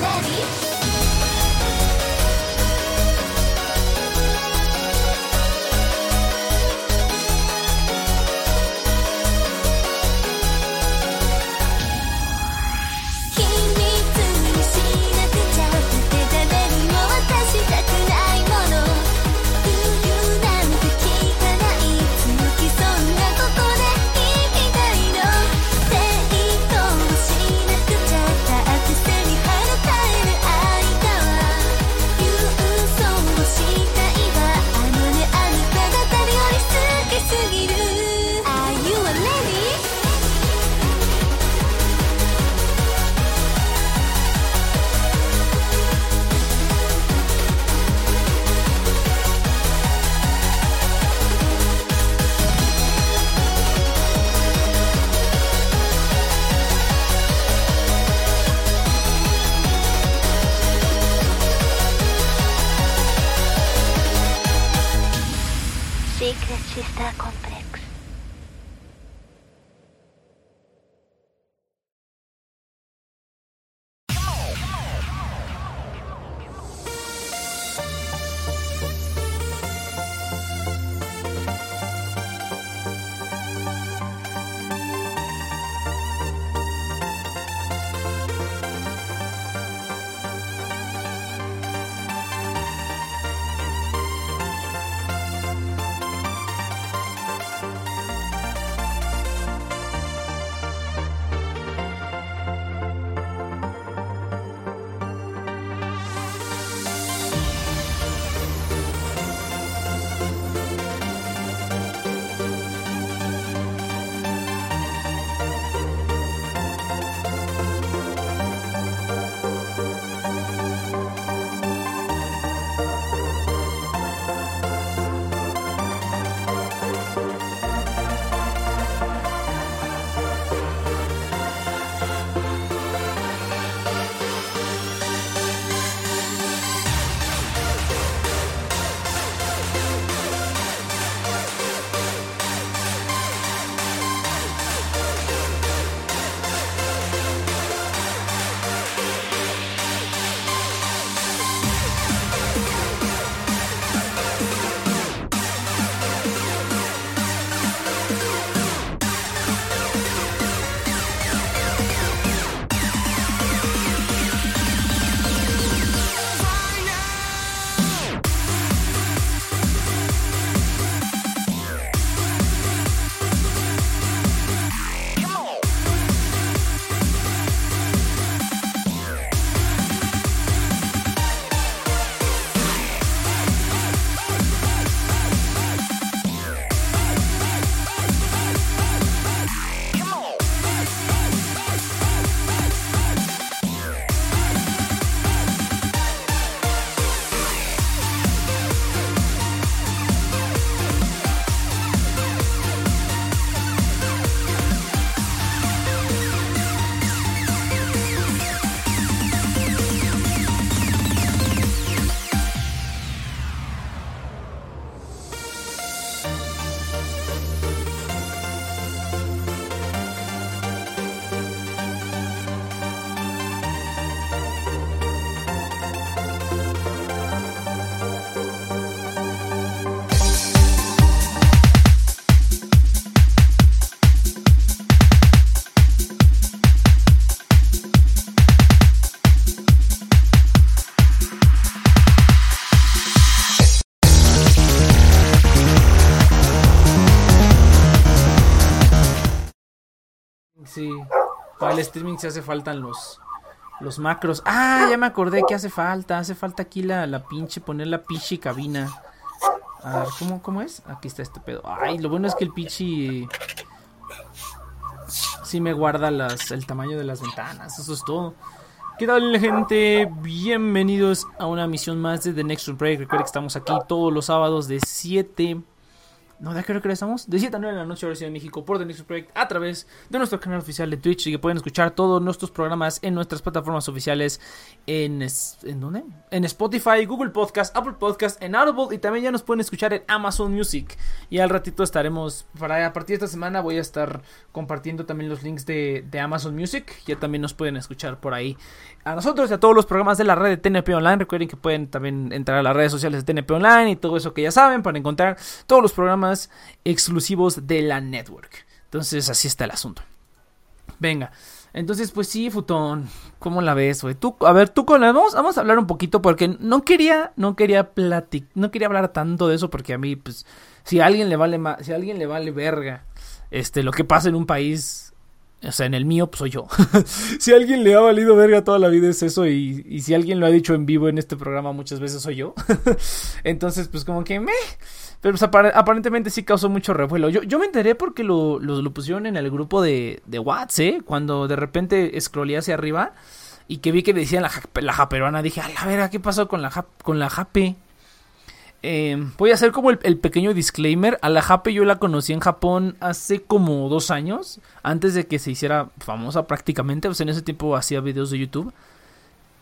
Para streaming se hace falta los, los macros. Ah, ya me acordé que hace falta. Hace falta aquí la, la pinche, poner la pinche cabina. A ver, ¿cómo, ¿cómo es? Aquí está este pedo. Ay, lo bueno es que el pinche... Sí me guarda el tamaño de las ventanas. Eso es todo. ¿Qué tal gente? Bienvenidos a una misión más de The Next Break. Recuerden que estamos aquí todos los sábados de 7 No, ¿de qué hora estamos? De 7 a 9 de la noche, hora de México, por The Nexus Project, a través de nuestro canal oficial de Twitch. Y que pueden escuchar todos nuestros programas en nuestras plataformas oficiales. ¿En, ¿en dónde? En Spotify, Google Podcast, Apple Podcast, en Audible. Y también ya nos pueden escuchar en Amazon Music. Y al ratito estaremos, para a partir de esta semana, voy a estar compartiendo también los links de, de Amazon Music. Ya también nos pueden escuchar por ahí. A nosotros y a todos los programas de la red de TNP Online. Recuerden que pueden también entrar a las redes sociales de TNP Online y todo eso que ya saben para encontrar todos los programas exclusivos de la network. Entonces así está el asunto. Venga. Entonces, pues sí, Futón, ¿cómo la ves, güey? Tú, a ver, tú con la vamos, vamos a hablar un poquito porque no quería, no quería platicar, no quería hablar tanto de eso porque a mí, pues, si alguien le vale si a alguien le vale verga, este, lo que pasa en un país o sea, en el mío, pues soy yo. si alguien le ha valido verga toda la vida es eso. Y, y si alguien lo ha dicho en vivo en este programa muchas veces soy yo. Entonces, pues como que me. Pero pues, aparentemente sí causó mucho revuelo. Yo, yo me enteré porque lo, lo, pusieron en el grupo de, de WhatsApp, ¿eh? Cuando de repente scrollé hacia arriba y que vi que decían la, la japeruana. Dije, a la verga, ¿qué pasó con la, con la jape? Eh, voy a hacer como el, pequeño disclaimer. A la Jape yo la conocí en Japón hace como dos años. Antes de que se hiciera famosa prácticamente. Pues en ese tiempo hacía videos de YouTube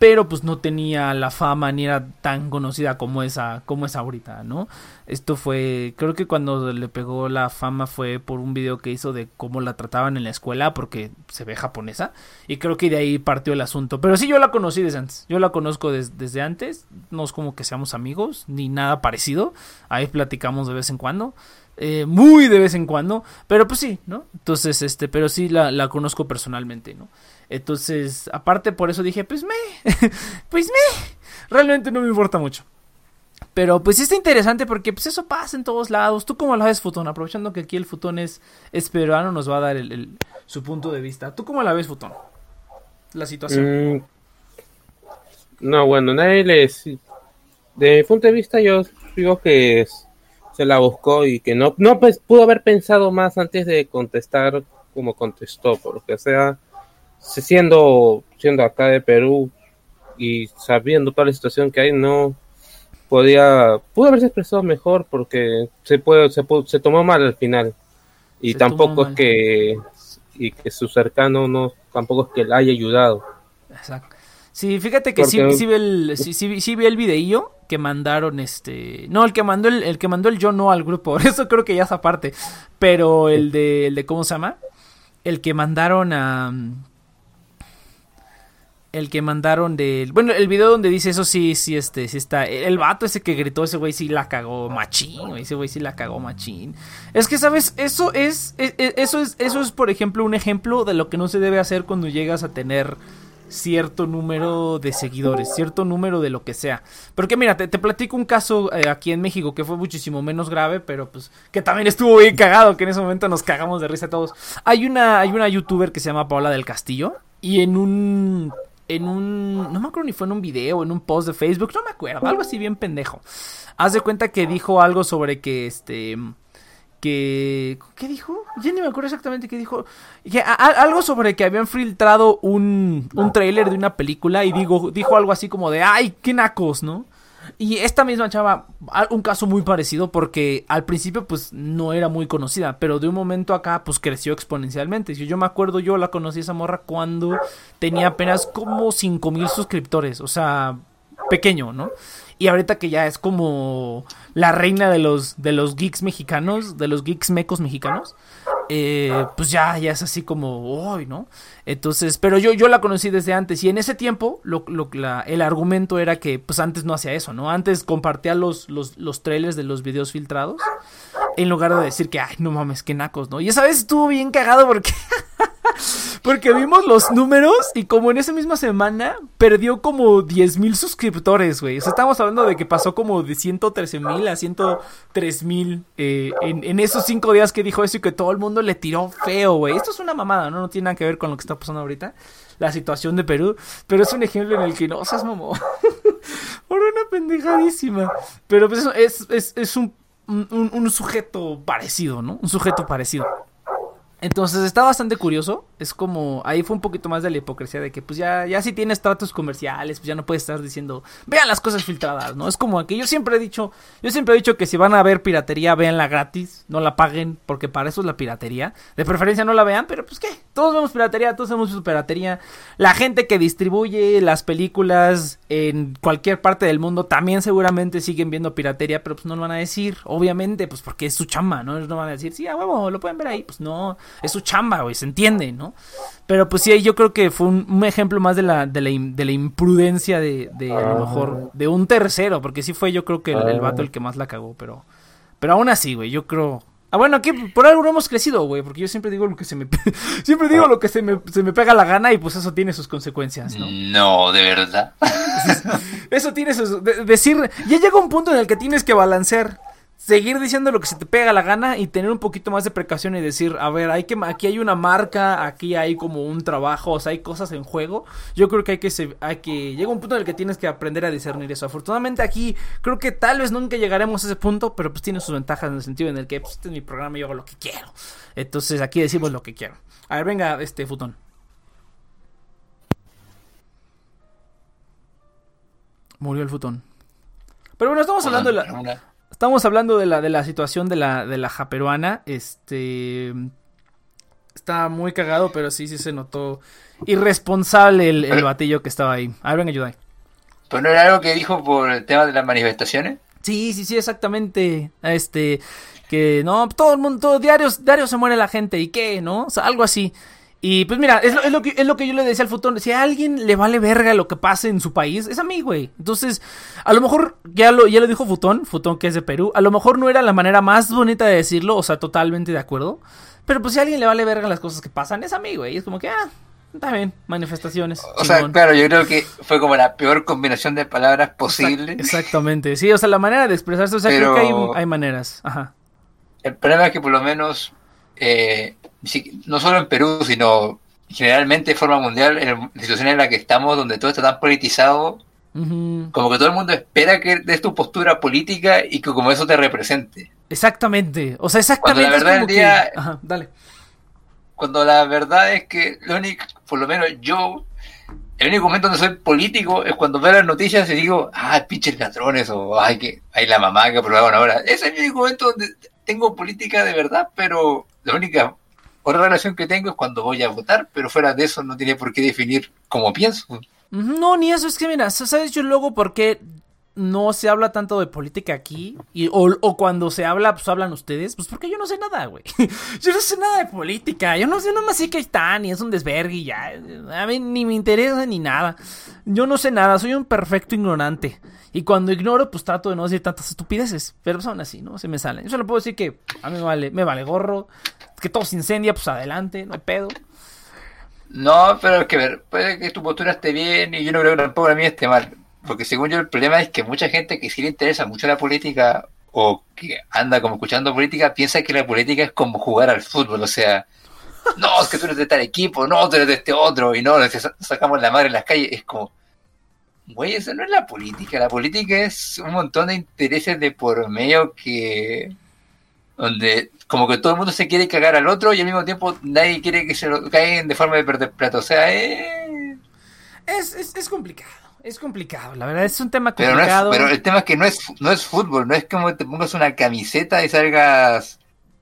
pero pues no tenía la fama ni era tan conocida como esa como es ahorita, ¿no? Esto fue creo que cuando le pegó la fama fue por un video que hizo de cómo la trataban en la escuela porque se ve japonesa y creo que de ahí partió el asunto, pero sí yo la conocí desde antes. Yo la conozco desde antes, no es como que seamos amigos ni nada parecido. Ahí platicamos de vez en cuando. Eh, muy de vez en cuando, pero pues sí, ¿no? Entonces, este, pero sí la, la conozco personalmente, ¿no? Entonces, aparte por eso dije, pues me, pues me, realmente no me importa mucho. Pero pues está interesante porque pues eso pasa en todos lados. ¿Tú cómo la ves, Futón? Aprovechando que aquí el Futón es, es peruano, nos va a dar el, su punto de vista. ¿Tú cómo la ves, Futón? La situación. Mm, no, bueno, nadie les... De mi punto de vista yo digo que se la buscó y que no, no pues, pudo haber pensado más antes de contestar como contestó, porque sea siendo, siendo acá de Perú y sabiendo toda la situación que hay, no podía, pudo haberse expresado mejor porque se puede, se, se tomó mal al final. Y tampoco es que, y que su cercano no, tampoco es que le haya ayudado. Exacto. Sí, fíjate que sí, sí, vi el, sí, sí, vi el videillo que mandaron este no el que mandó el, el, que mandó el yo no al grupo eso creo que ya es aparte pero el de el de cómo se llama el que mandaron a el que mandaron del. Bueno, el video donde dice eso sí, sí, este, sí está. El vato ese que gritó, ese güey sí la cagó machín, Ese güey sí la cagó machín. Es que, ¿sabes? Eso es, e, e, Eso es. Eso es, por ejemplo, un ejemplo de lo que no se debe hacer cuando llegas a tener cierto número de seguidores, cierto número de lo que sea. Porque mira, te, platico un caso eh, aquí en México que fue muchísimo menos grave, pero pues que también estuvo bien cagado, que en ese momento nos cagamos de risa todos. Hay una, hay una youtuber que se llama Paola del Castillo y en un en un. No me acuerdo ni fue en un video, en un post de Facebook, no me acuerdo, algo así bien pendejo. Haz de cuenta que dijo algo sobre que este. Que. ¿Qué dijo? Ya ni me acuerdo exactamente qué dijo. Algo sobre que habían filtrado un, un trailer de una película y digo, dijo algo así como de. ¡Ay, qué nacos, ¿no? Y esta misma chava, un caso muy parecido porque al principio pues no era muy conocida, pero de un momento acá pues creció exponencialmente. Yo, yo me acuerdo, yo la conocí esa morra cuando tenía apenas como 5 mil suscriptores, o sea, pequeño, ¿no? Y ahorita que ya es como la reina de los, de los geeks mexicanos, de los geeks mecos mexicanos, eh, pues ya, ya es así como, hoy, ¿no? Entonces, pero yo, yo la conocí desde antes y en ese tiempo lo, lo, el argumento era que pues antes no hacía eso, ¿no? Antes compartía los, los, los trailers de los videos filtrados en lugar de decir que, ay, no mames, qué nacos, ¿no? Y esa vez estuvo bien cagado porque... Porque vimos los números y como en esa misma semana perdió como 10 mil suscriptores, güey. O sea, estamos hablando de que pasó como de 113 mil a 103 mil eh, en, esos cinco días que dijo eso y que todo el mundo le tiró feo, güey. Esto es una mamada, ¿no? No tiene nada que ver con lo que está pasando ahorita. La situación de Perú. Pero es un ejemplo en el que no seas mamó. Por una pendejadísima. Pero pues es, es, es un, un sujeto parecido, ¿no? Un sujeto parecido. Entonces está bastante curioso Es como, ahí fue un poquito más de la hipocresía de que pues ya, ya si tienes tratos comerciales, pues ya no puedes estar diciendo, vean las cosas filtradas, ¿no? Es como que yo siempre he dicho, yo siempre he dicho que si van a ver piratería, véanla gratis, no la paguen, porque para eso es la piratería. De preferencia no la vean, pero pues qué, todos vemos piratería, todos hemos visto piratería. La gente que distribuye las películas en cualquier parte del mundo también seguramente siguen viendo piratería, pero pues no lo van a decir, obviamente, pues porque es su chamba, ¿no? No van a decir, sí, a huevo, lo pueden ver ahí, pues no, es su chamba, güey, se entiende, ¿no? Pero pues sí, yo creo que fue un, ejemplo más de la, de la, de la imprudencia de, de a lo ah. mejor, de un tercero, porque sí fue yo creo que el, el vato el que más la cagó, pero, pero aún así, güey, yo creo, Ah, bueno, aquí por algo no hemos crecido, güey, porque yo siempre digo lo que se me siempre digo lo que se me, se me pega la gana y pues eso tiene sus consecuencias, ¿no? No, de verdad. eso tiene sus decir, ya llega un punto en el que tienes que balancear seguir diciendo lo que se te pega la gana y tener un poquito más de precaución y decir, a ver, hay que aquí hay una marca, aquí hay como un trabajo, o sea, hay cosas en juego. Yo creo que hay que se, hay que llega un punto en el que tienes que aprender a discernir eso. Afortunadamente aquí creo que tal vez nunca llegaremos a ese punto, pero pues tiene sus ventajas en el sentido en el que pues, este es mi programa y yo hago lo que quiero. Entonces, aquí decimos lo que quiero. A ver, venga, este futón. Murió el futón. Pero bueno, estamos hablando de la Estamos hablando de la, de la situación de la, de la japeruana. Este. Está muy cagado, pero sí, sí se notó irresponsable el, el batillo que estaba ahí. A ver, ayuda. ¿Pues no era algo que dijo por el tema de las manifestaciones? Sí, sí, sí, exactamente. Este. Que no, todo el mundo, todo diarios, diarios se muere la gente. ¿Y qué? ¿No? O sea, algo así. Y pues mira, es lo, es lo, que, es lo que yo le decía al futón. Si a alguien le vale verga lo que pase en su país, es a mí, güey. Entonces, a lo mejor, ya lo, ya lo dijo Futón, Futón que es de Perú, a lo mejor no era la manera más bonita de decirlo, o sea, totalmente de acuerdo. Pero pues si a alguien le vale verga las cosas que pasan, es a mí, güey. Es como que, ah, está bien, manifestaciones. O sea, claro, yo creo que fue como la peor combinación de palabras posible. Exactamente, sí, o sea, la manera de expresarse, o sea, creo que hay, hay maneras. Ajá. El problema es que por lo menos eh, no solo en Perú, sino generalmente de forma mundial, en la situación en la que estamos, donde todo está tan politizado, como que todo el mundo espera que des tu postura política y que como eso te represente. Exactamente, o sea, exactamente. Cuando la verdad día, dale. Cuando la verdad es que lo único, por lo menos yo, el único momento donde soy político es cuando veo las noticias y digo, ah, pinches ladrones, o ay, que hay la mamá que aprobaron ahora. Ese es el único momento donde tengo política de verdad, pero la única relación que tengo es cuando voy a votar, pero fuera de eso no tiene por qué definir cómo pienso. No, ni eso, es que mira, ¿sabes yo luego por qué no se habla tanto de política aquí? Y, o, cuando se habla, pues hablan ustedes, pues porque yo no sé nada, güey. yo no sé nada de política, yo no sé nada más sé que están y es un desvergue ya. A mí ni me interesa ni nada. Yo no sé nada, soy un perfecto ignorante. Y cuando ignoro, pues trato de no decir tantas estupideces. Pero son así, ¿no? Se me salen. Yo solo puedo decir que a mí me vale, me vale gorro que todo se incendia, pues adelante, no hay pedo. No, pero que ver, puede que tu postura esté bien y yo no creo que tampoco la mía esté mal. Porque según yo el problema es que mucha gente que sí le interesa mucho la política o que anda como escuchando política piensa que la política es como jugar al fútbol, o sea, no, es que tú eres de tal equipo, no, tú eres de este otro, y no, sacamos la madre en las calles, es como, güey, eso no es la política, la política es un montón de intereses de por medio que, donde como que todo el mundo se quiere cagar al otro y al mismo tiempo nadie quiere que se lo caigan de forma de perder plato. O sea, eh... es, es, es, complicado. Es complicado, la verdad es un tema complicado. Pero, el tema es que no es, no es fútbol, no es como te pongas una camiseta y salgas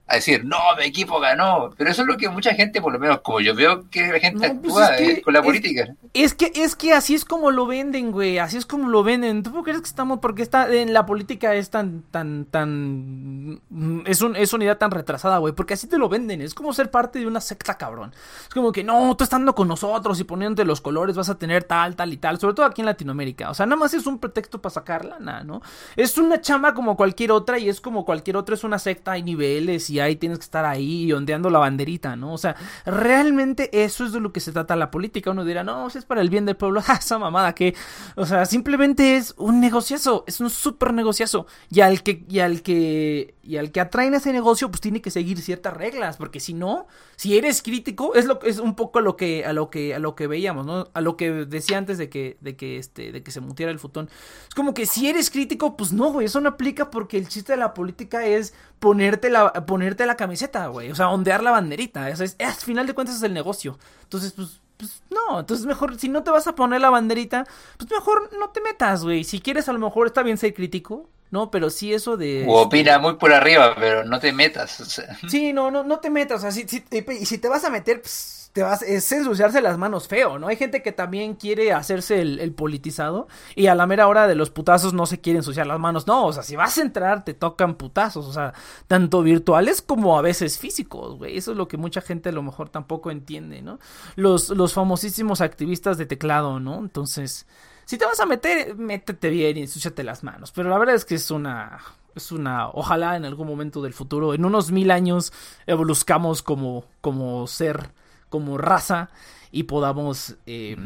a decir, no, mi equipo ganó. Pero eso es lo que mucha gente, por lo menos como yo veo que la gente pues actúa eh, con la política. Es que, es que así es como lo venden, güey. Así es como lo venden. ¿Tú crees que estamos, porque está en la política es tan, tan, tan, es, un, es una idea tan retrasada, güey? Porque así te lo venden. Es como ser parte de una secta, cabrón. Es como que, no, tú estando con nosotros y poniéndote los colores vas a tener tal, tal y tal. Sobre todo aquí en Latinoamérica. O sea, nada más es un pretexto para sacarla, nada, ¿no? Es una chamba como cualquier otra y es como cualquier otra. Es una secta, hay niveles y ahí tienes que estar ahí ondeando la banderita, ¿no? O sea, realmente eso es de lo que se trata la política. Uno dirá, no, si es para el bien del pueblo, esa mamada que, o sea, simplemente es un negociazo, es un súper negociazo. Y al que, y al que, y al que atraen ese negocio, pues tiene que seguir ciertas reglas, porque si no, si eres crítico, es lo es un poco lo que, a lo que, a lo que veíamos, ¿no? A lo que decía antes de que, de que este, de que se mutiera el futón. Es como que si eres crítico, pues no, güey, eso no aplica porque el chiste de la política es ponerte la, poner ponerte la camiseta, güey. O sea, ondear la banderita. es, al final de cuentas es el negocio. Entonces, pues, pues no, entonces mejor, si no te vas a poner la banderita, pues mejor no te metas, güey. Si quieres, a lo mejor está bien ser crítico, ¿no? Pero sí eso de... O opina muy por arriba, pero no te metas. O sea. Sí, no, no, no te metas. O sea, si, si, y si te vas a meter, pues te vas, es ensuciarse las manos feo, ¿no? Hay gente que también quiere hacerse el, politizado y a la mera hora de los putazos no se quiere ensuciar las manos. No, o sea, si vas a entrar, te tocan putazos, o sea, tanto virtuales como a veces físicos, güey. Eso es lo que mucha gente a lo mejor tampoco entiende, ¿no? Los, los famosísimos activistas de teclado, ¿no? Entonces, si te vas a meter, métete bien y ensuciate las manos. Pero la verdad es que es una es una, ojalá en algún momento del futuro, en unos mil años, evoluzcamos como, como ser como raza y podamos eh,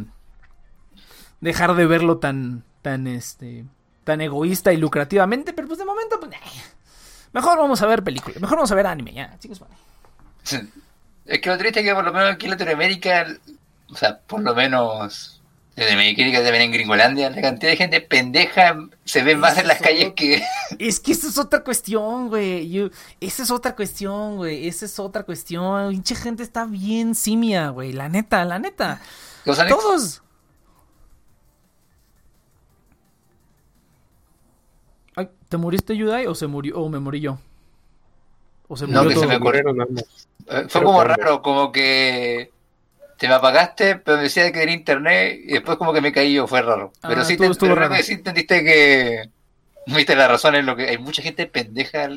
dejar de verlo tan, tan, este, tan egoísta y lucrativamente, pero pues de momento, pues, mejor vamos a ver películas, mejor vamos a ver anime, ya, chicos, vale. Es que lo triste es que por lo menos aquí en Latinoamérica, o sea, por lo menos desde América también en Gringolandia, la cantidad de gente pendeja se ve más en las calles que. Es que esa es otra cuestión, güey. Esa es otra cuestión, güey. Esa es otra cuestión. Pinche gente está bien simia, güey. La neta, la neta. Todos. Ay, ¿Te muriste, Yudai, o se murió, o me morí yo? O se murió no, que se me corrieron. Eh, fue como raro, como que te me apagaste, pero me decía que era internet y después como que me caí yo, fue raro. pero ah, sí, te, sí entendiste que viste la razón en lo que hay mucha gente pendeja,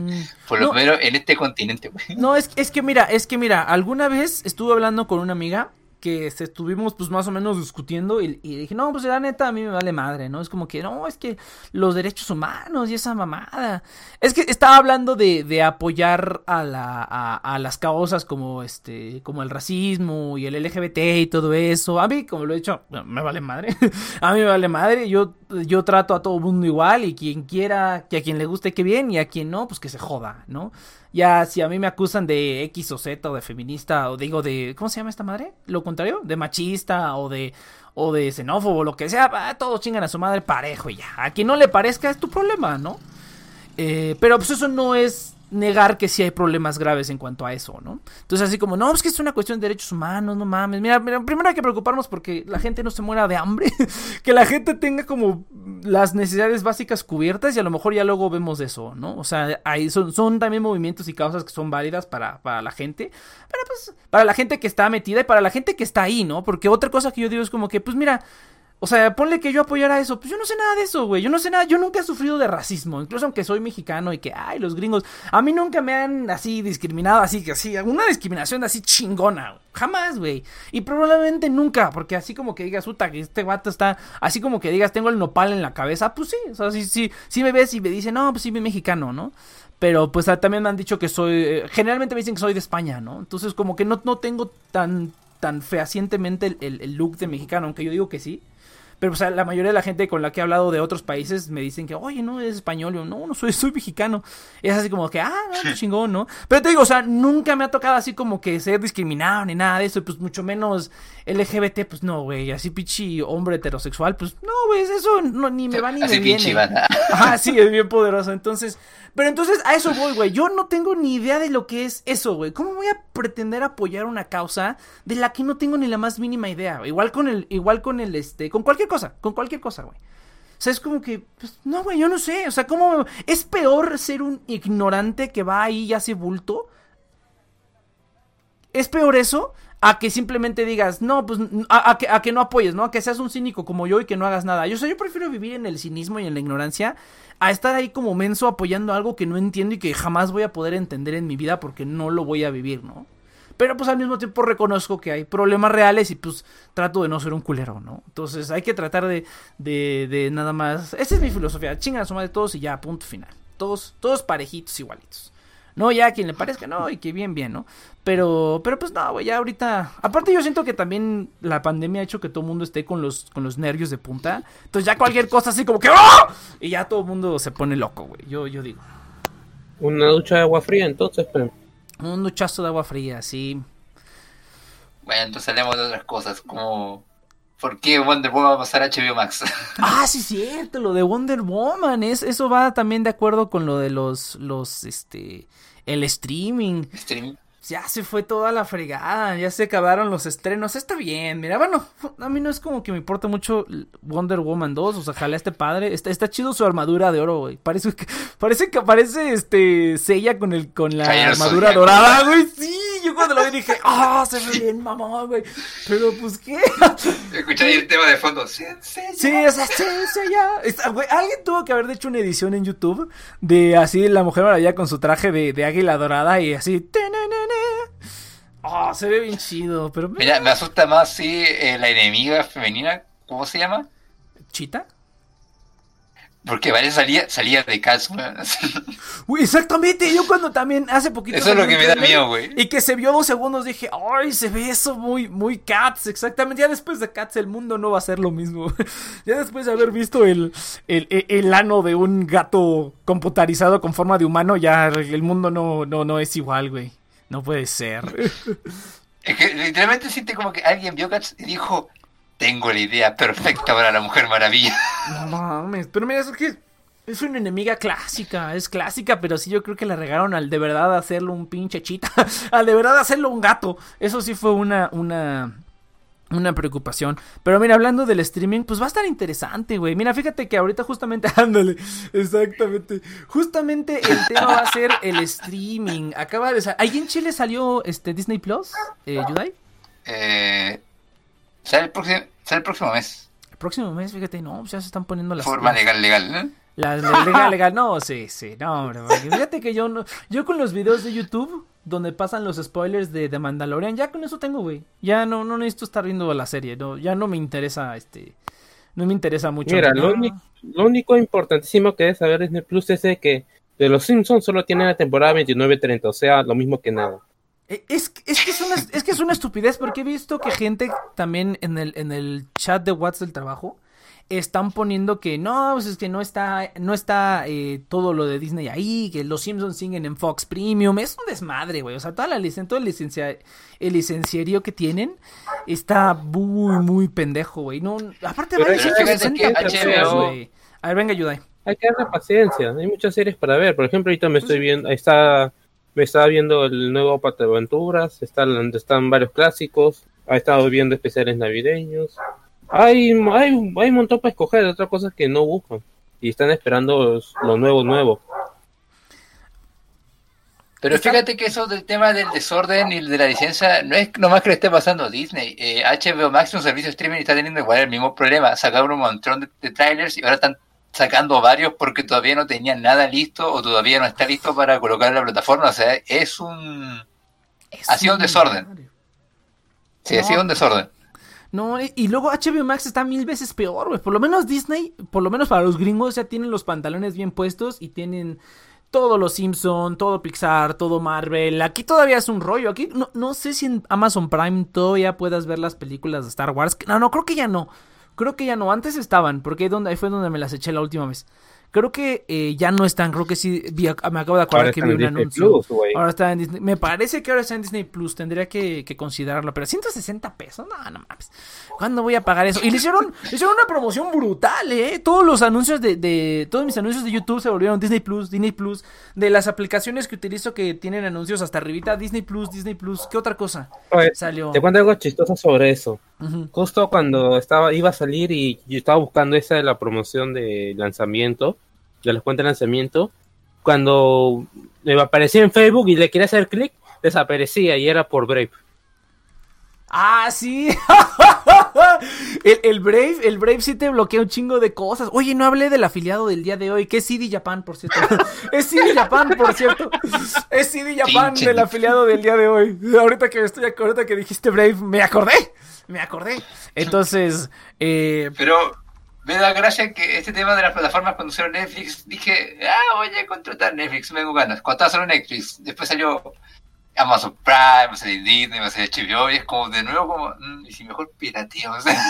por lo menos en este continente. No, es, es que mira, es que mira, alguna vez estuve hablando con una amiga que estuvimos pues más o menos discutiendo y, dije, no, pues la neta a mí me vale madre, ¿no? Es como que, no, es que los derechos humanos y esa mamada. Es que estaba hablando de, de apoyar a, la, a, las causas como, este, como el racismo y el LGBT y todo eso. A mí, como lo he dicho, me vale madre. a mí me vale madre. Yo, yo trato a todo mundo igual y quien quiera, que a quien le guste que bien y a quien no, pues que se joda, ¿no? Ya si a mí me acusan de X o Z o de feminista o digo de ¿cómo se llama esta madre? Lo contrario, de machista o de o de xenófobo, lo que sea, todos chingan a su madre parejo y ya. A quien no le parezca es tu problema, ¿no? Eh, pero pues eso no es negar que sí hay problemas graves en cuanto a eso, ¿no? Entonces así como, no, es que es una cuestión de derechos humanos, no mames. Mira, primero hay que preocuparnos porque la gente no se muera de hambre, que la gente tenga como las necesidades básicas cubiertas y a lo mejor ya luego vemos eso, ¿no? O sea, ahí son, son también movimientos y causas que son válidas para, para la gente, pero pues para la gente que está metida y para la gente que está ahí, ¿no? Porque otra cosa que yo digo es como que, pues mira, o sea, ponle que yo apoyara eso. Pues yo no sé nada de eso, güey. Yo no sé nada. Yo nunca he sufrido de racismo. Incluso aunque soy mexicano y que, ay, los gringos. A mí nunca me han así discriminado, así que así. Una discriminación así chingona. Jamás, güey. Y probablemente nunca. Porque así como que digas, puta, que este vato está. Así como que digas, tengo el nopal en la cabeza. Pues sí. O sea, sí, sí. Sí me ves y me dicen, no, pues sí, mexicano, ¿no? Pero pues también me han dicho que soy. Eh, generalmente me dicen que soy de España, ¿no? Entonces, como que no, no tengo tan, tan fehacientemente el look de mexicano. Aunque yo digo que sí. Pero o sea, la mayoría de la gente con la que he hablado de otros países me dicen que, oye, no, es español. Yo, no, no soy, soy mexicano. Es así como que, ah, no, chingón, ¿no? Pero te digo, o sea, nunca me ha tocado así como que ser discriminado ni nada de eso. pues mucho menos LGBT, pues no, güey. Así pichi hombre heterosexual, pues no, güey, eso no, ni me va ni me viene. Ah, sí, es bien poderoso. Entonces, pero entonces a eso voy, güey. Yo no tengo ni idea de lo que es eso, güey. ¿Cómo voy a pretender apoyar una causa de la que no tengo ni la más mínima idea? Igual con el, igual con el, este, con cualquier cosa, con cualquier cosa, güey. O sea, es como que, pues, no, güey, yo no sé. O sea, ¿cómo es peor ser un ignorante que va ahí y hace bulto? ¿Es peor eso a que simplemente digas, no, pues, a, que, a, que, no apoyes, ¿no? A que seas un cínico como yo y que no hagas nada. Yo, o yo prefiero vivir en el cinismo y en la ignorancia a estar ahí como menso apoyando algo que no entiendo y que jamás voy a poder entender en mi vida porque no lo voy a vivir, ¿no? Pero pues al mismo tiempo reconozco que hay problemas reales y pues trato de no ser un culero, ¿no? Entonces hay que tratar de, de, de nada más... Esa es mi filosofía, chinga la suma de todos y ya, punto final. Todos, todos parejitos, igualitos. No, ya a quien le parezca, no, y que bien, bien, ¿no? Pero, pero pues no, güey, ya ahorita. Aparte, yo siento que también la pandemia ha hecho que todo el mundo esté con los, con los nervios de punta. Entonces, ya cualquier cosa así como que ¡Oh! Y ya todo el mundo se pone loco, güey. Yo, yo digo. Una ducha de agua fría, entonces, pero. Un duchazo de agua fría, sí. Bueno, entonces hablemos de otras cosas, como ¿Por qué Wonder Woman va a pasar a HBO Max? ah, sí, cierto, lo de Wonder Woman. Es, eso va también de acuerdo con lo de los, los, este, el streaming. Streaming. Ya se fue toda la fregada, ya se acabaron los estrenos. Está bien, mira, bueno, a mí no es como que me importa mucho Wonder Woman 2, o sea, jale a este padre. Está, está chido su armadura de oro, güey. Parece que parece que aparece este Sella con el con la armadura dorada, güey. Sí, yo cuando lo vi dije, "Ah, se ve bien, mamón, güey." Pero pues qué? Escucha ahí el tema de fondo. Sí, sí, Sí, o sea, sí. Está- güey, alguien tuvo que haber hecho una edición en YouTube de así la Mujer Maravilla con su traje de, de águila dorada y así. tenenene. Oh, se ve bien chido, pero. Mira, me asusta más si eh, la enemiga femenina, ¿cómo se llama? ¿Chita? Porque parece salía, salía de Cats, weón. Uy, exactamente. Yo cuando también hace poquito. Eso es lo que me da miedo, güey. Y que se vio dos segundos dije, ay, se ve eso muy, muy Cats. Exactamente. Ya después de Cats el mundo no va a ser lo mismo. ya después de haber visto el, el, el- el ano de un gato computarizado con forma de humano, ya el mundo no, no, no es igual, güey. No puede ser. Es que literalmente siente como que alguien vio Cats y dijo, tengo la idea perfecta para la Mujer Maravilla. no mames. Pero mira, es que es una enemiga clásica. Es clásica, pero sí yo creo que le regaron al de verdad hacerlo un pinche chita. al de verdad hacerlo un gato. Eso sí fue una, una, una preocupación. Pero mira, hablando del streaming, pues va a estar interesante, güey. Mira, fíjate que ahorita justamente, ándale, exactamente. Justamente el tema va a ser el streaming. Acaba de salir. ¿Ahí en Chile salió este Disney Plus? Eh, Yudai? Eh, sale, el próximo, sale el próximo mes. El próximo mes, fíjate, no, pues ya se están poniendo las. Forma legal, legal, ¿no? La, la- legal, legal, no, sí, sí, no, hombre, fíjate que yo no, yo con los videos de YouTube donde pasan los spoilers de, de Mandalorian, ya con eso tengo, güey, ya no, no necesito estar viendo la serie, no, ya no me interesa, este, no me interesa mucho. Mira, lo, único, lo único importantísimo que debe saber Disney Plus es de que de los Simpsons solo tienen la temporada 29-30, o sea, lo mismo que nada. Eh, Es, es, que es, una, es que es una estupidez porque he visto que gente también en el, en el chat de WhatsApp del trabajo están poniendo que no, pues es que no está, no está eh, todo lo de Disney ahí, que los Simpsons siguen en Fox Premium, es un desmadre, güey, o sea, toda la licen, todo el, licencia, el licenciario que tienen está muy, muy pendejo, güey, no, aparte Pero vale fíjate 160 que pesos, güey. A ver, venga, ayuda. Hay que darle paciencia, hay muchas series para ver. Por ejemplo, ahorita me estoy viendo, ahí está, me estaba viendo el nuevo Pata de Aventuras, están, están varios clásicos, ha estado viendo especiales navideños. Hay, hay, hay un montón para escoger, otras cosas que no buscan. Y están esperando los- lo nuevo, nuevo. Pero fíjate que eso del tema del desorden y de la licencia no es nomás que le esté pasando a Disney. Eh, HBO Max, un servicio de streaming, está teniendo igual el mismo problema. Sacaron un montón de, de trailers y ahora están sacando varios porque todavía no tenían nada listo o todavía no está listo para colocar en la plataforma. O sea, es un... Es Ha sido un desorden. Sí, ha sido un desorden. No, y luego HBO Max está mil veces peor, güey. Por lo menos Disney, por lo menos para los gringos, ya tienen los pantalones bien puestos y tienen todos los Simpson, todo Pixar, todo Marvel. Aquí todavía es un rollo. Aquí no, no sé si en Amazon Prime todavía puedas ver las películas de Star Wars. No, no, creo que ya no. Creo que ya no. Antes estaban, porque ahí, donde, ahí fue donde me las eché la última vez. Creo que eh, ya no están. Creo que sí. vi- me acabo de acordar Ahora que vi un Disney anuncio. Plus. Ahora está en Disney. Me parece que ahora está en Disney Plus. Tendría que, que considerarlo. Pero 160 pesos. No, no mames. ¿Cuándo voy a pagar eso? Y le hicieron, le hicieron una promoción brutal, ¿eh? Todos los anuncios de, de. Todos mis anuncios de YouTube se volvieron Disney Plus, Disney Plus. De las aplicaciones que utilizo que tienen anuncios hasta arribita. Disney Plus, Disney Plus. ¿Qué otra cosa? Oye, Salió. te cuento algo chistoso sobre eso. Justo cuando estaba iba a salir y yo estaba buscando esa de la promoción de lanzamiento, de las cuentas de lanzamiento, cuando me aparecía en Facebook y le quería hacer clic, desaparecía y era por Brave. Ah, sí. el, el Brave, el Brave sí te bloquea un chingo de cosas. Oye, no hablé del afiliado del día de hoy, que es CD Japan, por cierto. es CD Japan, por cierto. Es CD Japan del afiliado del día de hoy. Ahorita que estoy ahorita que dijiste Brave, me acordé. Me acordé. Entonces, eh, Pero me da gracia que este tema de las plataformas cuando salió Netflix, dije, ah, voy a contratar Netflix, me tengo ganas. Cuando estaba solo Netflix, después salió Amazon Prime, va a Disney, va a salir HBO, y es como de nuevo como, mm, y si mejor pirateo, o sea,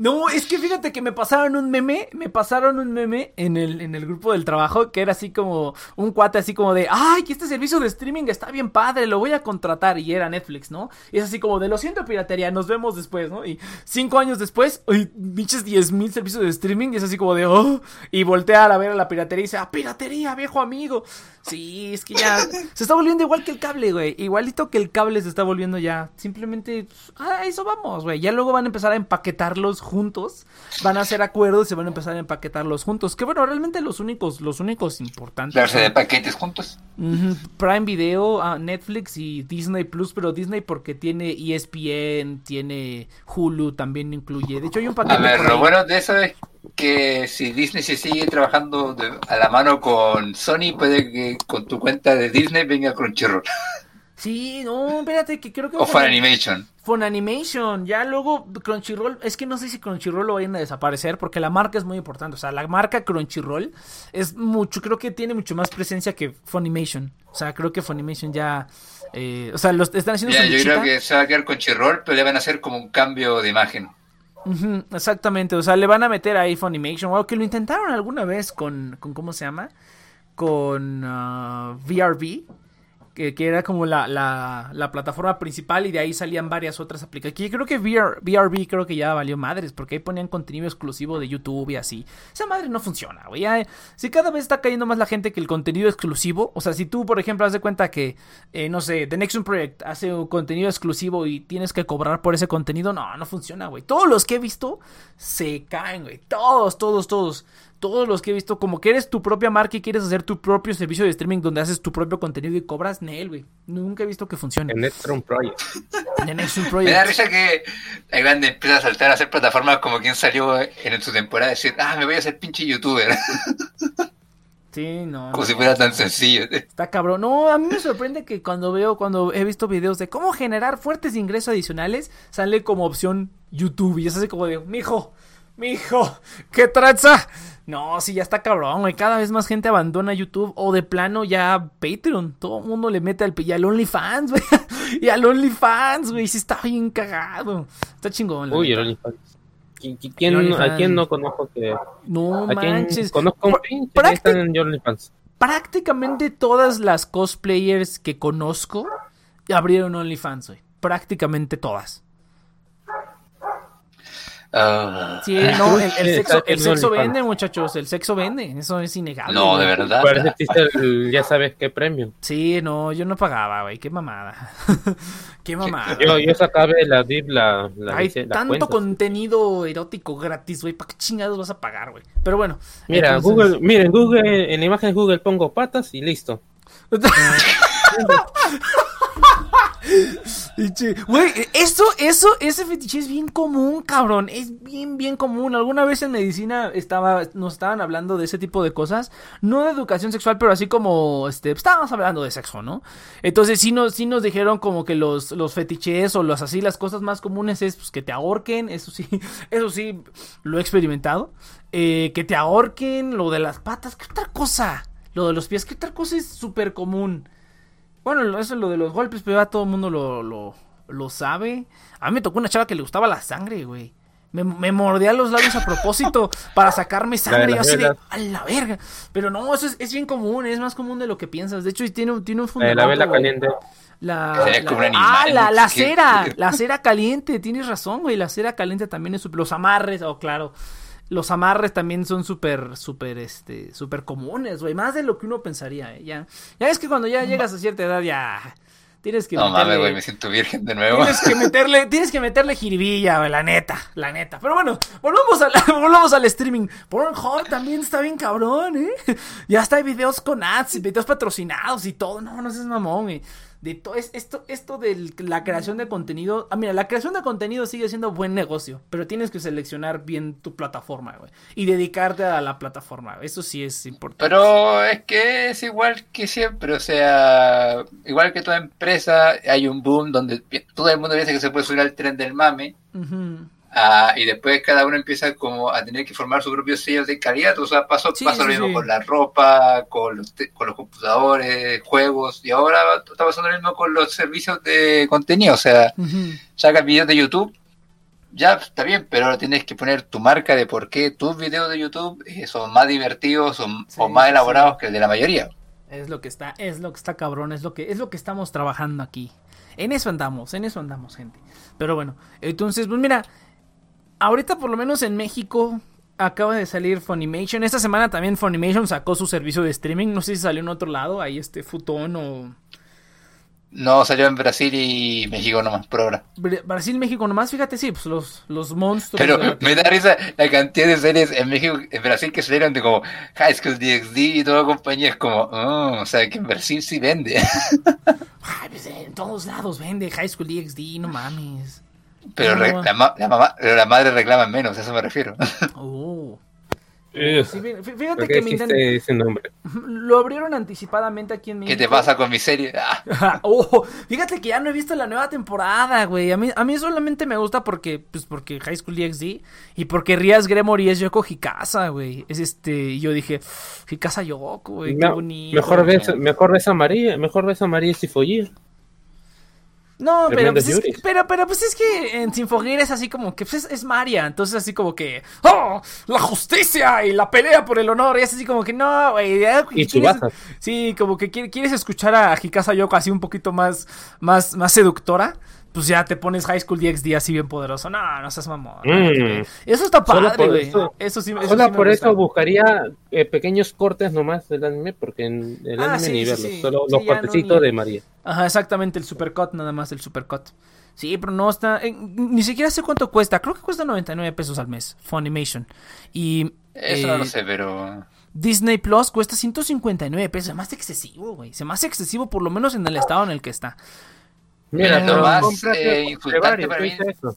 No, es que fíjate que me pasaron un meme, me pasaron un meme en el, en el grupo del trabajo que era así como un cuate así como de, ay, que este servicio de streaming está bien padre, lo voy a contratar y era Netflix, ¿no? Y es así como de, lo siento piratería, nos vemos después, ¿no? Y cinco años después, pinches diez mil servicios de streaming y es así como de, oh, y voltea a ver a la piratería y dice, ah, piratería, viejo amigo. Sí, es que ya se está volviendo igual que el cable, güey, igualito que el cable se está volviendo ya, simplemente, ah, eso vamos, güey, ya luego van a empezar a empaquetarlos juntos, van a hacer acuerdos y se van a empezar a empaquetarlos juntos. Que bueno, realmente los únicos, los únicos importantes. Darse de paquetes juntos. Prime Video, ah, Netflix y Disney Plus, pero Disney porque tiene ESPN, tiene Hulu, también incluye. De hecho, hay un paquete. A ver, lo bueno de eso es que si Disney se sigue trabajando a la mano con Sony, puede que con tu cuenta de Disney venga Crunchyroll. Sí, no, espérate, que creo que... O Funimation. Funimation, ya luego Crunchyroll, es que no sé si Crunchyroll lo vayan a desaparecer porque la marca es muy importante, o sea, la marca Crunchyroll es mucho, creo que tiene mucho más presencia que Funimation, o sea, creo que Funimation ya, eh, o sea, los están haciendo... Ya, yo creo que se va a quedar Crunchyroll, pero le van a hacer como un cambio de imagen. exactamente, o sea, le van a meter ahí Funimation, o que lo intentaron alguna vez con, con ¿cómo se llama? Con VRV, ah, que, era como la, la, plataforma principal y de ahí salían varias otras aplicaciones. Creo que VR, VRB creo que ya valió madres, porque ahí ponían contenido exclusivo de YouTube y así. Esa madre no funciona, güey. Si cada vez está cayendo más la gente que el contenido exclusivo, o sea, si tú, por ejemplo, haz de cuenta que, eh, no sé, The Next Project hace un contenido exclusivo y tienes que cobrar por ese contenido, no, no funciona, güey. Todos los que he visto se caen, güey. Todos, todos, todos todos los que he visto, como que eres tu propia marca y quieres hacer tu propio servicio de streaming donde haces tu propio contenido y cobras Nel, güey. Nunca he visto que funcione. En Netstrom Project. En Netstrom Project. Me da risa que hay grande empieza a saltar a hacer plataformas como quien salió en su temporada a decir, ah, me voy a hacer pinche youtuber. Sí, no. Como si fuera tan sencillo. Está cabrón. No, a mí me sorprende que cuando veo, cuando he visto videos de cómo generar fuertes ingresos adicionales, sale como opción YouTube. Y es así como de, mijo, mijo, ¿qué traza? No, sí, ya está cabrón, güey. Cada vez más gente abandona YouTube o de plano ya Patreon. Todo el mundo le mete al, y al OnlyFans, güey. y al OnlyFans, güey. Sí está bien cagado. Está chingón. Uy, el OnlyFans. ¿Quién, ¿A quién no conozco que.? No manches. Conozco un pinche que están en OnlyFans. Prácticamente todas las cosplayers que conozco abrieron OnlyFans, güey. Prácticamente todas. Ah. Sí, no, el, sexo, el sexo vende, muchachos, el sexo vende, eso es innegable. No, de verdad. ya sabes qué premio. Sí, no, yo no pagaba, güey, qué mamada. qué mamada. Yo, yo sacaba la DIP, la, Hay tanto contenido erótico gratis, güey, ¿para qué chingados vas a pagar, güey? Pero bueno. Mira, Google, miren, Google, en la imagen de Google pongo patas y listo. Güey, eso, eso, ese fetiche es bien común, cabrón. Es bien, bien común. Alguna vez en medicina estaba, nos estaban hablando de ese tipo de cosas. No de educación sexual, pero así como, este, estábamos hablando de sexo, ¿no? Entonces sí nos, sí nos dijeron como que los, los fetiches o los así, las cosas más comunes es pues, que te ahorquen. Eso sí, eso sí, lo he experimentado. Eh, que te ahorquen, lo de las patas, ¿qué otra cosa? Lo de los pies, ¿qué otra cosa es súper común? Bueno, eso es lo de los golpes, pero ya todo el mundo lo, lo, lo, sabe. A mí me tocó una chava que le gustaba la sangre, güey. Me, me mordía los labios a propósito para sacarme sangre. Yo así de, a la verga. Pero no, eso es, es, bien común, es más común de lo que piensas. De hecho, tiene, tiene un fundamento. La vela caliente. La, ah, la, la cera, la cera caliente, tienes razón, güey. La cera caliente también es los amarres, oh, claro los amarres también son súper, súper, este, súper comunes, güey. Más de lo que uno pensaría, ¿eh? Ya, ya es que cuando ya llegas a cierta edad ya tienes que no mames, güey, me siento virgen de nuevo. Tienes que meterle, tienes que meterle jiribilla, güey, la neta, la neta. Pero bueno, volvamos al, volvamos al streaming. Pornhub también está bien cabrón, ¿eh? Ya está hay videos con ads y videos patrocinados y todo. No, no seas mamón, güey de todo esto, esto de la creación de contenido. Ah, mira, la creación de contenido sigue siendo buen negocio, pero tienes que seleccionar bien tu plataforma, güey. Y dedicarte a la plataforma. Eso sí es importante. Pero es que es igual que siempre, o sea, igual que toda empresa, hay un boom donde todo el mundo dice que se puede subir al tren del mame. Ah, y después cada uno empieza como a tener que formar su propio sello de calidad. O sea, pasó, lo mismo con la ropa, con los, con los computadores, juegos, y ahora está pasando lo mismo con los servicios de contenido. O sea, saca videos de YouTube ya está bien, pero ahora tienes que poner tu marca de por qué tus videos de YouTube eh, son más divertidos o, Sí, o más sí, elaborados sí. que el de la mayoría. Es lo que está, es lo que está cabrón, es lo que, es lo que estamos trabajando aquí. En eso andamos, en eso andamos, gente. Pero bueno, entonces, pues mira, ahorita por lo menos en México acaba de salir Funimation. Esta semana también Funimation sacó su servicio de streaming. No sé si salió en otro lado, ahí este Futón o No salió en Brasil y México nomás, por ahora. Br- Brasil, México nomás. Fíjate, sí, pues los, los monstruos. Pero la me da risa la cantidad de series en México, en Brasil que salieron de como High School DxD y toda la compañía. Es como, oh, o sea, que en Brasil sí vende. Ay, pues, en todos lados vende High School DxD, no mames. Pero re- la, ma- la mamá, pero la madre reclama menos, a eso me refiero. Oh. Ugh, Sí, fí- fí- ¿Por fíjate que inten- ese nombre? lo abrieron anticipadamente aquí en México. ¿Qué te pasa con mi serie? Ah, oh, fíjate que ya no he visto la nueva temporada, güey. A mí, a mí solamente me gusta porque, pues, porque High School DxD y porque Rías Gremory es Yoko Hikasa, güey. Es este, y yo dije, Hikasa Yoko, güey, qué bonito. mejor ves, mejor ves a María, mejor ves a María Sifollía. No, pero pues, es que, pero, pero pues es que en Sinfogir es así como que pues, es, es Maria, entonces así como que ¡Oh! La justicia y la pelea por el honor, y es así como que no, güey. Y. Sí, como que quiere- quieres escuchar a Hikasa Yoko así un poquito más, más, más seductora. Pues ya te pones High School DxD así bien poderoso. No, no seas mamón. Mm. Eso está padre, güey. eso- Eso sí, eso Solo sí me por gusta. eso buscaría eh, pequeños cortes nomás del anime, porque en el Ah, anime sí, ni sí, verlos, sí. solo Sí, los no cortecitos ni- de María. Ajá, exactamente, el supercut, nada más el supercut. Sí, pero no está. eh, ni siquiera sé cuánto cuesta. Creo que cuesta 99 pesos al mes. Funimation. Y. eso eh, no lo sé, pero. Disney Plus cuesta 159 pesos. Se me hace excesivo, güey. Se me hace excesivo, por lo menos en el estado en el que está. Mira, Lo pero más, cómprate eh, de insultante para ¿qué mí- eso?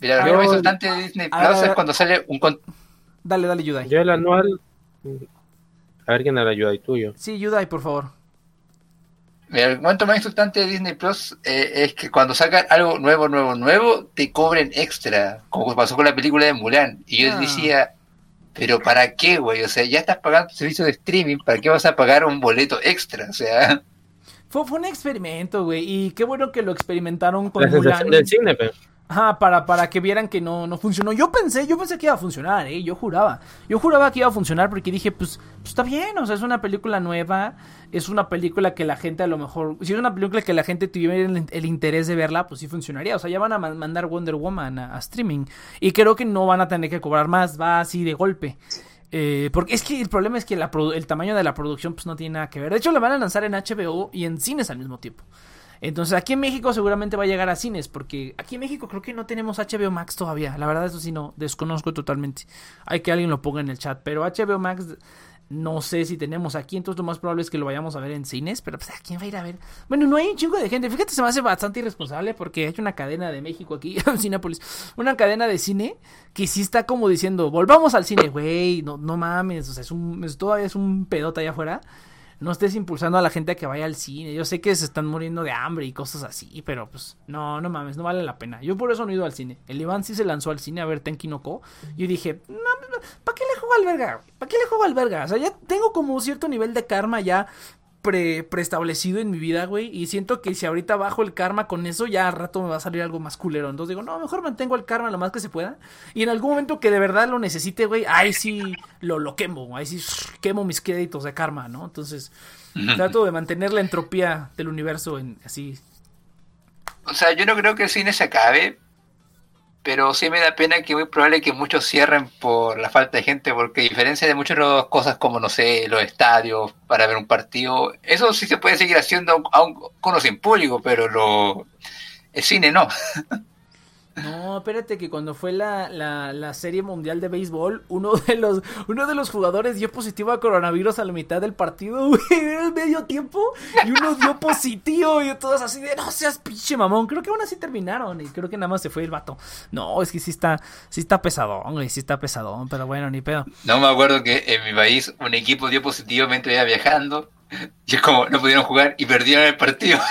Mira, lo que más insultante de Disney A ver, Plus a ver. es cuando sale un. con- Dale, dale, Yudai. Yo el anual. A ver quién me la ayuda y tuyo. Sí, Yudai, por favor. Mira, el momento más insultante de Disney Plus eh, es que cuando sacan algo nuevo, nuevo, nuevo, te cobren extra. Como pasó con la película de Mulan. Y yo Ah. decía, ¿pero para qué, güey? O sea, ya estás pagando tu servicio de streaming, ¿para qué vas a pagar un boleto extra? O sea, Fue, fue un experimento, güey. Y qué bueno que lo experimentaron con La Mulan. del cine, pero. Ajá, para, para que vieran que no, no funcionó. Yo pensé, yo pensé que iba a funcionar, eh. Yo juraba. Yo juraba que iba a funcionar porque dije, pues, pues está bien, o sea, es una película nueva. Es una película que la gente a lo mejor. Si es una película que la gente tuviera el, el interés de verla, pues sí funcionaría. O sea, ya van a ma- mandar Wonder Woman a, a streaming. Y creo que no van a tener que cobrar más, va así de golpe. Eh, porque es que el problema es que el tamaño de la producción pues no tiene nada que ver. De hecho, la van a lanzar en HBO y en cines al mismo tiempo. Entonces aquí en México seguramente va a llegar a cines, porque aquí en México creo que no tenemos HBO Max todavía. La verdad eso sí no, desconozco totalmente. Hay que alguien lo ponga en el chat, pero HBO Max no sé si tenemos aquí, entonces lo más probable es que lo vayamos a ver en cines, pero pues ¿a quién va a ir a ver? Bueno, no hay un chingo de gente. Fíjate, se me hace bastante irresponsable porque hay una cadena de México aquí, Cinépolis, una cadena de cine que sí está como diciendo, volvamos al cine, güey, no, no mames, o sea, es un, todavía es un pedote allá afuera no estés impulsando a la gente a que vaya al cine. Yo sé que se están muriendo de hambre y cosas así, pero pues no, no mames, no vale la pena. Yo por eso no he ido al cine. El Iván sí se lanzó al cine a ver Tenki no Ko. Yo dije, no, ¿para qué le juego al verga? ¿Para qué le juego al verga? O sea, ya tengo como cierto nivel de karma ya pre, preestablecido en mi vida, güey. Y siento que si ahorita bajo el karma con eso, ya al rato me va a salir algo más culero. Entonces digo, no, mejor mantengo el karma lo más que se pueda. Y en algún momento que de verdad lo necesite, güey, ahí sí lo, lo quemo. Ahí sí quemo mis créditos de karma, ¿no? Entonces trato de mantener la entropía del universo en así. o sea, yo no creo que el cine se acabe, pero sí me da pena que muy probable que muchos cierren por la falta de gente, porque a diferencia de muchas cosas como, no sé, los estadios para ver un partido, eso sí se puede seguir haciendo aún con o sin público, pero lo, el cine no. No, espérate que cuando fue la, la, la serie mundial de béisbol, uno de los uno de los jugadores dio positivo a coronavirus a la mitad del partido, güey, era el medio tiempo, y uno dio positivo, y todos así de, no seas pinche mamón, creo que aún así terminaron, y creo que nada más se fue el vato. No, es que sí está, sí está pesadón, güey, sí está pesadón, pero bueno, ni pedo. No me acuerdo que en mi país un equipo dio positivo mientras iba viajando Y es como, no pudieron jugar y perdieron el partido.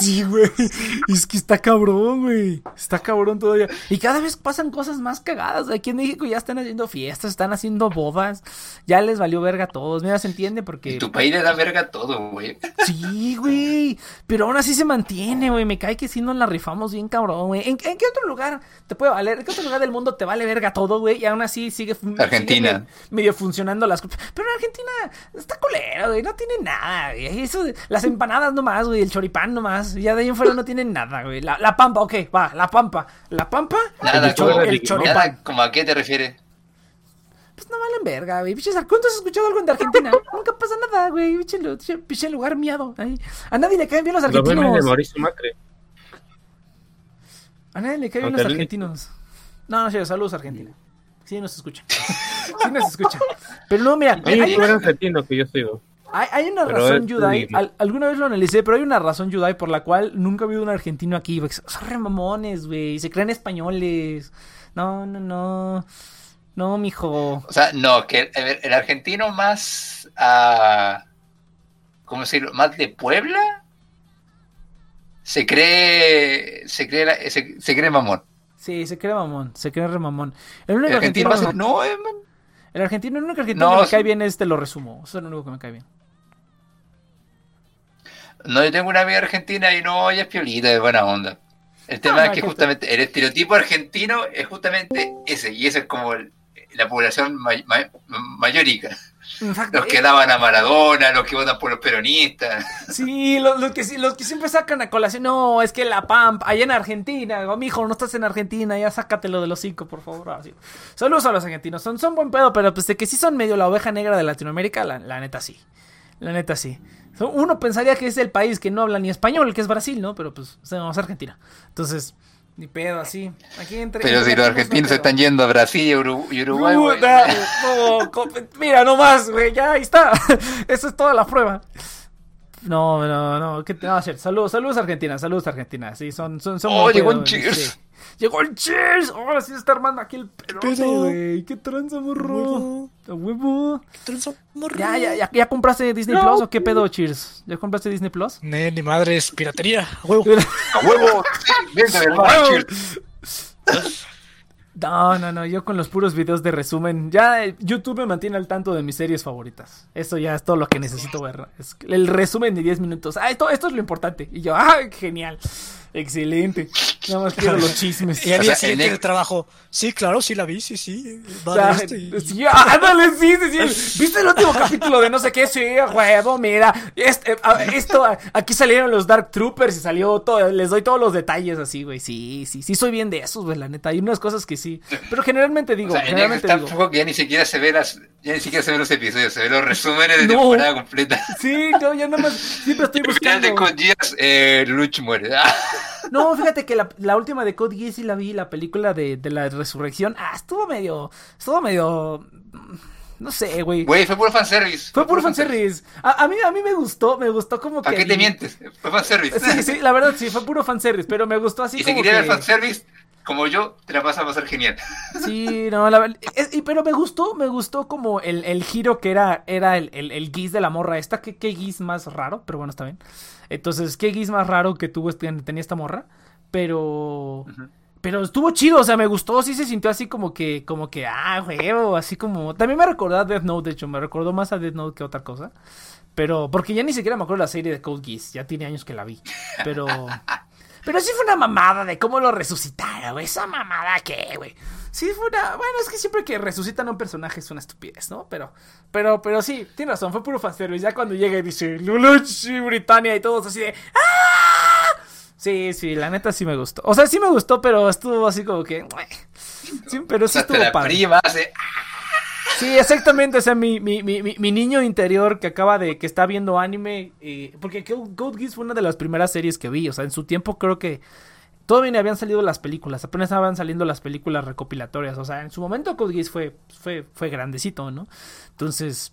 Sí, güey. Es que está cabrón, güey. Está cabrón todavía. Y cada vez pasan cosas más cagadas. Aquí en México ya están haciendo fiestas, están haciendo bodas. Ya les valió verga a todos. Mira, se entiende porque. En tu país le da verga a todo, güey. Sí, güey. Pero aún así se mantiene, güey. Me cae que sí nos la rifamos bien cabrón, güey. ¿En, en qué otro lugar te puede valer? ¿En qué otro lugar del mundo te vale verga todo, güey? Y aún así sigue. Argentina. sigue medio funcionando las cosas. Pero en Argentina está culera, güey. No tiene nada, güey. Eso, las empanadas nomás, güey. El choripán nomás. Ya de ahí en fuera no tienen nada, güey. La, la pampa, ok, va. La pampa. La pampa. Nada, el, chor- como- el choripán. Nada, como a qué te refieres. Pues no valen verga, güey. Pinches, ¿Cuánto has escuchado algo de Argentina? Nunca pasa nada, güey. Pinche lugar miado. Ahí. A nadie le caen bien los Los memes de argentinos. Mauricio Macri. A nadie le caen bien los argentinos. No, no, sí, saludos Argentina. Sí nos escuchan. Sí nos escuchan. Pero no, mira, Hay argentino que yo sigo. Hay- hay una Pero razón, Yudai. al- alguna vez lo analicé, pero hay una razón, Yudai, por la cual nunca ha habido un argentino aquí. Son re mamones, güey. Se creen españoles. No, no, no. No, mijo. O sea, no, que el argentino más a ¿cómo decirlo? más de Puebla se cree se cree la- se, se cree mamón. Sí, se cree mamón. Se cree re mamón. El único El argentino argentino. más no, eh, man. El argentino, el único argentino No, que me cae bien es, te lo resumo. Eso es lo único que me cae bien. No, yo tengo una amiga argentina y no, ella es piolita, de buena onda. El tema Ah, es que justamente el estereotipo argentino es justamente ese, y ese es como el- la población may- may- mayórica. Los que daban a Maradona, los que votan por los peronistas. Sí, los, los que, sí- los que siempre sacan a colación. No, es que la PAMP, allá en Argentina. mi mijo, no estás en Argentina, ya sácatelo de los cinco, por favor. Así. Saludos a los argentinos. Son, son buen pedo, pero pues de que sí son medio la oveja negra de Latinoamérica, la, la neta sí. La neta sí. Uno pensaría que es el país que no habla ni español, que es Brasil, ¿no? Pero pues, somos Argentina. Entonces, ni pedo, así. Aquí entre. Pero si los no argentinos se están yendo a Brasil y Urugu- y Uruguay. Puta, no, co- mira nomás, güey, ya ahí está. Eso es toda la prueba. No, no, no, ¿qué te va a hacer? Saludos, saludos Argentina, saludos Argentina. Sí, son, son, son Oh, llegó un Cheers. sí. Llegó el Cheers. Ahora sí se está armando aquí el pedote, pedo? güey. Qué tranza, morro. A huevo. Tranza, morro. Ya, ya, ya, ya compraste Disney Plus o qué pedo, Cheers? ¿Ya compraste Disney Plus? Ne, ni madre, es piratería. a Huevo. ¡A huevo! Cheers. No, no, no, yo con los puros videos de resumen. Ya eh, YouTube me mantiene al tanto de mis series favoritas. Eso ya es todo lo que necesito ver. Es el resumen de 10 minutos. Ah, esto, esto es lo importante. Y yo, ah, genial. Excelente. Nada más quiero los chismes. Y al O sea, en el- trabajo. Sí, claro, sí la vi, sí, sí. Va O sea, este y- sí, ándale, sí, sí, sí. ¿Viste el último capítulo de no sé qué? Sí, huevo, mira. Este, a- esto, a- aquí salieron los Dark Troopers y salió todo. Les doy todos los detalles así, güey. Sí, sí, sí, soy bien de esos, güey, la neta. Hay unas cosas que sí. Pero generalmente digo, O sea, en el generalmente está digo. poco que ya ni siquiera se ve las, ya ni siquiera se ven los episodios, se ven los resúmenes de No. temporada completa. Sí, yo ya nada más siempre estoy El final de buscando. Code Geass, eh, Luch muere. Ah, No, fíjate que la, la última de Code Geass sí la vi, la película de, de la resurrección. Ah, estuvo medio. Estuvo medio. mm, No sé, güey. Güey, fue puro fanservice. Fue puro fanservice. A, a mí, a mí me gustó, me gustó como que. ¿Para qué te el- mientes? Fue fanservice. Sí, sí, la verdad sí, fue puro fanservice, pero me gustó así y si como querías que... ver fanservice, como yo, te la vas a pasar genial. Sí, no, la verdad... es- y- pero me gustó, me gustó como el, el giro que era, era el, el, el guis de la morra esta. ¿Qué, qué guis más raro? Pero bueno, está bien. Entonces, ¿qué guis más raro que tuvo este- tenía esta morra? Pero... Pero estuvo chido, o sea, me gustó, sí se sintió así como que, como que, ah, huevo, así como... También me recordó a Death Note, de hecho, me recordó más a Death Note que otra cosa. Pero, porque ya ni siquiera me acuerdo de la serie de Code Geass, ya tiene años que la vi. Pero... Pero sí fue una mamada de cómo lo resucitaron, güey. Esa mamada que, güey. Sí fue una... Bueno, es que siempre que resucitan a un personaje es una estupidez, ¿no? Pero, pero, pero sí, tiene razón, fue puro fanservice. Ya cuando llega y dice, Luluchi, Britannia y todos así de... ¡Ah! Sí, sí, la neta sí me gustó. O sea, sí me gustó, pero estuvo así como que... Sí, pero O sí sea, hasta estuvo la padre. prima. Sí, exactamente. O sea, mi, mi, mi, mi- mi niño interior que acaba de. que está viendo anime. eh, porque Code Geass fue una de las primeras series que vi. O sea, en su tiempo creo que. Todavía ni habían salido las películas. Apenas estaban saliendo las películas recopilatorias. O sea, en su momento Code Geass fue, fue, fue grandecito, ¿no? Entonces.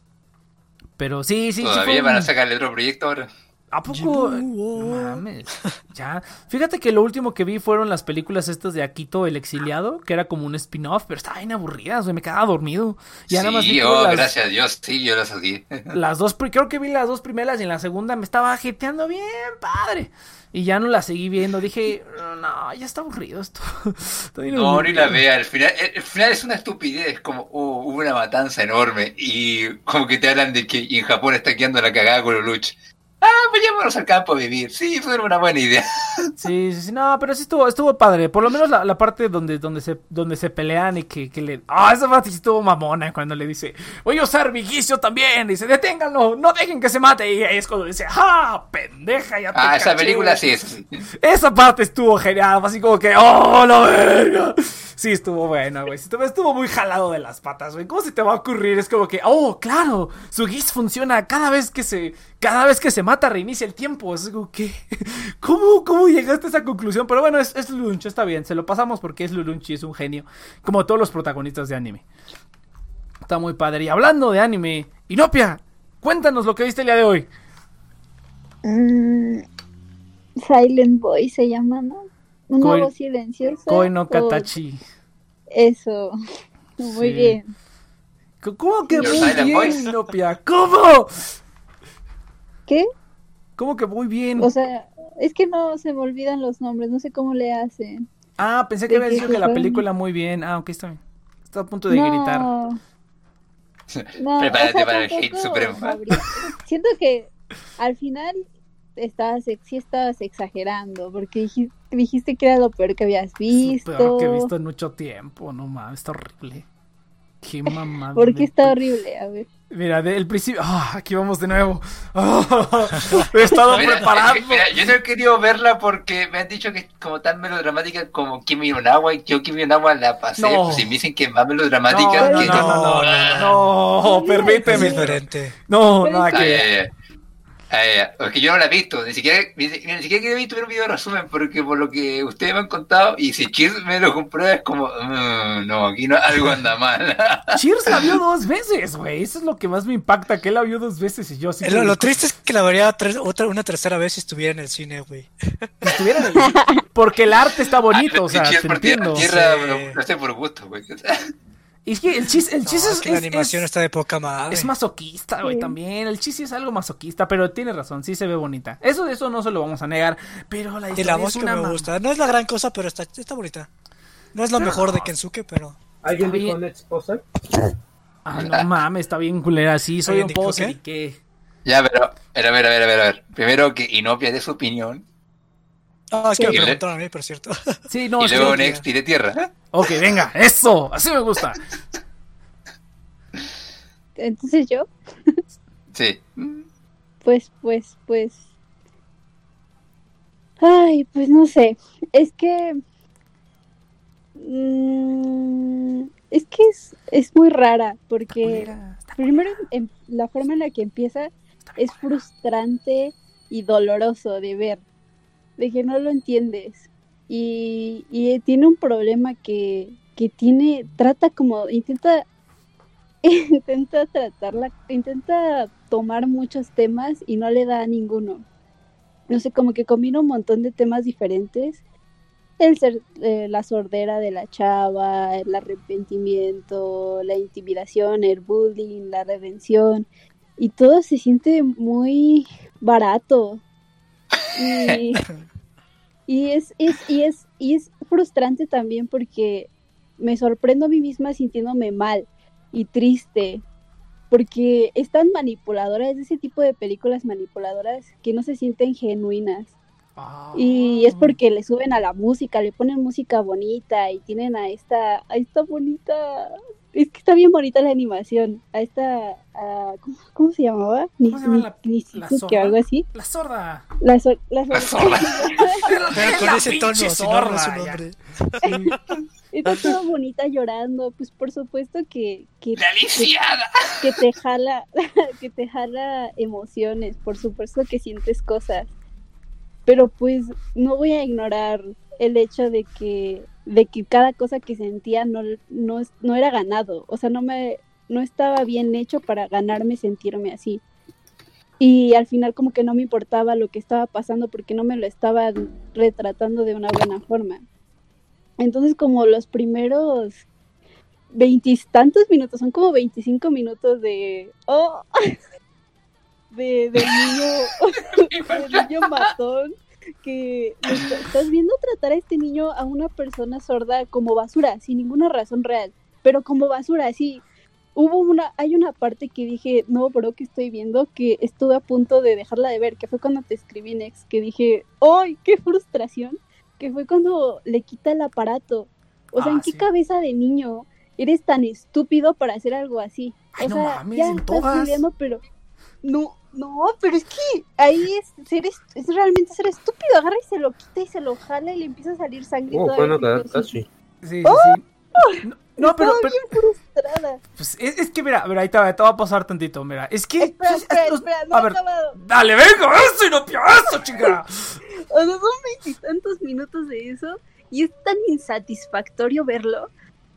Pero sí, sí, sí. Todavía fue van a un- sacarle otro proyecto ahora. ¿A poco? No mames. Ya. Fíjate que lo último que vi fueron las películas estas de Akito el exiliado, que era como un spin-off, pero estaban bien aburridas, güey. Me quedaba dormido. Ya nada más vi sí, como oh, las, gracias a Dios, sí, yo las odié. las dos, creo que vi las dos primeras y en la segunda me estaba jeteando bien, padre. Y ya no la seguí viendo. Dije, no, ya está aburrido esto. Está No, ni la vea. Al final, el, el final es una estupidez, como oh, hubo una matanza enorme y como que te hablan de que en Japón está quedando la cagada con los Ah, vayámonos al campo a vivir. Sí, fue una buena idea. Sí, sí, sí, no, pero sí estuvo, estuvo padre. Por lo menos la, la parte donde, donde, se, donde se pelean y que, que le. Ah, esa parte sí estuvo mamona cuando le dice, voy a usar mi guicio también. Dice, deténganlo, no dejen que se mate. Y ahí es cuando dice, ¡ah! Pendeja, ya te Ah, esa caché". película sí es. Esa parte estuvo genial, así como que, ¡oh, la verga! Sí, estuvo buena, güey. Estuvo, muy jalado de las patas, güey. ¿Cómo se te va a ocurrir? Es como que, ¡oh, claro! Su GIS funciona cada vez que se. Cada vez que se mata, reinicia el tiempo. Es como que. ¿Cómo, cómo llegaste a esa conclusión? Pero bueno, es, es Lulunch, está bien. Se lo pasamos porque es Lulunch y es un genio. Como todos los protagonistas de anime. Está muy padre. Y hablando de anime, Inopia, cuéntanos lo que viste el día de hoy. Mm, Silent Boy se llama, ¿no? Un Koi- nuevo silencioso. Koi no o- Katachi. Eso. Muy Sí. bien. ¿Cómo que muy bien. Inopia? ¿Cómo? ¿Qué? ¿Cómo que muy bien? O sea, es que no se me olvidan los nombres, no sé cómo le hacen. ah, pensé que ¿de habías qué dicho que la película muy bien. Ah, ok, está bien. Está a punto de no. gritar. No, Prepárate para el hate supremo. Siento que al final estabas, ex- sí estabas exagerando, porque dijiste, dijiste que era lo peor que habías Es lo visto. peor que he visto en mucho tiempo. No mames, está horrible. Qué mamada. Porque de- está horrible, a ver. Mira, del principio. Ah, aquí vamos de nuevo. Ah, he estado Mira, preparando. mira, yo no he querido verla porque me han dicho que es como tan melodramática como Kimi no Nawa y yo Kimi no Nawa la pasé. No. Pues, y me dicen que es más melodramática No, no, que no, no, no, no, no, Es permíteme. Es diferente. No, nada que ya. Ah, ya, ya. Es que yo no la he visto, ni siquiera, ni, ni siquiera he visto un video de resumen, porque por lo que ustedes me han contado, y si Cheers me lo comprueba, es como, "Mm, no, aquí no, algo anda mal. Cheers la vio dos veces, güey. Eso es lo que más me impacta, que él la vio dos veces y yo sí. Eh, Lo, lo triste es que la vería tres- otra, una tercera vez si estuviera en el cine, güey. que estuviera en el- Porque el arte está bonito, o sea, Cheers te entiendo. tierra, Sí. lo, lo sé por gusto, güey. Y es que el chiste, el No, chiste es es, que la es- animación es- está de poca madre. es masoquista, güey, Sí. también. El chiste es algo masoquista, pero tiene razón, sí se ve bonita. Eso, eso no se lo vamos a negar, pero la y historia la es música una me gusta. No es la gran cosa, pero está, está bonita. No es lo mejor de Kensuke, pero. ¿Alguien dijo bien. Next Puzzle? Ah, no mames, está bien culera, sí, soy ¿Alguien un pozo qué? y qué. Ya, pero, a ver, a ver, a ver, a ver, a ver. Primero que Inopia dé su opinión, Ah, es que me Sí. preguntaron a mí, por cierto. Sí, no, y luego que- Next tire tierra. Ok, venga, eso, así me gusta. Entonces yo, Sí. pues, pues, pues. Ay, pues no sé. Es que. mm, es que es, es muy rara, porque Culera, está- primero em- la forma en la que empieza es frustrante y doloroso de ver, de que no lo entiendes. Y, y tiene un problema que, que tiene, trata como, intenta, intenta tratarla, intenta tomar muchos temas y no le da a ninguno. No sé, como que combina un montón de temas diferentes. El ser, eh, la sordera de la chava, el arrepentimiento, la intimidación, el bullying, la redención. Y todo se siente muy barato. Y, y es, es, y es, y es frustrante también porque me sorprendo a mí misma sintiéndome mal y triste. Porque es tan manipuladora, es de ese tipo de películas manipuladoras que no se sienten genuinas. Y es Ah. porque le suben a la música, le ponen música bonita y tienen a esta, a esta bonita, es que está bien bonita la animación, a esta, a- ¿cómo, cómo se llamaba? Ni, ¿Cómo se llama ni- la- ni la Sisuke, zorra? algo así. La sorda. La, sor- la La sor- zorra. Pero con ese tono, si no, su nombre. Está toda bonita llorando, pues por supuesto que, que, ¡La lisiada! que te jala, que te jala emociones, por supuesto que sientes cosas. Pero pues no voy a ignorar el hecho de que, de que cada cosa que sentía no, no, no era ganado. O sea, no me, no estaba bien hecho para ganarme sentirme así. y al final como que no me importaba lo que estaba pasando porque no me lo estaban retratando de una buena forma. Entonces como los primeros veintitantos minutos, son como 25 minutos de... Oh, de, niño, del niño matón, que estás viendo tratar a este niño, a una persona sorda, como basura, sin ninguna razón real, pero como basura, así. Hubo una, hay una parte que dije, no, bro, que estoy viendo, que estuve a punto de dejarla de ver, que fue cuando te escribí Nex, que dije, ¡ay, qué frustración! Que fue cuando le quita el aparato. O sea, Ah, ¿en qué sí. cabeza de niño eres tan estúpido para hacer algo así? Ay, o no sea, mames, ya estás todas. pero no, no, pero es que ahí es, ser es, es realmente ser estúpido. Agarra y se lo quita y se lo jala y le empieza a salir sangre. Oh, bueno, la casi. Sí, sí, ¡Oh! sí. No, no, pero, pero- bien frustrada. pues, es, es que mira, mira, ahí te, va- te va a pasar tantito, mira. Es que. Espera, pues, espera, los- espera, no a he ver, acabado. dale, venga, eso y no eso, chica. O sea, son veintitantos minutos de eso y es tan insatisfactorio verlo.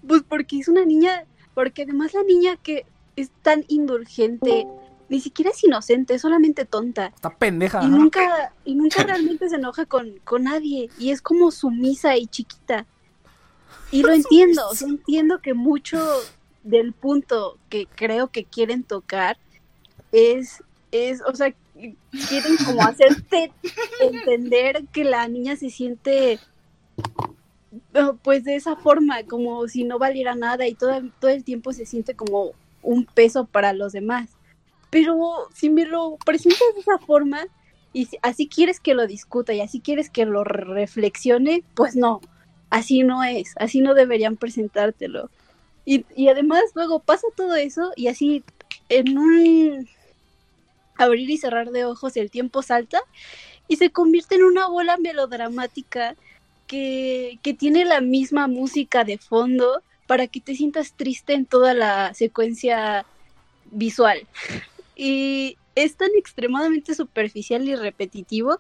Pues porque es una niña, porque además la niña que es tan indulgente, ni siquiera es inocente, es solamente tonta. Está pendeja. Y nunca, y nunca realmente se enoja con, con nadie. Y es como sumisa y chiquita. Y lo entiendo, o sea, entiendo que mucho del punto que creo que quieren tocar es, es, o sea, quieren como hacerte entender que la niña se siente pues de esa forma, como si no valiera nada y todo, todo el tiempo se siente como un peso para los demás. Pero si me lo presentas de esa forma y así quieres que lo discuta y así quieres que lo re- reflexione, pues no, así no es, así no deberían presentártelo. Y, y además luego pasa todo eso y así en un abrir y cerrar de ojos el tiempo salta y se convierte en una bola melodramática que, que tiene la misma música de fondo para que te sientas triste en toda la secuencia visual. Y es tan extremadamente superficial y repetitivo.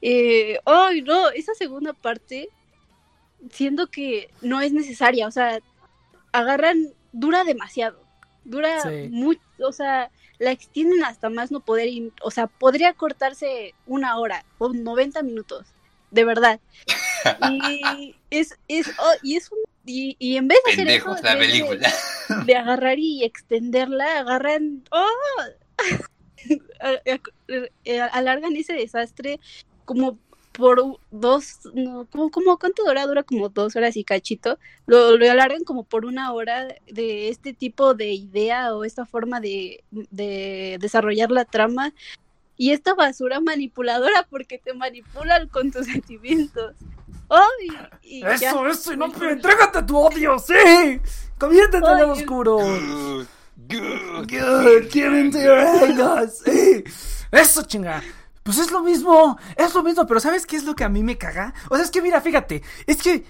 Eh, ¡Ay, no! Esa segunda parte, siento que no es necesaria. O sea, agarran, dura demasiado. Dura Sí. mucho, o sea, la extienden hasta más no poder. y- o sea, podría cortarse una hora o 90 minutos, de verdad. Y es, es, oh, y es un. Y, y en vez de hacer eso, la de- película. de agarrar y extenderla, agarran, ¡oh! Alargan ese desastre como por dos, no, como, como cuánto dura, dura como dos horas y cachito, lo, lo alargan como por una hora de este tipo de idea o esta forma de, de desarrollar la trama y esta basura manipuladora porque te manipulan con tus sentimientos. ¡Ay! y ya. Eso, eso, y no, pero entrégate a tu odio, sí. Conviértete en el oscuro. Good, good. Good, give into your anger, sí. Eso, chinga. Pues es lo mismo, es lo mismo, pero ¿sabes qué es lo que a mí me caga? O sea, es que mira, fíjate, es que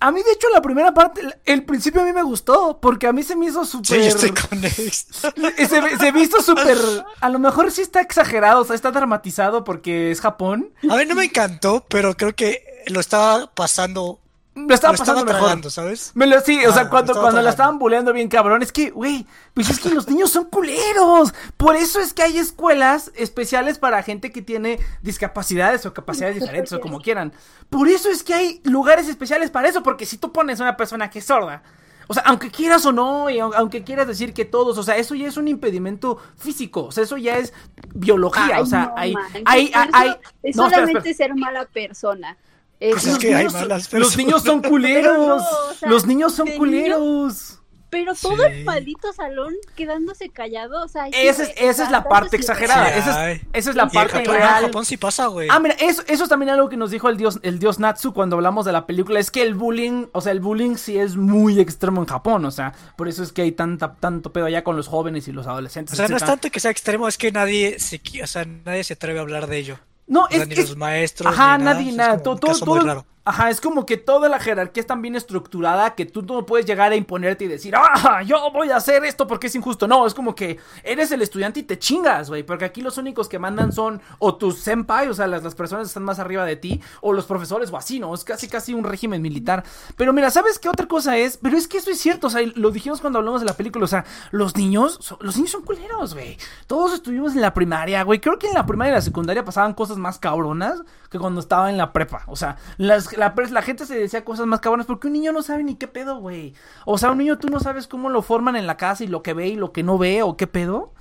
a mí de hecho la primera parte, el, principio a mí me gustó, porque a mí se me hizo súper... Sí, estoy con esto. Se, se me hizo súper... A lo mejor sí está exagerado, o sea, está dramatizado porque es Japón. A mí no me encantó, pero creo que lo estaba pasando. Lo estaba lo estaba pasando mejor. tragando, ¿sabes? Me lo, sí, o Ah, sea, me cuando, cuando la estaban buleando bien cabrón, es que, güey, pues es que los niños son culeros. Por eso es que hay escuelas especiales para gente que tiene discapacidades o capacidades diferentes o como quieran. Por eso es que hay lugares especiales para eso, porque si tú pones a una persona que es sorda, o sea, aunque quieras o no, y au- aunque quieras decir que todos, o sea, eso ya es un impedimento físico, o sea, eso ya es biología, Ay, o sea, no hay, manches, hay, hay, eso hay- Es no, espera, solamente espera. ser mala persona. Pues es Eso- que hay niños son- malas los niños son culeros. no, o sea, los niños son niño- culeros. Pero todo Sí. el maldito salón quedándose callado, o sea, hay Esa es, que- esa es la parte exagerada. Sí, esa, es, esa es la Y parte Japón, real. Japón sí pasa, güey. Ah, mira, eso, eso es también algo que nos dijo el dios, el dios Natsu cuando hablamos de la película. Es que el bullying, o sea, el bullying sí es muy extremo en Japón. O sea, por eso es que hay tanta, tanto pedo allá con los jóvenes y los adolescentes. o sea, no es tanto que sea extremo, es que nadie se, o sea, nadie se atreve a hablar de ello. No, es, ni es- los maestros. Ajá, ni nada, nadie, es nada. Todo, todo, todo-. Ajá, es como que toda la jerarquía es tan bien estructurada que tú no puedes llegar a imponerte y decir, ah, yo voy a hacer esto porque es injusto. No, es como que eres el estudiante y te chingas, güey. Porque aquí los únicos que mandan son o tus senpai, o sea, las, las personas que están más arriba de ti, o los profesores o así, ¿no? Es casi, casi un régimen militar. Pero mira, ¿sabes qué otra cosa es? Pero es que eso es cierto, o sea, lo dijimos cuando hablamos de la película, o sea, los niños, los niños son culeros, güey. Todos estuvimos en la primaria, güey. Creo que en la primaria y la secundaria pasaban cosas más cabronas que cuando estaba en la prepa. O sea, las, la, gente se decía cosas más cabronas porque un niño no sabe ni qué pedo, güey. O sea, un niño tú no sabes cómo lo forman en la casa y lo que ve y lo que no ve o qué pedo.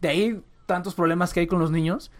De ahí tantos problemas que hay con los niños.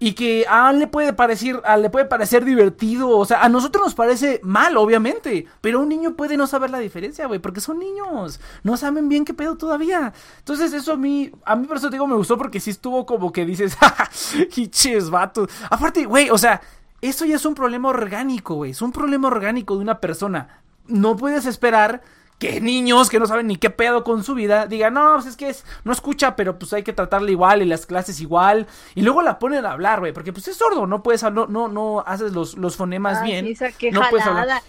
Y que a él le puede parecer, a, le puede parecer divertido. O sea, a nosotros nos parece mal, obviamente. Pero un niño puede no saber la diferencia, güey. Porque son niños. No saben bien qué pedo todavía. Entonces, eso a mí, a mí por eso te digo, me gustó porque sí estuvo como que dices, hiches, vato. Aparte, güey, o sea, eso ya es un problema orgánico, güey. Es un problema orgánico de una persona. No puedes esperar que niños que no saben ni qué pedo con su vida digan, no, pues es que es, no escucha, pero pues hay que tratarle igual y las clases igual. Y luego la ponen a hablar, güey, porque pues es sordo, no puedes hablar, no, no haces los, los fonemas Ay, bien. Esa no puedes hablar.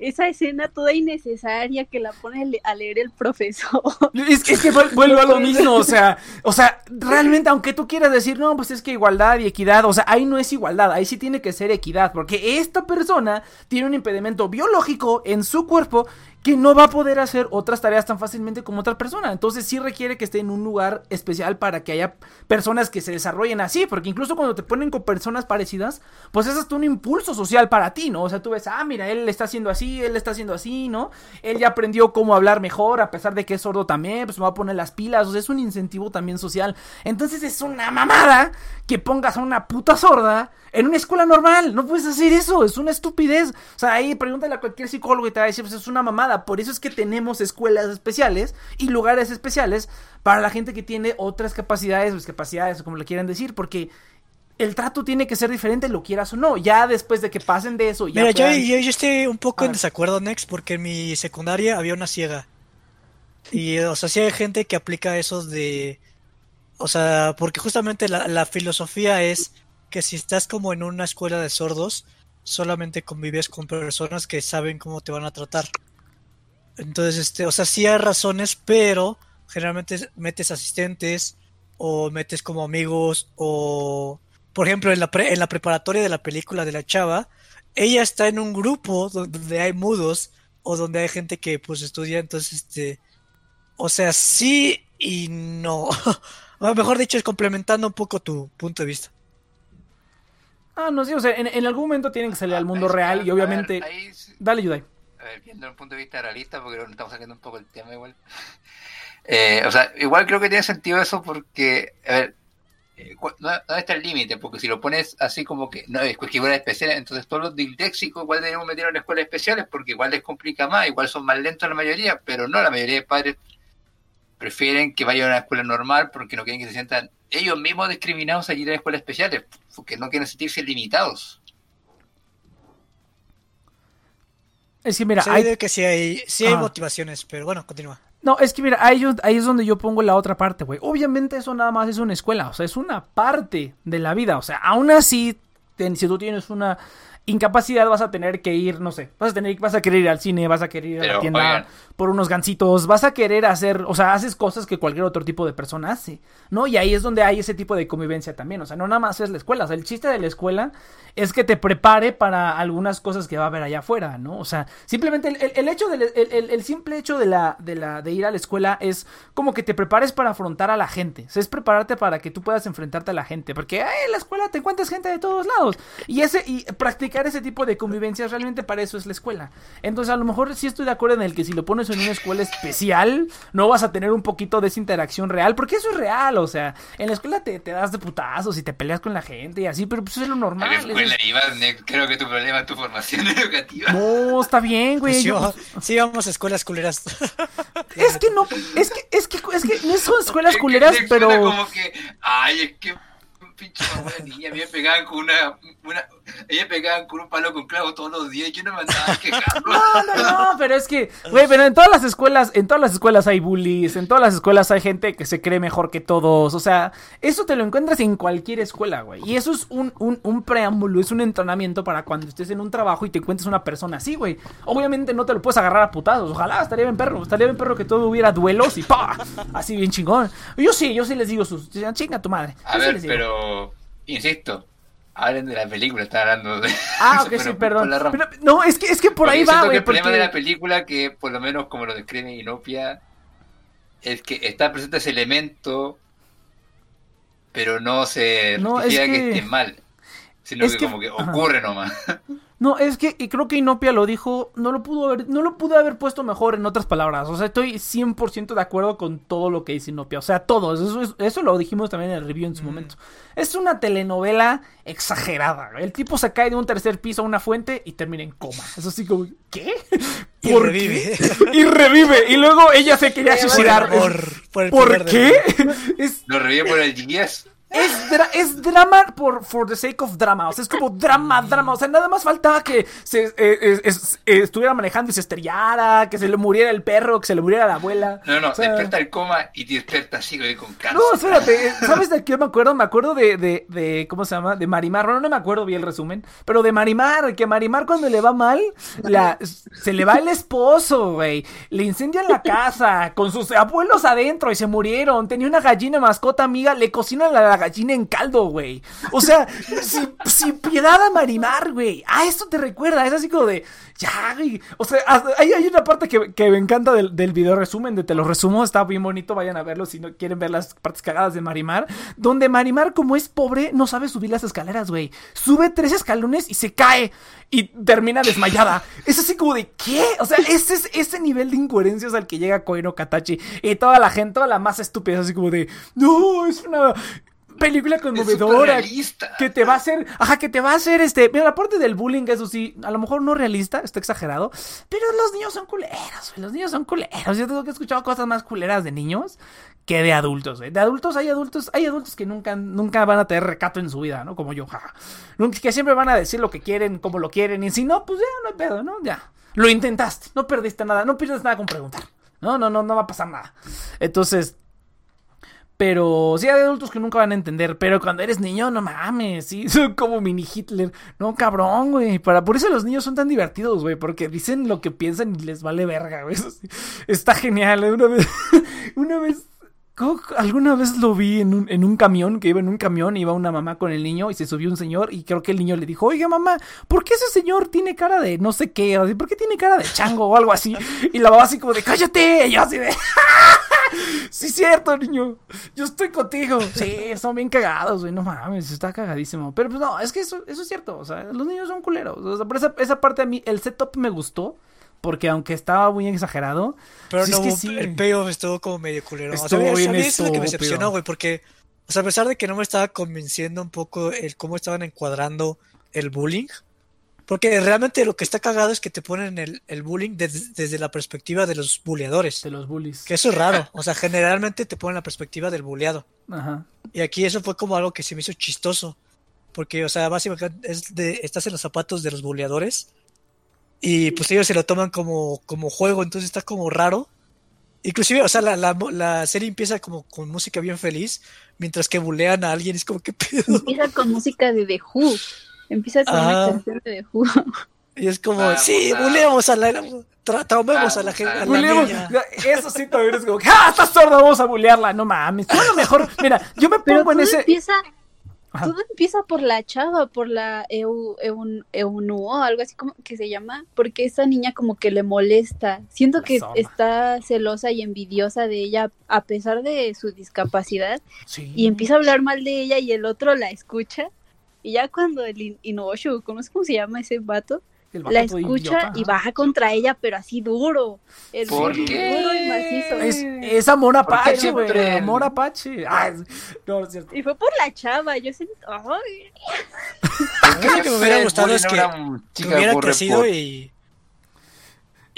Esa escena toda innecesaria que la pone a leer el profesor. Es, que vuel- vuelvo a lo mismo, o sea, o sea, realmente aunque tú quieras decir, no, pues es que igualdad y equidad, o sea, ahí no es igualdad, ahí sí tiene que ser equidad, porque esta persona tiene un impedimento biológico en su cuerpo que no va a poder hacer otras tareas tan fácilmente como otra persona. Entonces sí requiere que esté en un lugar especial para que haya personas que se desarrollen así, porque incluso cuando te ponen con personas parecidas, pues es hasta un impulso social para ti, ¿no? O sea, tú ves, ah, mira, él está haciendo así, él está haciendo así, ¿no? Él ya aprendió cómo hablar mejor, a pesar de que es sordo también, pues me va a poner las pilas, o sea, es un incentivo también social. Entonces es una mamada que pongas a una puta sorda en una escuela normal. No puedes hacer eso, es una estupidez. O sea, ahí pregúntale a cualquier psicólogo y te va a decir, pues es una mamada. Por eso es que tenemos escuelas especiales y lugares especiales para la gente que tiene otras capacidades o discapacidades, o como le quieran decir, porque el trato tiene que ser diferente, lo quieras o no. Ya después de que pasen de eso, ya Mira, yo, puedan- yo, yo estoy un poco en desacuerdo, Next, porque en mi secundaria había una ciega. Y, o sea, sí hay gente que aplica eso de... O sea, porque justamente la, la filosofía es que si estás como en una escuela de sordos, solamente convives con personas que saben cómo te van a tratar. Entonces, este, o sea, sí hay razones, pero generalmente metes asistentes o metes como amigos o, por ejemplo, en la, pre- en la preparatoria de la película de la chava, ella está en un grupo do- donde hay mudos o donde hay gente que pues estudia, entonces, este, o sea, sí y no. O mejor dicho, es complementando un poco tu punto de vista. Ah, no sé, o sea, en, en algún momento tienen que salir al mundo Ahí- real y a obviamente... ver, ahí sí- Dale, Yudai. a ver, viendo un punto de vista realista, porque estamos sacando un poco el tema igual. Eh, o sea, igual creo que tiene sentido eso porque, a ver, eh, ¿dónde está el límite? Porque si lo pones así como que no es escuela especial, entonces todos los disléxicos igual debemos meter en escuelas especiales porque igual les complica más, igual son más lentos la mayoría, pero no, la mayoría de padres prefieren que vayan a una escuela normal porque no quieren que se sientan ellos mismos discriminados allí en escuelas especiales, porque no quieren sentirse limitados. Es que mira, Sí, hay, de que sí hay, sí hay Ah. motivaciones, pero bueno, continúa. No, es que mira, ahí, yo- ahí es donde yo pongo la otra parte, güey. Obviamente eso nada más es una escuela, o sea, es una parte de la vida. O sea, aún así, ten- si tú tienes una incapacidad, vas a tener que ir, no sé, vas a tener, vas a querer ir al cine, vas a querer ir a la tienda oigan. por unos gancitos, vas a querer hacer, o sea, haces cosas que cualquier otro tipo de persona hace, ¿no? Y ahí es donde hay ese tipo de convivencia también, o sea, no nada más es la escuela, o sea, el chiste de la escuela es que te prepare para algunas cosas que va a haber allá afuera, ¿no? O sea, simplemente el, el- el hecho del, el, el- el simple hecho de la, de la, de ir a la escuela es como que te prepares para afrontar a la gente, o sea, es prepararte para que tú puedas enfrentarte a la gente, porque ay, en la escuela te encuentras gente de todos lados, y ese, y practicar ese tipo de convivencias realmente para eso es la escuela. Entonces, a lo mejor sí estoy de acuerdo en el que si lo pones en una escuela especial, no vas a tener un poquito de esa interacción real, porque eso es real, o sea, en la escuela te, te das de putazos y te peleas con la gente y así, pero pues es lo normal. ¿A eso escuela es- ibas, Nick? Creo que tu problema es tu formación educativa. No, está bien, güey. Pues sí, yo- vamos- sí, vamos a escuelas culeras. Es que no, es que, es que, es que no son escuelas culeras, pero. como que, ay, es que pinche mamá de niña, a mí me pegaban con una, una Ellos pegaban con un palo con clavo todos los días. Yo no me andaba quejando. No, no, no, pero es que, güey, pero en todas las escuelas, en todas las escuelas hay bullies, en todas las escuelas hay gente que se cree mejor que todos, o sea, eso te lo encuentras en cualquier escuela, güey, y eso es un, un, un preámbulo, es un entrenamiento para cuando estés en un trabajo y te encuentres una persona así, güey. Obviamente no te lo puedes agarrar a putados, ojalá, estaría bien perro, estaría bien perro que todo hubiera duelos y pa, así bien chingón. Yo sí, yo sí les digo sus, chinga tu madre. A Yo sí ver, les digo. pero, insisto, hablen de la película, están hablando de Ah, ok, pero sí, perdón. Pero, no, es que, es que por Porque ahí va, güey, el problema de la película, que por lo menos como lo describe Inopia, es que está presente ese elemento, pero no se No, es que... que- esté mal, sino es que, que- como que ajá. ocurre nomás. No, es que, y creo que Inopia lo dijo, no lo pudo haber, no lo pude haber puesto mejor en otras palabras. O sea, estoy 100% de acuerdo con todo lo que dice Inopia. O sea, todo. Eso, es- eso lo dijimos también en el review en su momento. Es una telenovela exagerada. El tipo se cae de un tercer piso a una fuente y termina en coma. Eso sí como, ¿qué? Y ¿Por revive. qué? Y revive. Y luego ella se quería Por el suicidar. amor, por el ¿Por qué? Es, Lo revive por el GS. Es, dra- es drama por for the sake of drama. O sea, es como drama, drama. O sea, nada más faltaba que se eh, eh, es- eh, estuviera manejando y se estrellara, que se le muriera el perro, que se le muriera la abuela. No, no, O sea, despierta el coma y te despierta así, güey, con cáncer. No, espérate, ¿sabes de qué me acuerdo? Me acuerdo de, de, de, ¿cómo se llama? De Marimar, bueno, no me acuerdo bien el resumen, pero de Marimar, que Marimar cuando le va mal, la, se le va el esposo, güey, le incendian la casa, con sus abuelos adentro y se murieron, tenía una gallina mascota amiga, le cocinan la gallina en caldo, güey, o sea, sin, piedad a Marimar, güey, a esto te recuerda, es así como de, ya, güey, o sea, hay, hay una parte que, me encanta del, video resumen, de te lo resumo, está bien bonito, vayan a verlo si no quieren ver las partes cagadas de Marimar, donde Marimar, como es pobre, no sabe subir las escaleras, güey. Sube tres escalones y se cae y termina desmayada. Es así como de, ¿qué? O sea, ese es ese nivel de incoherencias al que llega Koino Katachi y toda la gente, toda la más estúpida, es así como de, no, es una película conmovedora. Que te va a hacer, ajá, que te va a hacer este. Mira, la parte del bullying, eso sí, a lo mejor no realista, está exagerado. Pero los niños son culeros. Los niños son culeros. Yo tengo que he escuchado cosas más culeras de niños que de adultos, güey. De adultos hay adultos, hay adultos que nunca, nunca van a tener recato en su vida, ¿no? Como yo, jaja. Que siempre van a decir lo que quieren, como lo quieren. Y si no, pues ya no hay pedo, ¿no? Ya. Lo intentaste, no perdiste nada, no pierdes nada con preguntar. No, no, no, no va a pasar nada. Entonces, pero sí hay adultos que nunca van a entender. Pero cuando eres niño, no mames, sí, son como mini Hitler. No, cabrón, güey. Para, por eso los niños son tan divertidos, güey. Porque dicen lo que piensan y les vale verga, güey. Está genial. ¿eh? Una vez, una vez, ¿cómo- alguna vez lo vi en un, en un camión, que iba en un camión, iba una mamá con el niño y se subió un señor y creo que el niño le dijo, oiga mamá, ¿por qué ese señor tiene cara de no sé qué? ¿Por qué tiene cara de chango o algo así? Y la mamá así como de, cállate. Y yo así de... Sí, cierto, niño. Yo estoy contigo. Sí, son bien cagados, güey. No mames, está cagadísimo. Pero pues no, es que eso, eso es cierto. O sea, los niños son culeros. O sea, por esa, esa parte a mí, el setup me gustó. Porque aunque estaba muy exagerado. Pero sí no, es que sí. el payoff estuvo como medio culero. Estuvo o sea, bien a mí eso es lo que me decepcionó, güey, porque, o sea, a pesar de que no me estaba convenciendo un poco el cómo estaban encuadrando el bullying, porque realmente lo que está cagado es que te ponen el, el bullying des- desde la perspectiva de los bulleadores, De los bullies. que eso es raro, o sea, generalmente te ponen la perspectiva del bulleado, Ajá. y aquí eso fue como algo que se me hizo chistoso, porque, o sea, básicamente es de, estás en los zapatos de los bulleadores, y pues ellos se lo toman como, como juego, entonces está como raro. Inclusive, o sea, la, la, la serie empieza como con música bien feliz, mientras que bulean a alguien, es como, ¿qué pedo? Empieza con música de The Who. Empieza con una Ah. canción de Who. Y es como, Vamos sí, a- buleamos a la, tra- traumemos a la, Vamos gen- a- a la Buleemos. niña. Eso sí también es como, ¡ah, estás sorda! Vamos a bulearla. No mames. Tú a lo mejor, mira, yo me Pero pongo en todo ese. empieza, Ajá. todo empieza por la chava, por la Eu, Eun- Eunuo, algo así como que se llama, porque esa niña como que le molesta. Siento La que está celosa y envidiosa de ella a pesar de su discapacidad Sí. y empieza a hablar mal de ella y el otro la escucha. Y ya cuando el In- Inuyasha, ¿cómo es cómo se llama ese vato? El vato La escucha idiota, y baja contra ella, pero así duro. El ¿Por duro qué? y macizo. Es, es amor apache, güey. Amor apache. No, es cierto. Y fue por la chava, yo sentí, ay, lo que me hubiera gustado es que, que hubiera crecido report. y,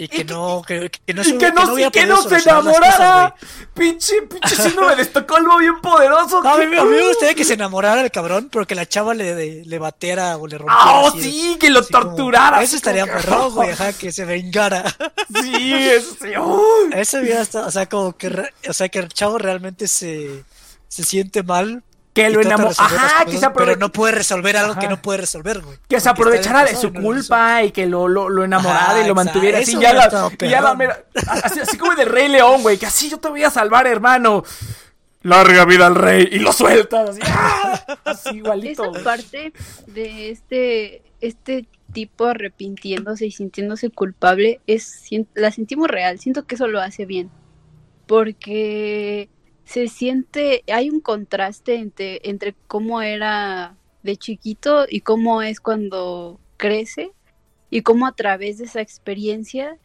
Y que Y que- no, que, que no, Y se- que no, hubiera y que no se enamorara. cosas, pinche, pinche síndrome de Estocolmo bien poderoso. No, a, mí, que- me gustaría que se enamorara el cabrón, pero que la chava le, le, le bateara o le rompiera. Ah, oh, sí, que lo como- torturara. Eso estaría que- perro, güey, ajá, que se vengara. Sí, eso sí. Eso hubiera estado, o sea, como que, o sea, que el chavo realmente se, se siente mal. Que lo las Ajá, que se aprovechara. Pero no puede resolver algo que no puede resolver, güey. Que se aprovechara de su culpa y que lo, lo, lo enamorara Ajá, y lo exacto. mantuviera así. Ya la, ya la así, así como del Rey León, güey, que así yo te voy a salvar, hermano. Larga vida al rey. Y lo sueltas así. ¡ah! Así igualito. Esa parte de este, este tipo arrepintiéndose y sintiéndose culpable es la sentimos real. Siento que eso lo hace bien. Porque se siente, hay un contraste entre, entre cómo era de chiquito y cómo es cuando crece y cómo a través de esa experiencia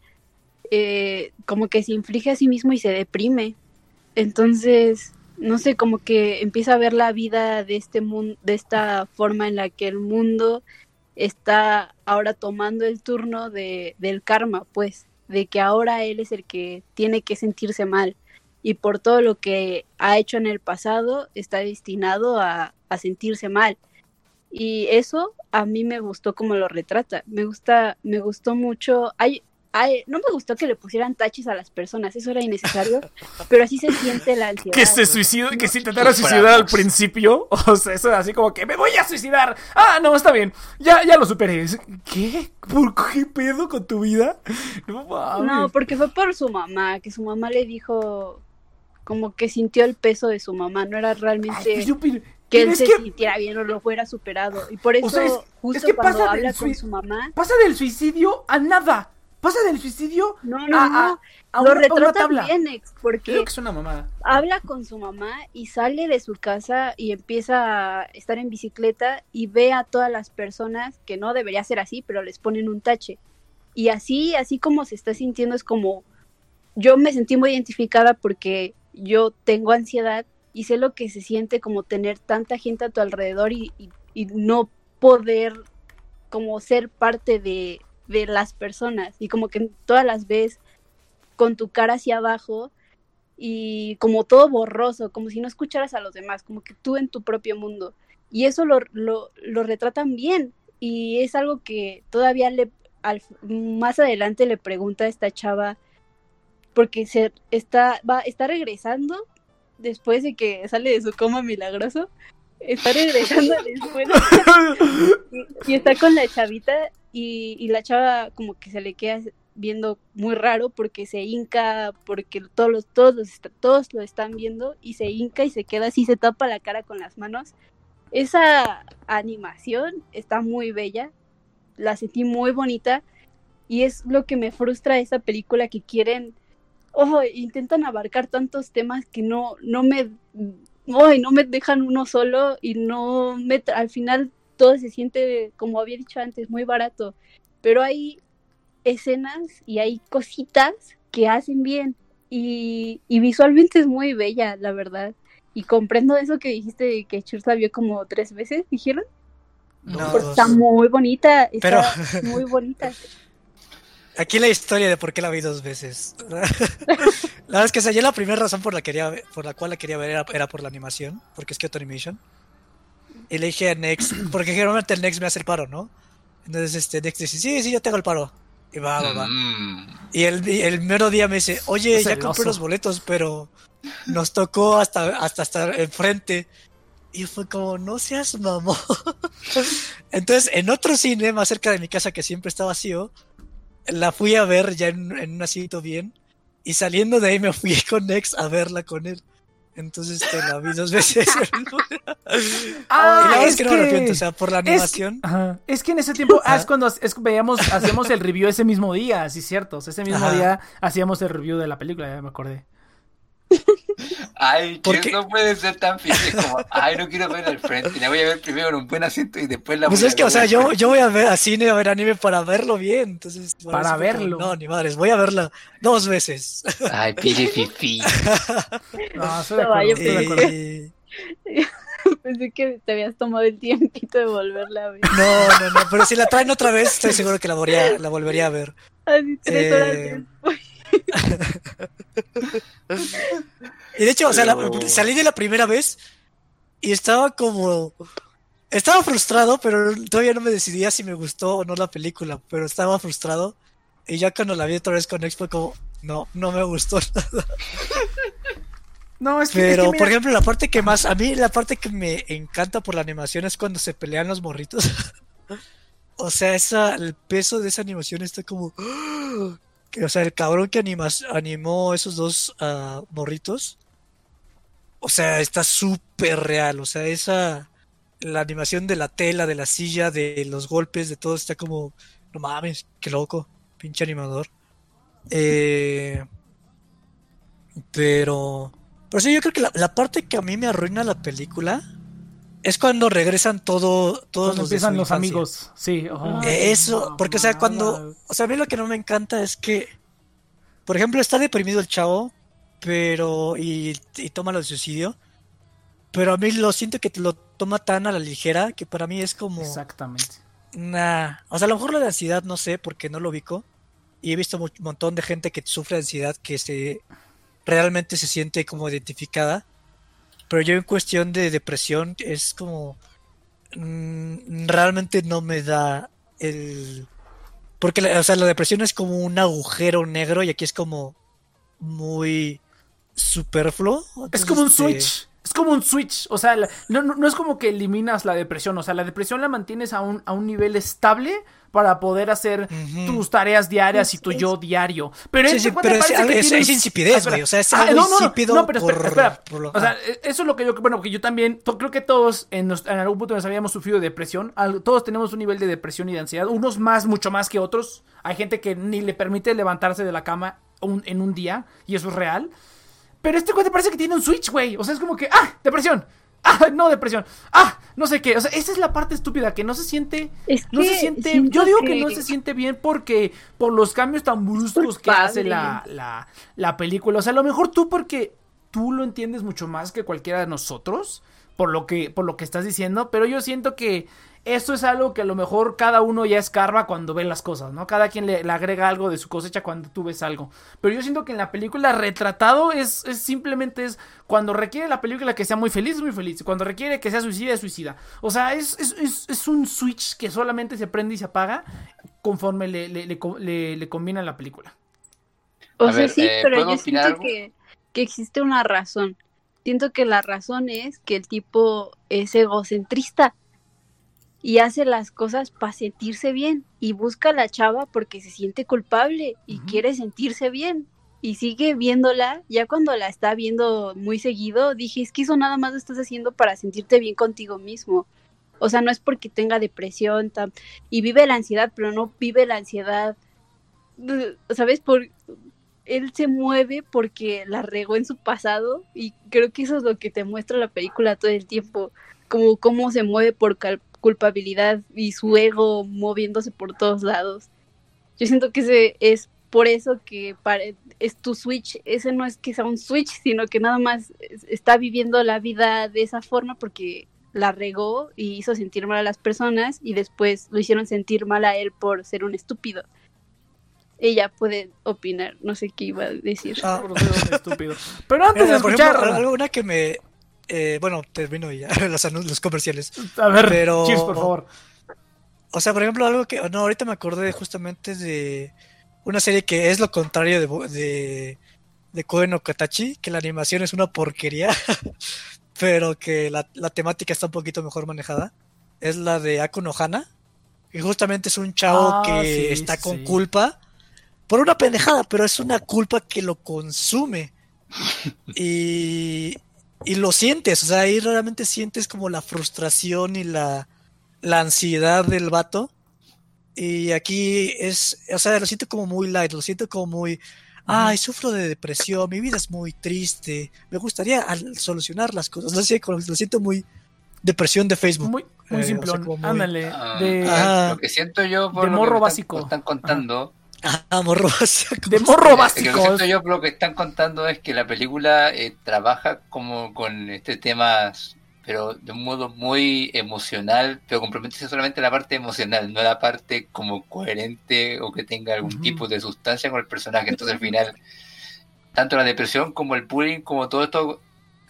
eh, como que se inflige a sí mismo y se deprime. Entonces, no sé, como que empieza a ver la vida de este mundo, de esta forma en la que el mundo está ahora tomando el turno de, del karma, pues, de que ahora él es el que tiene que sentirse mal y por todo lo que ha hecho en el pasado está destinado a, a sentirse mal. Y eso a mí me gustó como lo retrata. Me gusta, me gustó mucho. Hay, hay, no me gustó que le pusieran taches a las personas, eso era innecesario, pero así se siente la ansiedad. Que se suicidó, que se intentara suicidar al principio. O sea, eso así como que me voy a suicidar. Ah, no, está bien. Ya, ya lo superé. ¿Qué? ¿Por qué pedo con tu vida? No mames. No, porque fue por su mamá, que su mamá le dijo como que sintió el peso de su mamá, no era realmente pues yo, pero- que él se que sintiera bien o lo fuera superado. Y por eso, O sea, es- justo es que cuando pasa habla con su mamá, pasa del suicidio a nada. Pasa del suicidio no, no, a, no, a- a lo una, a una retrata tabla. bien, ex, porque Creo que es una mamá. habla con su mamá y sale de su casa y empieza a estar en bicicleta y ve a todas las personas que no debería ser así, pero les ponen un tache. Y así, así como se está sintiendo es como yo me sentí muy identificada porque yo tengo ansiedad y sé lo que se siente como tener tanta gente a tu alrededor y, y- no poder como ser parte de, de las personas y como que todas las ves con tu cara hacia abajo y como todo borroso, como si no escucharas a los demás, como que tú en tu propio mundo. Y eso lo, lo, lo retratan bien y es algo que todavía le al- más adelante le pregunta a esta chava porque se está va está regresando después de que sale de su coma milagroso. Está regresando después y, y está con la chavita y, y la chava como que se le queda viendo muy raro porque se hinca porque todos los todos los todos lo están viendo y se hinca y se queda así se tapa la cara con las manos. Esa animación está muy bella la sentí muy bonita y es lo que me frustra de esta película que quieren ojo intentan abarcar tantos temas que no no me ay, no me dejan uno solo y no me al final todo se siente como había dicho antes muy barato. Pero hay escenas y hay cositas que hacen bien y, y visualmente es muy bella la verdad. Y comprendo eso que dijiste de que Church la vio como tres veces dijeron. No, Porque está muy bonita está Pero- muy bonita Aquí la historia de por qué la vi dos veces. la verdad es que o sea, yo la primera razón por la, quería por la cual la quería ver era, era por la animación, porque es Kyoto Animation. Y le dije a Nex, porque generalmente el Nex me hace el paro, ¿no? Entonces este Nex dice, sí, sí, yo tengo el paro. Y va, va, va. Mm. Y el, el mero día me dice, oye, Es ya el compré los boletos, pero nos tocó hasta, hasta estar enfrente. Y fue como, no seas mamón. Entonces, en otro cine más cerca de mi casa que siempre está vacío, la fui a ver ya en, en un asiento bien. Y saliendo de ahí me fui con Nex a verla con él. Entonces te la vi dos veces. Ah, y la verdad es que no me que- arrepiento, o sea, por la Es que, animación. ajá, es que en ese tiempo ah, es cuando es- veíamos, hacíamos el review ese mismo día, sí, cierto. Ese mismo Ajá. día hacíamos el review de la película, ya me acordé. Ay, ¿Por que qué? no puede ser tan físico como, ay, no quiero ver al frente, la voy a ver primero en un buen asiento y después la Pues voy es a que, o sea, yo, yo voy a ver a cine, a ver anime para verlo bien. Entonces, por Para como, verlo. no, ni madres, voy a verla dos veces. Ay, pille fifi. No, estoy de No, acuerdo, yo estoy de acuerdo. Y- Pensé que te habías tomado el tiempito de volverla a ver. No, no, no, pero si la traen otra vez, estoy seguro que la volvería, la volvería a ver. Así tres horas Eh, después. Y de hecho, o sea, la- Pero- salí de la primera vez y estaba como... Estaba frustrado, pero todavía no me decidía si me gustó o no la película, pero estaba frustrado. Y ya cuando la vi otra vez con Expo, como, no, no me gustó nada. No, es que. es Pero, que mira- por ejemplo, la parte que más, a mí la parte que me encanta por la animación es cuando se pelean los morritos. o sea, esa, el peso de esa animación está como... o sea, el cabrón que animas, animó esos dos ah, morritos. O sea, está súper real. O sea, esa... La animación de la tela, de la silla, de los golpes, de todo, está como... No mames, qué loco. Pinche animador. Eh... Pero... Pero sí, yo creo que la parte que a mí me arruina la película es cuando regresan todo, todos Cuando los de empiezan su los infancia. amigos. Sí. oh. Eso, porque o sea, cuando, o sea, a mí lo que no me encanta es que, por ejemplo, está deprimido el chavo, pero, y, y toma lo de suicidio, pero a mí lo siento que te lo toma tan a la ligera que para mí es como, Exactamente. nah, o sea, a lo mejor lo de ansiedad no sé, porque no lo ubico, y he visto un montón de gente que sufre de ansiedad que se, realmente se siente como identificada, pero yo en cuestión de depresión es como mm, realmente no me da el porque la, o sea, la depresión es como un agujero negro y aquí es como muy superfluo. Es como un este, switch. Es como un switch. O sea, la- no, es como que eliminas la depresión. O sea, la depresión la mantienes a un, a un nivel estable para poder hacer tus tareas diarias y tu Es- yo diario. Pero Sí, este sí, cuate pero es, que es- tiene es insipidez, Ah, güey. O sea, es Ah, algo no, no, no, insípido no, pero espera, por- espera. por lo- O sea, eso es lo que yo, bueno, que yo también, creo que todos en, nos- en algún punto nos habíamos sufrido de depresión. Al- todos tenemos un nivel de depresión y de ansiedad. Unos más, mucho más que otros. Hay gente que ni le permite levantarse de la cama un- en un día y eso es real. Pero este cuate parece que tiene un switch, güey. O sea, es como que, ah, depresión. Ah, no depresión. Ah, no sé qué. O sea, esa es la parte estúpida, que no se siente Es no se que siente, yo digo que... no se siente bien porque por los cambios tan bruscos que hace la, la, la película. O sea, a lo mejor tú porque tú lo entiendes mucho más que cualquiera de nosotros, por lo que, por lo que estás diciendo, pero yo siento que esto es algo que a lo mejor cada uno ya escarba cuando ve las cosas, ¿no? Cada quien le, le agrega algo de su cosecha cuando tú ves algo. Pero yo siento que en la película retratado es, es simplemente es cuando requiere la película que sea muy feliz, es muy feliz. Cuando requiere que sea suicida, es suicida. O sea, es, es, es, es un switch que solamente se prende y se apaga conforme le, le, le, co- le- le conviene a la película. O A sea, ver, sí, eh, pero ¿puedo yo siento que, que existe una razón. Siento que la razón es que el tipo es egocentrista y hace las cosas para sentirse bien y busca a la chava porque se siente culpable y quiere sentirse bien y sigue viéndola. Ya cuando la está viendo muy seguido, dije, es que eso nada más lo estás haciendo para sentirte bien contigo mismo. O sea, no es porque tenga depresión tam- y vive la ansiedad, pero no vive la ansiedad, eh, ¿sabes? Por, él se mueve porque la regó en su pasado y creo que eso es lo que te muestra la película todo el tiempo, como cómo se mueve por cal- culpabilidad y su ego moviéndose por todos lados. Yo siento que ese es por eso que es tu switch, ese no es que sea un switch, sino que nada más es- está viviendo la vida de esa forma porque la regó y hizo sentir mal a las personas y después lo hicieron sentir mal a él por ser un estúpido. Ella puede opinar, no sé qué iba a decir. Ah, Por ser un estúpido. Pero antes de escuchar. ejemplo, algo una que me... eh, bueno, termino ya, los, comerciales. A ver, pero- Cheers, por favor. O sea, por ejemplo, algo que... No, ahorita me acordé justamente de una serie que es lo contrario de, de, de Koe no Katachi, que la animación es una porquería, pero que la, la temática está un poquito mejor manejada. Es la de Aku no Hana, que justamente es un chavo Ah, que sí, está con sí. culpa por una pendejada, pero es una culpa que lo consume. y, y lo sientes, o sea, ahí realmente sientes como la frustración y la, la ansiedad del vato. Y aquí es, o sea, lo siento como muy light, lo siento como muy, ay, sufro de depresión, mi vida es muy triste, me gustaría al- solucionar las cosas, no sé, como- lo siento muy depresión de Facebook. Muy, muy Eh, o simplón. sea, como muy- Ándale. Ah, de. Lo que siento yo por De lo morro que me básico. Están, me están contando. Ah, morro, o sea, de morro Lo que básico. siento yo lo que están contando es que la película eh, trabaja como con este temas pero de un modo muy emocional, pero comprometerse solamente la parte emocional, no la parte como coherente o que tenga algún tipo de sustancia con el personaje. Entonces al final, tanto la depresión como el bullying, como todo esto,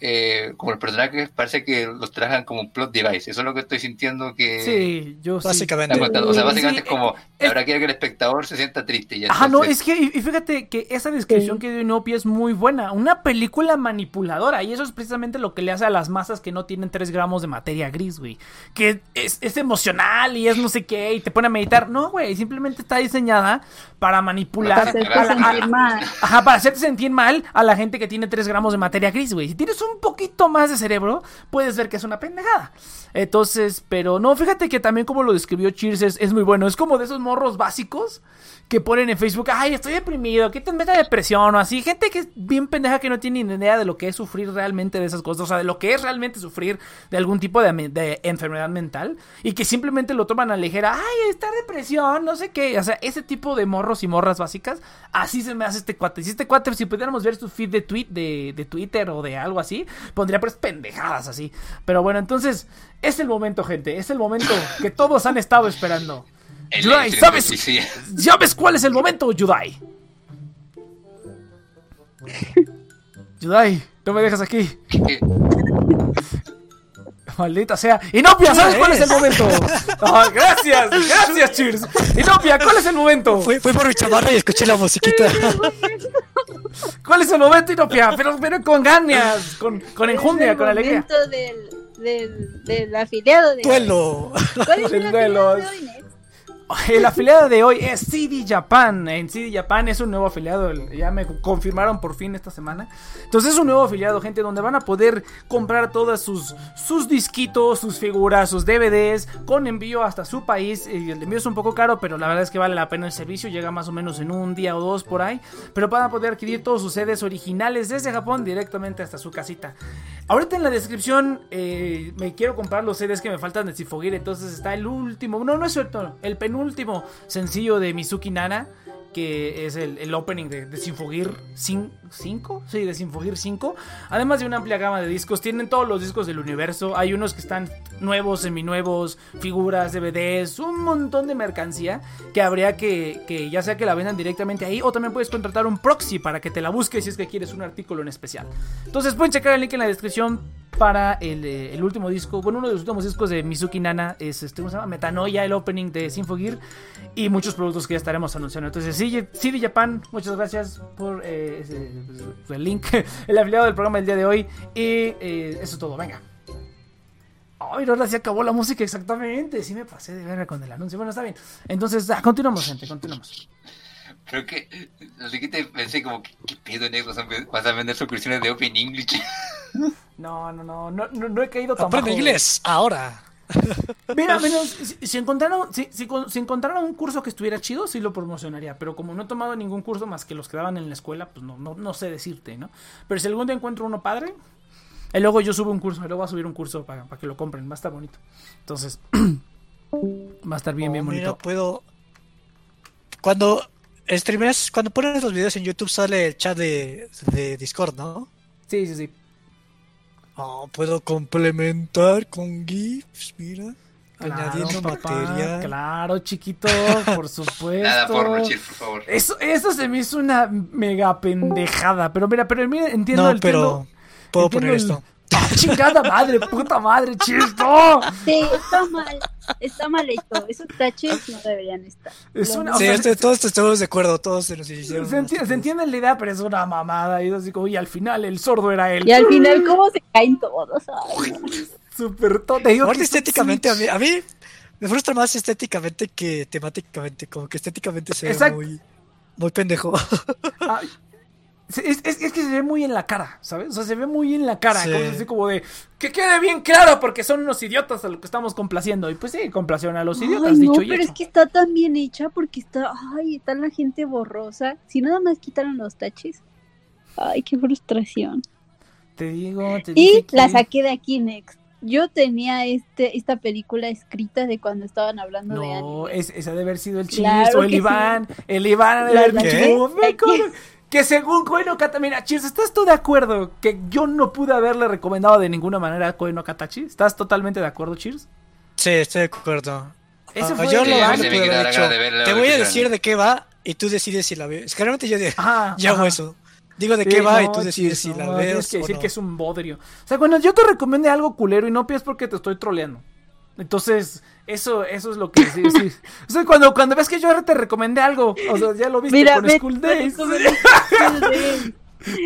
eh, como los personajes, parece que los trajan como un plot device. Eso es lo que estoy sintiendo que... Sí, yo sí. Básicamente. contando. O sea, Sí, básicamente sí, es como, es- ahora quiero que el espectador se sienta triste. Y Ajá, no, es que, y fíjate que esa descripción Sí. que dio Inopia es muy buena. Una película manipuladora. Y eso es precisamente lo que le hace a las masas que no tienen 3 gramos de materia gris, güey. Que es, es emocional y es no sé qué, y te pone a meditar. No, güey, simplemente está diseñada para manipular. Para hacerte a la- a- sentir mal. Ajá, para hacerte sentir mal a la gente que tiene 3 gramos de materia gris, güey. Si tienes un poquito más de cerebro, puedes ver que es una pendejada. Entonces, pero no, fíjate que también como lo describió Cheers es, es muy bueno. Es como de esos morros básicos que ponen en Facebook, ay, estoy deprimido, que te meta depresión o así. Gente que es bien pendeja que no tiene ni idea de lo que es sufrir realmente de esas cosas, o sea, de lo que es realmente sufrir de algún tipo de, enfermedad mental y que simplemente lo toman a ligera, ay, está depresión, no sé qué. O sea, ese tipo de morros y morras básicas, así se me hace este cuate. Si este cuate, si pudiéramos ver su feed de, de Twitter o de algo así, pondría pues pendejadas así. Pero bueno, entonces, es el momento, gente, es el momento que todos han estado esperando. El Yudai, ¿sabes? ¿Sabes cuál es el momento, Yudai? Yudai, no me dejas aquí. Maldita sea. Inopia, ¿sabes cuál es el momento? Ah, gracias, gracias, Cheers. Inopia, ¿cuál es el momento? Fui, fui por mi chamarra y escuché la musiquita. ¿Cuál es el momento, Inopia? Pero, pero con ganas, con, con enjundia, con el alegría. momento del, del, del afiliado de Duelo. ¿Cuál es Del el duelo. de hoy? El afiliado de hoy es CD Japan. En CD Japan es un nuevo afiliado. Ya me confirmaron por fin esta semana. Entonces es un nuevo afiliado, gente, donde van a poder comprar todas sus, sus disquitos, sus figuras, sus DVDs con envío hasta su país. El envío es un poco caro, pero la verdad es que vale la pena el servicio. Llega más o menos en un día o dos por ahí. Pero van a poder adquirir todos sus CDs originales desde Japón directamente hasta su casita. Ahorita en la descripción eh, me quiero comprar los CDs que me faltan de Sifogir. Entonces está el último, no, no es cierto, el penúltimo sencillo de Mizuki Nana. Que es el, opening de, de Sinfogir 5. Sí, de Sinfogir 5. Además de una amplia gama de discos. Tienen todos los discos del universo. Hay unos que están nuevos, seminuevos, figuras, DVDs, un montón de mercancía. Que habría que, que ya sea que la vendan directamente ahí. O también puedes contratar un proxy para que te la busques si es que quieres un artículo en especial. Entonces pueden checar el link en la descripción para el, eh, el último disco. Bueno, uno de los últimos discos de Mizuki Nana es este, ¿cómo se llama? Metanoia, el opening de Sinfogir. Y muchos productos que ya estaremos anunciando. Entonces, sí, CD Japan, muchas gracias por eh, el link, el afiliado del programa del día de hoy. Y eh, eso es todo, venga. Ay, ahora se acabó la música exactamente. Sí me pasé de verga con el anuncio. Bueno, está bien. Entonces, ah, continuamos, gente, continuamos. Pero que, no sé qué te pensé como, ¿qué, qué pedo, Nex? ¿Vas a, vas a vender suscripciones de Open English? No, no, no, no, no, no he caído tan Aprende bajo. inglés ahora. Mira, menos, si, si encontraron, si, si, con- si encontraran un curso que estuviera chido, sí lo promocionaría. Pero como no he tomado ningún curso más que los que daban en la escuela, pues no, no, no sé decirte, ¿no? Pero si algún día encuentro uno padre, y luego yo subo un curso, y luego voy a subir un curso para, para que lo compren, va a estar bonito. Entonces, va a estar bien, bien Oh, mira, bonito. puedo. Cuando streameas, cuando pones los videos en YouTube sale el chat de, de Discord, ¿no? Sí, sí, sí. Oh, puedo complementar con GIFs, mira. añadiendo papá, material. Claro, chiquito, por supuesto. Nada porno, chill, por favor. Eso, eso se me hizo una mega pendejada. Pero mira, pero mira, entiendo No, el pero puedo entiendo poner el- esto. ¡Ah, chingada madre, puta madre, chisto. Sí, está mal. Está mal hecho. Esos taches no deberían estar. Es una-. Sí, sea, este- todos estamos de acuerdo, todos se nos hicieron. Se, enti- se entiende la idea, pero es una mamada. Y, así como, y al final el sordo era él. Y al final, ¿cómo se caen todos? Súper tonto. Un estéticamente, a mí, a mí me frustra más estéticamente que temáticamente. Como que estéticamente se ve muy, muy pendejo. Ay, se- Es, es- es que se ve muy en la cara, ¿sabes? O sea, se ve muy en la cara. Sí. Como, así como de que quede bien claro porque son unos idiotas a lo que estamos complaciendo. Y pues sí, complacieron a los idiotas, Ay, no, dicho y pero hecho. es que está tan bien hecha porque está, ay, está la gente borrosa. Si nada más quitaron los taches. Ay, qué frustración. Te digo, te Y la saqué de aquí next. Yo tenía este esta película escrita de cuando estaban hablando de No, anime. es, esa debe haber sido el Chis Claro o el sí. Iván. El Iván ha de haber dicho, "Oh, me de aquí. cago". que según Koe no Kata, mira, Cheers, ¿estás tú de acuerdo que yo no pude haberle recomendado de ninguna manera a Koe no Katachi? ¿Estás totalmente de acuerdo, Cheers? Sí, estoy de acuerdo. Ese Ah, fue yo el- lo haber gana de Te voy a decir de qué va y tú decides si la ves. Es que realmente yo, Ajá, yo hago eso. Digo de Sí, qué va y no, tú decides si no, la ves Tienes que o decir no. que es un bodrio. O sea, cuando yo te recomiende algo culero y no piensas porque te estoy troleando. Entonces, eso, eso es lo que sí, sí. O sea, cuando, cuando ves que yo te recomendé algo, o sea, ya lo viste Mira, con School Days.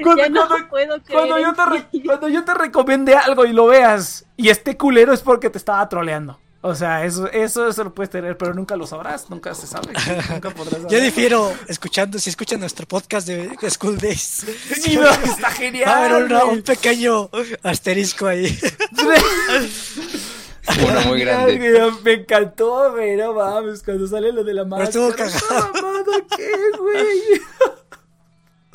Cuando, ya no cuando- puedo creer cuando yo te cuando yo te recomendé algo y lo veas y esté culero es porque te estaba troleando. O sea, eso, eso, eso lo puedes tener, pero nunca lo sabrás, nunca se sabe. Nunca podrás Yo saber. difiero escuchando, si escuchan nuestro podcast de School Days. Sí, no, está genial. Va a haber una- güey. un pequeño asterisco ahí. Uno muy grande. Ay, Me encantó, güey, no mames, cuando sale lo de la máscara. estuvo cagado. ¡Esta mamada qué, güey?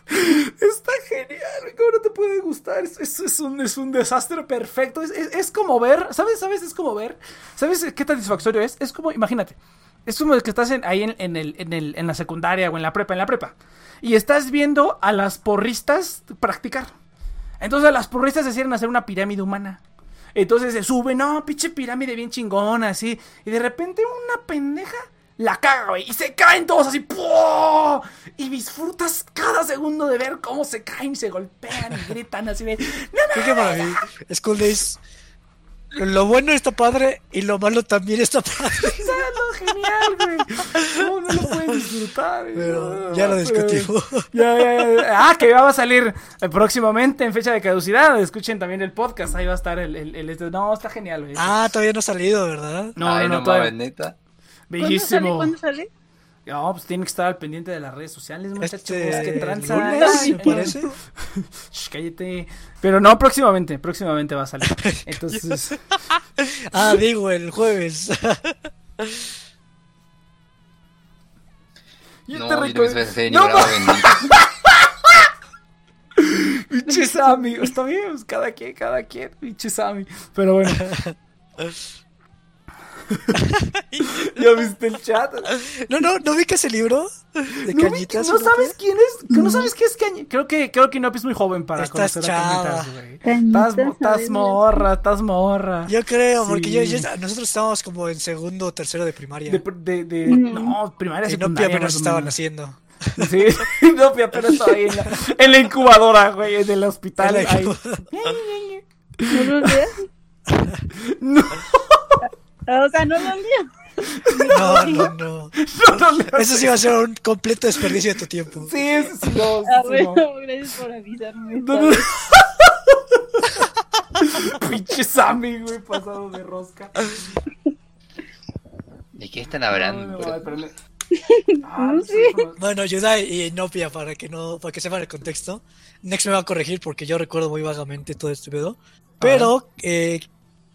Está genial, güey, ¿cómo no te puede gustar? Es, es- es un, es un desastre perfecto. Es, es- es como ver, ¿sabes? ¿Sabes? Es como ver. ¿Sabes qué satisfactorio es? Es como, imagínate, es como que estás en- ahí en, en el, en, el, en la secundaria o en la prepa, en la prepa. Y estás viendo a las porristas practicar. Entonces las porristas deciden hacer una pirámide humana. Entonces se sube, no, pinche pirámide bien chingona, así. Y de repente una pendeja la caga, güey. Y se caen todos así, ¡pum! Y disfrutas cada segundo de ver cómo se caen se golpean y gritan así de. ¡No, para mí, School Days, lo bueno está padre y lo malo también está padre. Está genial, güey. ¿Cómo no lo puedes disfrutar? Pero No, ya lo discutimos. Ya, ya, ya. Ah, que va a salir eh, próximamente en fecha de caducidad. Escuchen también el podcast. Ahí va a estar el. el, el- este- No, está genial, güey. Ah, todavía no ha salido, ¿verdad? no, Ay, no, no, no, todavía- neta. ¿Cuándo sale? Bellísimo. ¿Cuándo sale? No, pues tiene que estar al pendiente de las redes sociales, muchachos. Este, que tranza. lunes, me parece. Shh, cállate. Pero no, próximamente, próximamente va a salir. Entonces, Ah, digo, el jueves. yo No, te bendito. pinche Sammy. Está bien, pues, cada quien, cada quien. Pinche Sammy. Pero bueno. ¿Ya viste el chat? No, no, ¿no vi que ese libro de ¿No, cañitas? ¿No ¿no? sabes quién es? ¿No sabes qué es Cañitas? Creo que, creo que Inopi es muy joven para Estás conocer a. Cañitas, güey. Estás, morra, estás morra. Yo creo, porque yo, nosotros estábamos como en segundo o tercero de primaria. De, de, de- Mm. no, primaria, apenas estaban haciendo. Sí, no, apenas estaba ahí en la, en la incubadora, güey, en el hospital. En la ahí. ¿No lo leas? No, O sea, no lo leas. No, no, no. no, no, no. Eso sí va a ser un completo desperdicio de tu tiempo. Sí, eso sí, no, sí, bueno, no. gracias por avisarme. Pinche Sammy, güey, pasado de rosca. ¿De qué están hablando? no, Ah, No sé, Bueno, Yudai y Nopia, para que no, para que sepan el contexto. Next me va a corregir porque yo recuerdo muy vagamente todo este pedo. Pero eh,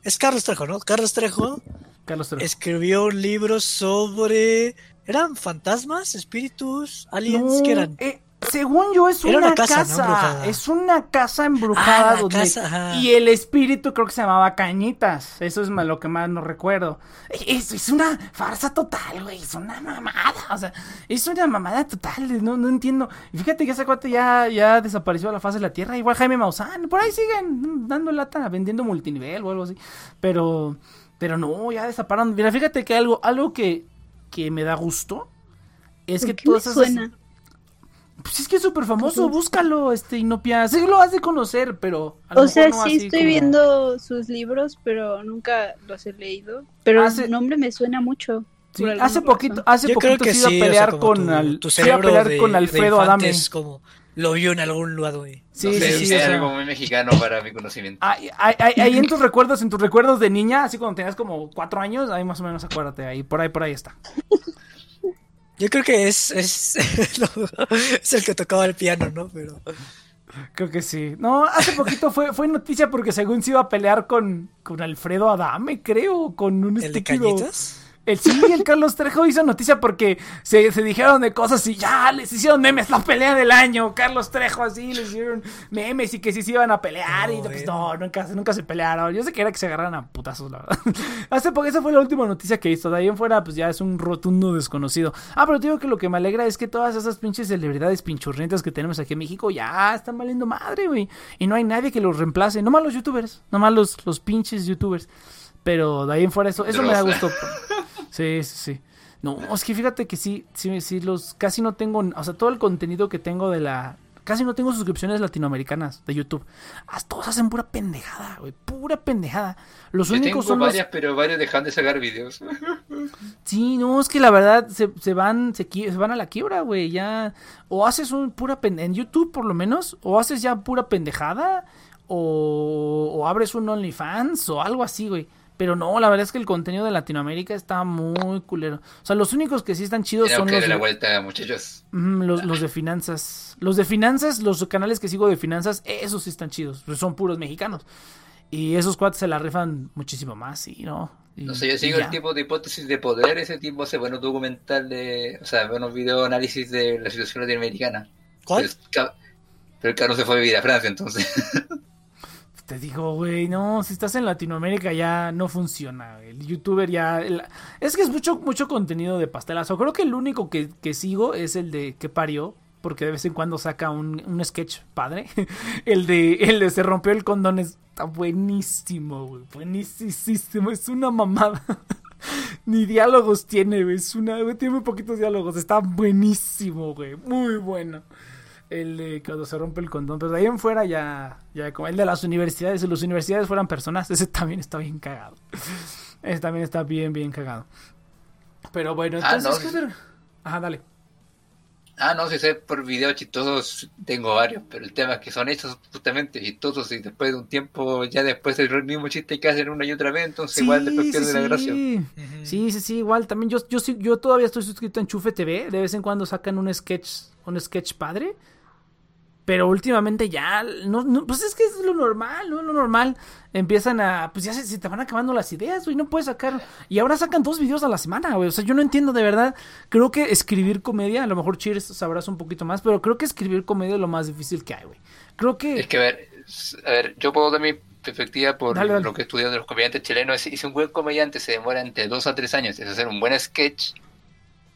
es Carlos Trejo, ¿no? Carlos Trejo Carlos Trejo. escribió un libro sobre. ¿Eran fantasmas? ¿Espíritus? ¿Aliens? No, ¿Qué eran? eh, según yo es una, una casa, casa, ¿no? Embrujada. es una casa embrujada Ah, la donde- casa, y el espíritu creo que se llamaba Cañitas, eso es lo que más no recuerdo. Es, es una farsa total, güey, es una mamada, o sea, es una mamada total, no, no entiendo. Y fíjate que ese cuate ya, ya desapareció a la faz de la tierra, igual Jaime Maussan, por ahí siguen dando lata, vendiendo multinivel o algo así, pero, pero no, ya desaparecieron. Mira, fíjate que algo, algo que, que me da gusto es que ¿Por qué me todas esas... suena? Pues es que es súper famoso, búscalo, este, Inopia. Sí lo has de conocer, pero a lo O mejor sea, no sí estoy como- viendo sus libros, pero nunca los he leído. Pero Hace- el nombre me suena mucho. Sí, hace razón. poquito, hace Yo poquito que se iba sí, a o sea, pelear con tu, al, tu iba a cerebro pelear de, con Alfredo Adame. como lo vio en algún lado, güey. Sí, no sí, sé, sí, sea, algo muy mexicano para mi conocimiento. ahí, ahí- ahí- ahí en tus recuerdos, en tus recuerdos de niña, así cuando tenías como cuatro años, ahí más o menos acuérdate, ahí, por ahí, por ahí está. Yo creo que es, es, es el que tocaba el piano, ¿no? Pero Creo que sí. No, hace poquito fue, fue noticia porque según se iba a pelear con, con Alfredo Adame, creo, con un el de cañitas. El sí, el Carlos Trejo hizo noticia porque se, se dijeron de cosas y ya les hicieron memes la pelea del año. Carlos Trejo así les hicieron memes y que sí se iban a pelear. y No, pues no, nunca, nunca se pelearon. Yo sé que era que se agarraran a putazos, la verdad. Hace poco, esa fue la última noticia que hizo. De ahí en fuera, pues ya es un rotundo desconocido. Ah, pero te digo que lo que me alegra es que todas esas pinches celebridades pinchurrientas que tenemos aquí en México ya están valiendo madre, güey. Y no hay nadie que los reemplace. Nomás los youtubers. Nomás los, los pinches youtubers. Pero de ahí en fuera eso, eso me da gusto. Sí, sí, sí. No, es que fíjate que sí, sí, sí, los casi no tengo, o sea, todo el contenido que tengo de la, casi no tengo suscripciones latinoamericanas de YouTube. Todos hacen pura pendejada, güey, pura pendejada. Los Yo únicos tengo son los, varias, pero varios dejan de sacar videos. sí, no, es que la verdad se, se van, se, se van a la quiebra, güey, ya, o haces un pura pen- en YouTube por lo menos, o haces ya pura pendejada, o, o abres un OnlyFans o algo así, güey. Pero no, la verdad es que el contenido de Latinoamérica está muy culero. O sea, los únicos que sí están chidos son que los, darle la de- vuelta, muchachos. Los, los de finanzas. Los de finanzas, los canales que sigo de finanzas, esos sí están chidos. pues Son puros mexicanos. Y esos cuates se la rifan muchísimo más, sí, ¿no? Y- No sé, yo sigo el tipo de hipótesis de poder, ese tipo hace buenos documentales, o sea, buenos video análisis de la situación latinoamericana. ¿Cuál? Pero, el pero el carro se fue a vivir a Francia, entonces. Te digo, güey, no, si estás en Latinoamérica ya no funciona. El youtuber ya... Es que es mucho, mucho contenido de pastelazo. Creo que el único que, que sigo es el de que parió. Porque de vez en cuando saca un, un sketch padre. El de, el de se rompió el condón está buenísimo, güey. Buenísimo. Es una mamada. Ni diálogos tiene, güey. Es una, tiene muy poquitos diálogos. Está buenísimo, güey. Muy bueno. El de cuando se rompe el condón. Pero de ahí en fuera ya, ya como el de las universidades. Si las universidades fueran personas, ese también está bien cagado. Ese también está bien, bien cagado. Pero bueno, Ah, entonces, no, ¿qué? Ajá, dale. ah, no, si sé por videos chistosos tengo varios, pero el tema es que son hechos justamente chistosos y después de un tiempo, ya después el mismo chiste que hacen una y otra vez, entonces igual después pierde la gracia. sí. Sí, sí, sí, igual. También yo, yo, sí- yo todavía estoy suscrito en Chufe TV. De vez en cuando sacan un sketch, un sketch padre. Pero últimamente ya, no, no, pues es que es lo normal, ¿no? Lo normal. Empiezan a, pues ya se, se te van acabando las ideas, güey, no puedes sacar. Y ahora sacan dos videos a la semana, güey. O sea, yo no entiendo de verdad. Creo que escribir comedia, a lo mejor Cheers sabrás un poquito más, pero creo que escribir comedia es lo más difícil que hay, güey. Creo que... Es que, a ver, a ver, yo puedo dar mi perspectiva por Dale, dale. lo que he estudiado de los comediantes chilenos. Si un buen comediante se demora entre dos a tres años en hacer un buen sketch,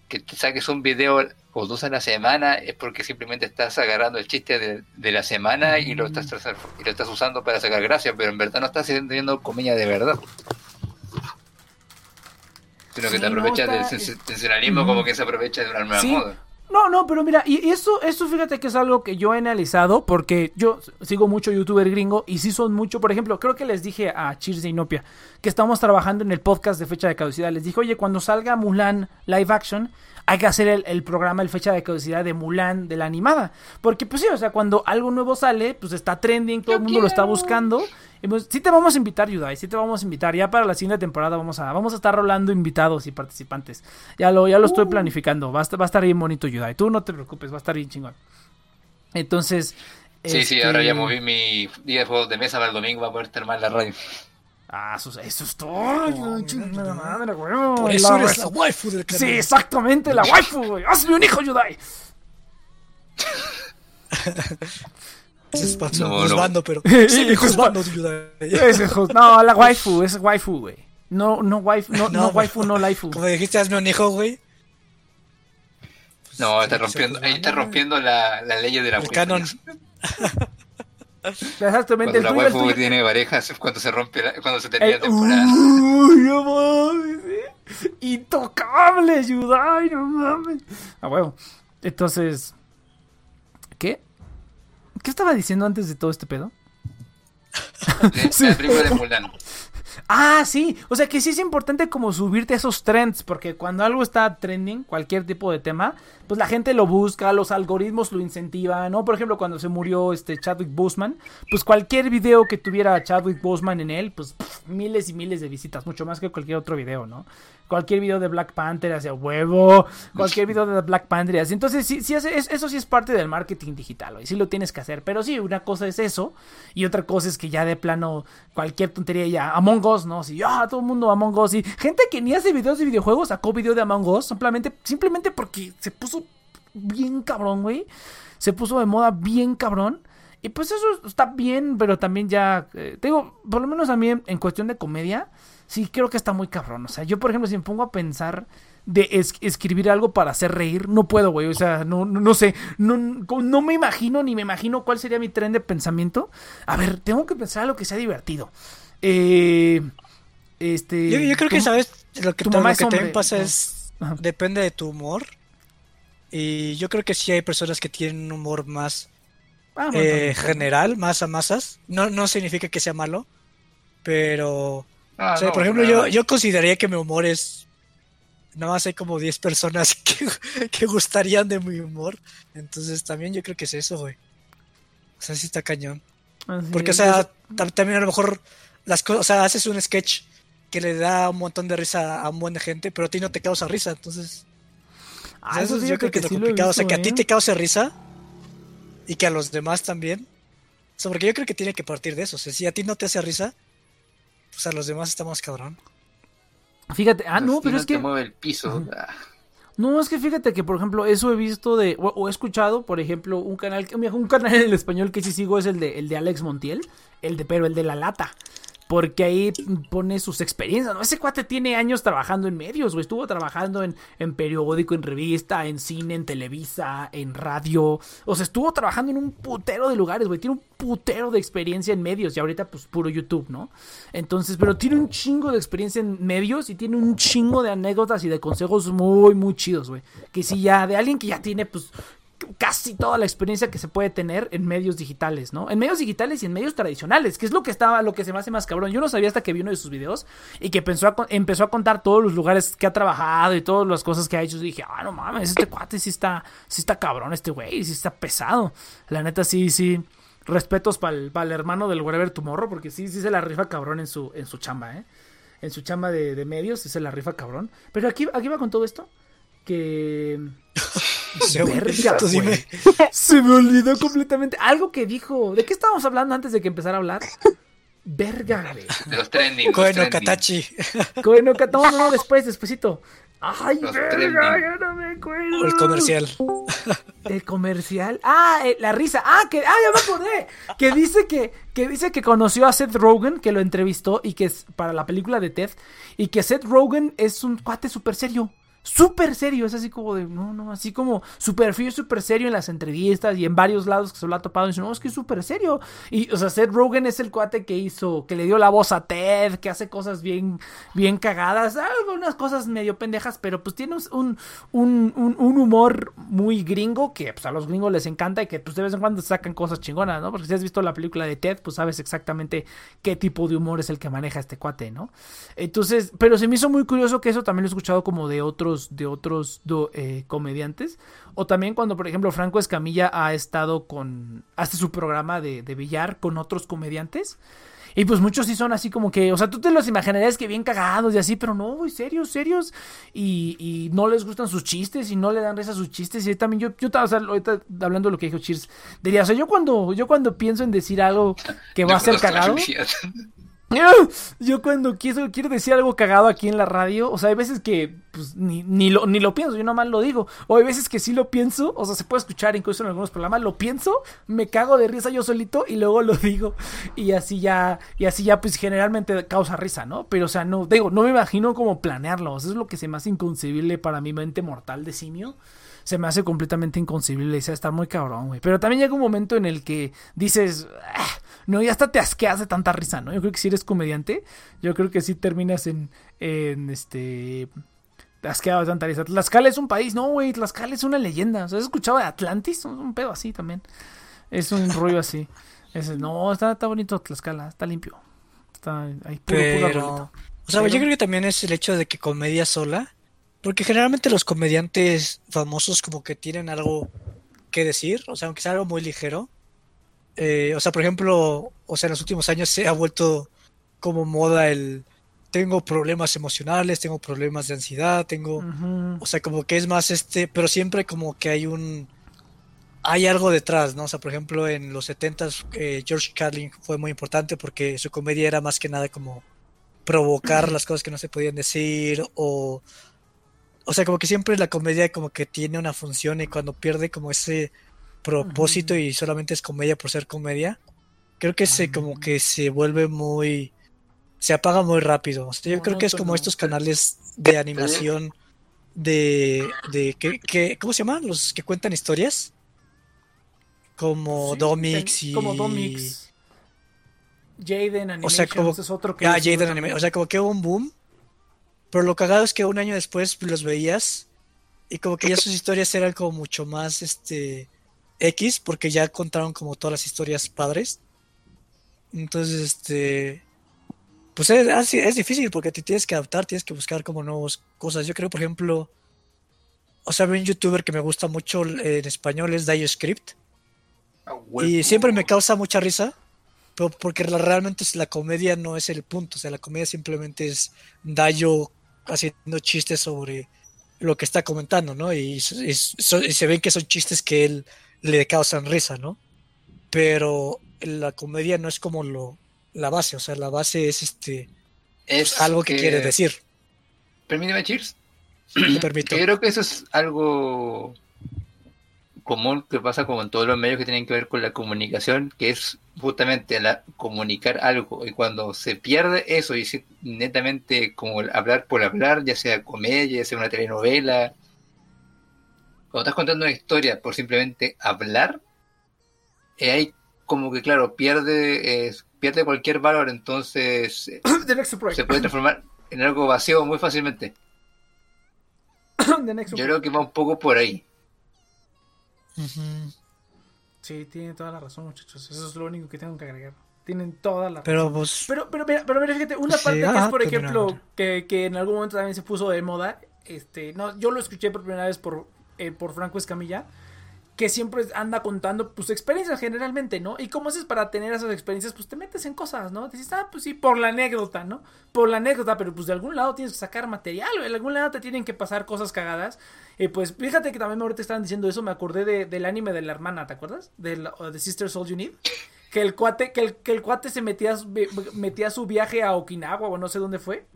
que te saques un video o dos a la semana, es porque simplemente estás agarrando el chiste de, de la semana y lo estás y lo estás usando para sacar gracia, pero en verdad no estás teniendo comedia de verdad. Sino que Sí, te no, aprovechas está- del sens- sensacionalismo como que se aprovecha de una nueva Sí. moda. No, no, pero mira, y eso, eso fíjate que es algo que yo he analizado porque yo sigo mucho youtuber gringo y sí son mucho, por ejemplo, creo que les dije a Cheers de Inopia que estamos trabajando en el podcast de fecha de caducidad. Les dije, oye, cuando salga Mulan live action, hay que hacer el, el programa, el fecha de caducidad de Mulan, de la animada. Porque pues sí, o sea, cuando algo nuevo sale, pues está trending, todo el mundo lo está buscando. Y pues sí te vamos a invitar, Yudai, sí te vamos a invitar. Ya para la siguiente temporada vamos a, vamos a estar rolando invitados y participantes. Ya lo, ya lo estoy planificando. Va a, estar, va a estar bien bonito, Yudai. Tú no te preocupes, va a estar bien chingón. Entonces. Sí, sí, este, ahora ya moví mi día de juegos de mesa para el domingo para poder terminar la radio. Ah, eso, eso es todo. Yudai, chingada madre, huevo. Por eso La eres res- la waifu del canal. Sí, exactamente, la waifu, güey. Hazme un hijo, Yudai. No, pero. Sí, juzgando, la waifu, es waifu, güey. No, no waifu, no, no, No, waifu, no laifu. Como dijiste, hazme un hijo, güey. No, está sí, rompiendo, ahí está sí. rompiendo la, la ley de la El waifu. canon. Exactamente, Cuando el la tuyo, tiene parejas cuando se rompe la- cuando se termina El- la temporada. Uy, no mames, eh. Intocable, Yudai, no mames. A huevo. Entonces, ¿qué? ¿Qué estaba diciendo antes de todo este pedo? De- Sí. La película de Mulan. Ah, sí. O sea que sí es importante como subirte a esos trends, porque cuando algo está trending, cualquier tipo de tema, pues la gente lo busca, los algoritmos lo incentivan, ¿no? Por ejemplo, cuando se murió este Chadwick Boseman, pues cualquier video que tuviera Chadwick Boseman en él, pues miles y miles de visitas, mucho más que cualquier otro video, ¿no? Cualquier video de Black Panther hacia huevo, cualquier video de Black Panther así. Entonces, sí, sí, eso sí es parte del marketing digital, y sí lo tienes que hacer. Pero sí, una cosa es eso, y otra cosa es que ya de plano cualquier tontería ya. Among Us ¿no? Sí, ah, todo el mundo Among Us. Y gente que ni hace videos de videojuegos sacó video de Among Us simplemente, simplemente porque se puso bien cabrón, güey. Se puso de moda bien cabrón. Y pues eso está bien, pero también ya, eh, te digo, por lo menos a mí en cuestión de comedia, sí creo que está muy cabrón. O sea, yo por ejemplo, si me pongo a pensar de es- escribir algo para hacer reír, no puedo, güey. O sea, no, no, no sé, no, no me imagino ni me imagino cuál sería mi tren de pensamiento. A ver, tengo que pensar algo que sea divertido. Eh, este. Yo, yo creo que. ¿sabes? Lo que, tu lo mamá que es también pasa es. Ajá. Depende de tu humor. Y yo creo que sí hay personas que tienen un humor más Ah, bueno, eh, general, más a masas. No, no significa que sea malo. Pero. Ah, o sea, no, por ejemplo, pero- yo, yo consideraría que mi humor es. Nada más hay como 10 personas que, que gustarían de mi humor. Entonces también yo creo que es eso, güey. O sea, sí está cañón. Así Porque, o sea, también a lo mejor las cosas, o sea, haces un sketch que le da un montón de risa a un buen de gente, pero a ti no te causa risa, entonces, o Ah, sea, eso eso yo creo que es lo complicado, o sea, que a ti ¿eh? te cause risa y que a los demás también. O sea, porque yo creo que tiene que partir de eso, o sea, si a ti no te hace risa, pues a los demás estamos cabrón. Fíjate, ah, no, pero es te que. mueve el piso. Ah, No, es que fíjate que, por ejemplo, eso he visto de, o, o he escuchado, por ejemplo, un canal, que- un canal en el español que sí sigo es el de, el de Alex Montiel, el de, pero el de la lata. Porque ahí pone sus experiencias, ¿no? Ese cuate tiene años trabajando en medios, güey. Estuvo trabajando en, en periódico, en revista, en cine, en Televisa, en radio. O sea, estuvo trabajando en un putero de lugares, güey. Tiene un putero de experiencia en medios. Y ahorita, pues, puro YouTube, ¿no? Entonces, pero tiene un chingo de experiencia en medios y tiene un chingo de anécdotas y de consejos muy, muy chidos, güey. Que si ya, de alguien que ya tiene, pues, casi toda la experiencia que se puede tener en medios digitales, ¿no? En medios digitales y en medios tradicionales, que es lo que estaba, lo que se me hace más cabrón. Yo no sabía hasta que vi uno de sus videos y que empezó a contar todos los lugares que ha trabajado y todas las cosas que ha hecho. Y dije, ah, no mames, este cuate sí está, sí está cabrón, este güey, sí está pesado. La neta, sí, sí. Respetos para el, hermano del Wherever Tomorrow, porque sí, sí se la rifa cabrón en su, en su chamba, ¿eh? En su chamba de, de medios, sí se la rifa cabrón. Pero aquí, aquí va con todo esto. Que. Verga, dime. Se me olvidó completamente. Algo que dijo. ¿De qué estábamos hablando antes de que empezara a hablar? Verga, güey. De los trending. trending. Katachi. No, no, después, despuésito. Ay, Los verga, trending. ya no me acuerdo. O el comercial. El comercial. Ah, eh, la risa. Ah, que, ah, ya me acordé. Que dice que, que dice que conoció a Seth Rogen, que lo entrevistó y que es para la película de Ted. Y que Seth Rogen es un cuate súper serio. Súper serio, es así como de, no, no, así como su perfil súper serio en las entrevistas y en varios lados que se lo ha topado. Y dice, no, es que es súper serio. Y, o sea, Seth Rogen es el cuate que hizo, que le dio la voz a Ted, que hace cosas bien, bien cagadas, algunas cosas medio pendejas, pero pues tiene un, un, un, un humor muy gringo que pues a los gringos les encanta y que pues de vez en cuando sacan cosas chingonas, ¿no? Porque si has visto la película de Ted, pues sabes exactamente qué tipo de humor es el que maneja este cuate, ¿no? Entonces, pero se me hizo muy curioso que eso también lo he escuchado como de otros, de otros do- eh, comediantes. O también cuando, por ejemplo, Franco Escamilla ha estado con, hace su programa de, de billar con otros comediantes. Y pues muchos sí son así como que, o sea, tú te los imaginarías que bien cagados y así, pero no, güey, serios, serios. Y, y no les gustan sus chistes y no le dan risa a sus chistes. Y también yo, yo estaba, o sea, ahorita hablando de lo que dijo Cheers, diría, o sea, yo cuando, yo cuando pienso en decir algo que va a ser cagado. Yo cuando quiero, quiero decir algo cagado aquí en la radio, o sea, hay veces que pues, ni, ni, lo, ni lo pienso, yo nomás lo digo. O hay veces que sí lo pienso, o sea, se puede escuchar incluso en algunos programas, lo pienso, me cago de risa yo solito y luego lo digo. Y así ya, y así ya pues generalmente causa risa, ¿no? Pero o sea, no, digo, no me imagino cómo planearlo. O sea, es lo que se me hace inconcebible para mi mente mortal de simio se me hace completamente inconcebible. Sea, está muy cabrón, güey. Pero también llega un momento en el que dices, "Ah, no, ya hasta te asqueas de tanta risa, ¿no? Yo creo que si eres comediante, yo creo que sí terminas en, en este. Asqueado de tanta risa. Tlaxcala es un país, no, güey. Tlaxcala es una leyenda. O sea, ¿has escuchado de Atlantis? Un, pedo así también. Es un rollo así. Es, no, está, está bonito Tlaxcala, está limpio. Está ahí puro, puro Pero, arbolito. o sea, Pero- yo creo que también es el hecho de que comedia sola, porque generalmente los comediantes famosos como que tienen algo que decir, o sea, aunque sea algo muy ligero. Eh, o sea, por ejemplo, o sea, en los últimos años se ha vuelto como moda el tengo problemas emocionales, tengo problemas de ansiedad, tengo, o sea, como que es más este, pero siempre como que hay un hay algo detrás, ¿no? O sea, por ejemplo, en los 70s eh, George Carlin fue muy importante porque su comedia era más que nada como provocar las cosas que no se podían decir o o sea, como que siempre la comedia como que tiene una función y cuando pierde como ese propósito y solamente es comedia por ser comedia, creo que se como que se vuelve muy se apaga muy rápido. O sea, yo creo que es como estos canales de animación de de que, que- ¿cómo se llaman? Los que cuentan historias. Como Sí, Domix y Como Domix. Jaden Animation. O sea, como- es otro que Ah, Jaden. O sea, como que hubo un boom. Pero lo cagado es que un año después los veías y como que ya sus historias eran como mucho más este X porque ya contaron como todas las historias padres. Entonces, este pues es, difícil porque te tienes que adaptar, tienes que buscar como nuevas cosas. Yo creo, por ejemplo, o sea, un youtuber que me gusta mucho en español es DioScript. Huevo. Y siempre me causa mucha risa, pero porque la- realmente la comedia no es el punto, o sea, la comedia simplemente es Dayo haciendo chistes sobre lo que está comentando, ¿no? Y, y se ven que son chistes que él le causan risa, ¿no? Pero la comedia no es como lo la base, o sea, la base es este Es algo que quiere decir. Permíteme, Cheers. Te permito. Yo creo que eso es algo común que pasa como en todos los medios que tienen que ver con la comunicación, que es justamente la, comunicar algo. Y cuando se pierde eso y es netamente como hablar por hablar, ya sea comedia, ya sea una telenovela, cuando estás contando una historia por simplemente hablar, eh, ahí como que claro, pierde, eh, pierde cualquier valor, entonces eh, se puede transformar en algo vacío muy fácilmente. Yo creo que va un poco por ahí. Ujú. Sí, tienen toda la razón, muchachos. Eso es lo único que tengo que agregar. Tienen toda la razón. Pero pues Pero, pero, mira, pero mira, fíjate, una Sí, parte que es, ajá, por ejemplo, que, que en algún momento también se puso de moda, este, no, yo lo escuché por primera vez por, eh, por Franco Escamilla, que siempre anda contando, pues, experiencias generalmente, ¿no? Y cómo haces para tener esas experiencias, pues, te metes en cosas, ¿no? Dices, ah, pues sí, por la anécdota, ¿no? Por la anécdota, pero pues de algún lado tienes que sacar material, de algún lado te tienen que pasar cosas cagadas. Y pues, fíjate que también ahorita estaban diciendo eso, me acordé de- del anime de la hermana, ¿te acuerdas? Del The Sisters All You Need que el cuate, que el, que el cuate se metía, metía su viaje a Okinawa o no sé dónde fue.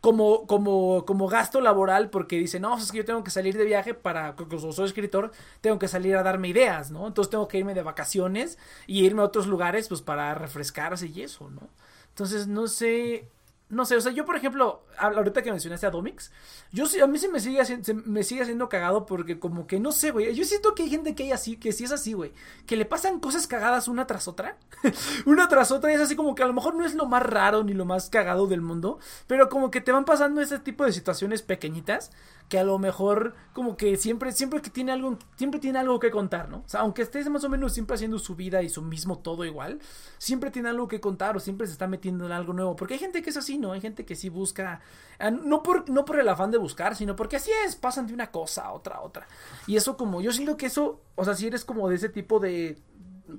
Como, como, como gasto laboral, porque dice, no, es que yo tengo que salir de viaje para, como soy escritor, tengo que salir a darme ideas, ¿no? Entonces tengo que irme de vacaciones y irme a otros lugares, pues para refrescarse y eso, ¿no? Entonces, no sé, no sé, o sea, yo por ejemplo, ahorita que mencionaste a Domix, yo a mí sí me sigue, se- me sigue haciendo cagado porque como que no sé, güey, yo siento que hay gente que hay así, que sí es así, güey, que le pasan cosas cagadas una tras otra, una tras otra y es así como que a lo mejor no es lo más raro ni lo más cagado del mundo, pero como que te van pasando ese tipo de situaciones pequeñitas que a lo mejor como que siempre siempre que tiene algo siempre tiene algo que contar, ¿no? O sea, aunque estés más o menos siempre haciendo su vida y su mismo todo igual, siempre tiene algo que contar o siempre se está metiendo en algo nuevo, porque hay gente que es así, ¿no? Hay gente que sí busca ah, no por no por el afán de buscar, sino porque así es, pasan de una cosa a otra a otra. Y eso como yo siento que eso, o sea, si eres como de ese tipo de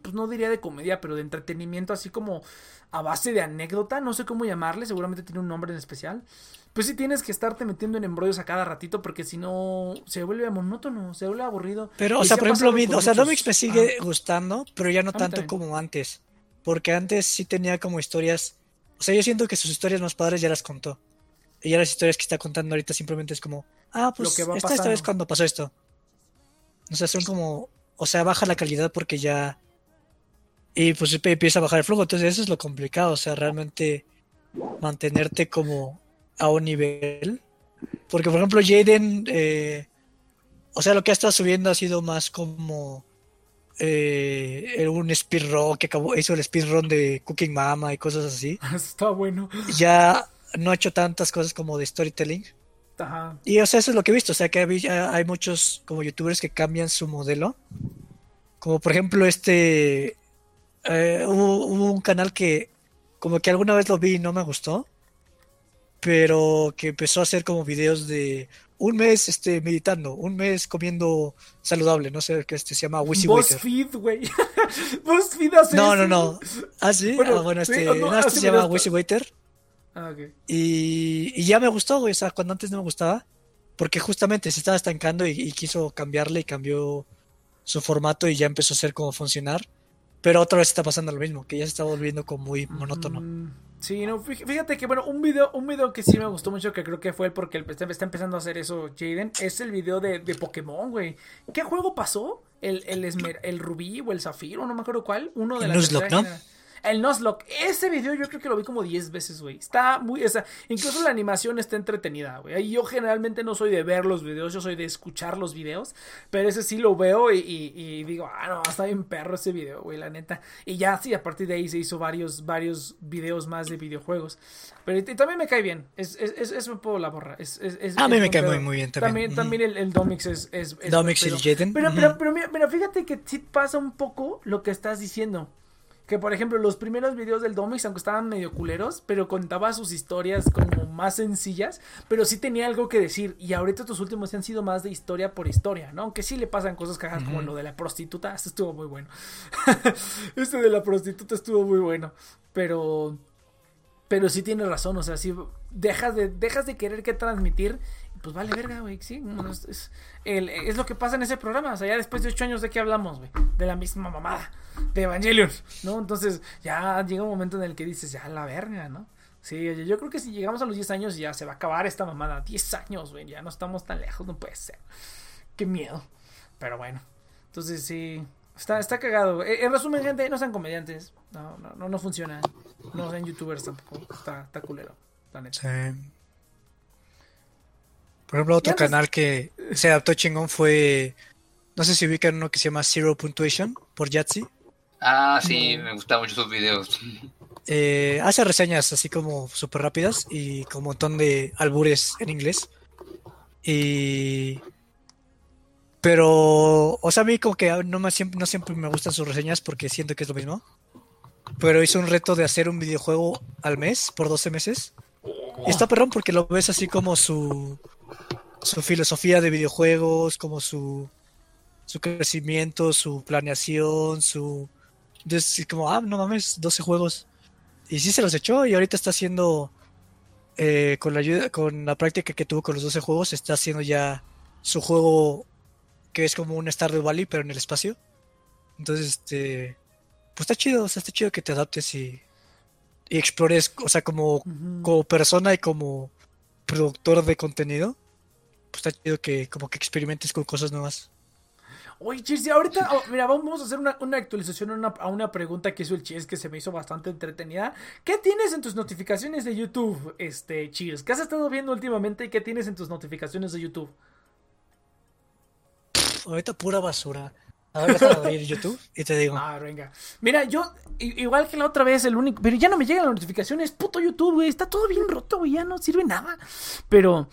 pues no diría de comedia, pero de entretenimiento así como a base de anécdota, no sé cómo llamarle, seguramente tiene un nombre en especial. Pues sí tienes que estarte metiendo en embrollos a cada ratito porque si no se vuelve monótono, se vuelve aburrido. Pero, o sea, por ejemplo, mi- o sea, Domix me sigue gustando, pero ya no tanto como antes. Porque antes sí tenía como historias. O sea, yo siento que sus historias más padres ya las contó. Y ya las historias que está contando ahorita simplemente es como, ah, pues que va esta, esta vez cuando pasó esto. O sea, son como, o sea, baja la calidad porque ya. Y pues empieza a bajar el flujo. Entonces, eso es lo complicado. O sea, realmente mantenerte como a un nivel. Porque, por ejemplo, Jaden, eh, o sea, lo que ha estado subiendo ha sido más como eh, un speedrun que acabó, hizo el speedrun de Cooking Mama y cosas así. Está bueno. Ya no ha hecho tantas cosas como de storytelling. Ajá. Y o sea, eso es lo que he visto. O sea, que hay, hay muchos como youtubers que cambian su modelo. Como por ejemplo, este. eh, hubo, hubo un canal que, como que alguna vez lo vi y no me gustó. Pero que empezó a hacer como videos de un mes este, meditando, un mes comiendo saludable. No sé qué este se llama Wizzy. BuzzFeed, güey. BuzzFeed hace No, no, no. Ah, sí. Bueno, ah, bueno, este. no, este se llama. Wizzy Waiter. Ah, ok. Y, y ya me gustó, güey. O sea, cuando antes no me gustaba. Porque justamente se estaba estancando y, y quiso cambiarle y cambió su formato y ya empezó a ser como funcionar. Pero otra vez está pasando lo mismo, que ya se está volviendo como muy monótono. Mm, Sí, no, fí- fíjate que bueno, un video, un video que sí me gustó mucho, que creo que fue el porque el- está, está empezando a hacer eso Jaden, es el video de, de Pokémon, güey. ¿Qué juego pasó? El, el, esmer- el rubí o el zafiro, no me acuerdo cuál. Uno de El la Nuzlocke, tercera ¿no? El Nuzlocke. Ese video yo creo que lo vi como 10 veces, güey. Está muy... O sea, incluso la animación está entretenida, güey. Y yo generalmente no soy de ver los videos, yo soy de escuchar los videos. Pero ese sí lo veo y, y- y digo, ah, no, está bien perro ese video, güey, la neta. Y ya sí, a partir de ahí se hizo varios, varios videos más de videojuegos. Pero y también me cae bien. Es, es, es, es un poco la borra. Es, es, A mí me cae muy, muy bien también. También, también el, el Domix es... es, Domix y. Jaden. Pero, pero, pero, mira, pero fíjate que sí pasa un poco lo que estás diciendo. Que por ejemplo, los primeros videos del Domix, aunque estaban medio culeros, pero contaba sus historias como más sencillas, pero sí tenía algo que decir. Y ahorita estos últimos han sido más de historia por historia, ¿no? Aunque sí le pasan cosas cagadas como lo de la prostituta. Este estuvo muy bueno. este de la prostituta estuvo muy bueno. Pero. Pero sí tiene razón, o sea, sí dejas de, dejas de querer que transmitir, pues vale verga, güey, sí, es, es, lo que pasa en ese programa, o sea, ya después de ocho años de qué hablamos, güey, de la misma mamada, de Evangelion, ¿no? Entonces ya llega un momento en el que dices, ya la verga, ¿no? Sí, yo creo que si llegamos a los 10 años ya se va a acabar esta mamada, 10 años, güey, ya no estamos tan lejos, no puede ser, qué miedo, pero bueno, entonces sí, está, está cagado, güey. En resumen, gente, no sean comediantes, no, no, no, no funciona. No sean youtubers tampoco. Está, está culero. La neta. Sí. Por ejemplo, otro canal que se adaptó chingón fue. No sé si ubican uno que se llama Zero Punctuation por Yahtzee. Ah, sí, me gustaban mucho sus videos. Eh, hace reseñas así como súper rápidas y con un montón de albures en inglés. Y. Pero, o sea, a mí como que no, me, siempre, no siempre me gustan sus reseñas porque siento que es lo mismo. Pero hizo un reto de hacer un videojuego al mes por 12 meses. Y está perrón porque lo ves así como su, su filosofía de videojuegos, como su, su crecimiento, su planeación, su... Entonces, como, ah, no mames, 12 juegos. Y sí se los echó y ahorita está haciendo, eh, con la ayuda, con la práctica que tuvo con los 12 juegos, está haciendo ya su juego que es como un Stardew Valley, pero en el espacio. Entonces, este, pues está chido, o sea, está chido que te adaptes y, y explores, o sea, como, como persona y como productor de contenido. Pues está chido que como que experimentes con cosas nuevas. Oye, Chis, y ahorita, oh, mira, vamos a hacer una, una actualización a una, a una pregunta que hizo el Chis que se me hizo bastante entretenida. ¿Qué tienes en tus notificaciones de YouTube, este, Chis? ¿Qué has estado viendo últimamente y qué tienes en tus notificaciones de YouTube? Ahorita pura basura. A ver, déjame abrir YouTube y te digo. Ah, venga. Mira, yo, igual que la otra vez, el único. Pero ya no me llegan las notificaciones. Puto YouTube, güey. Está todo bien roto, güey. Ya no sirve nada. Pero.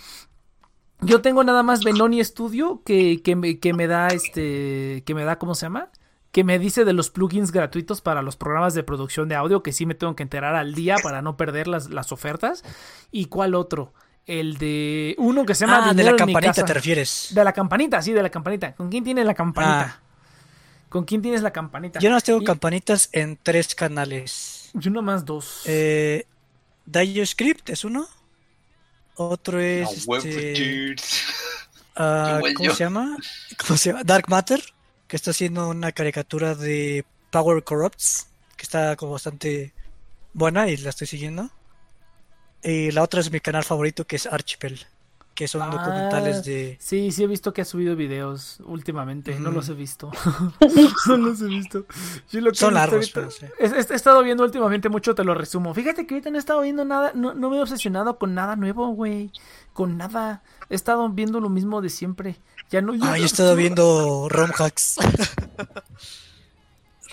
Yo tengo nada más Benoni Studio que, que, me, que me da este. Que me da, ¿cómo se llama? Que me dice de los plugins gratuitos para los programas de producción de audio. Que sí me tengo que enterar al día para no perder las, las ofertas. ¿Y cuál otro? El de. Uno que se llama Ah, de la campanita te refieres. De la campanita, sí, de la campanita. ¿Con quién tienes la campanita? Ah. ¿Con quién tienes la campanita? Yo no tengo Y- campanitas en tres canales. Yo nomás dos. Eh, DioScript es uno. Otro es No, este, ah, ¿cómo se llama? ¿Cómo se llama? Dark Matter, que está haciendo una caricatura de Power Corrupts, que está como bastante buena y la estoy siguiendo. Y la otra es mi canal favorito, que es Archipel, que son Ah, documentales de... Sí, sí he visto que ha subido videos últimamente. No los he visto. no los he visto. Yo lo que Son largos, pero sí. He, he- he estado viendo últimamente mucho, te lo resumo. Fíjate que ahorita no he estado viendo nada, no, no me he obsesionado con nada nuevo, güey. Con nada. He estado viendo lo mismo de siempre. Ya no. Ah, yo he estado viendo ROM hacks.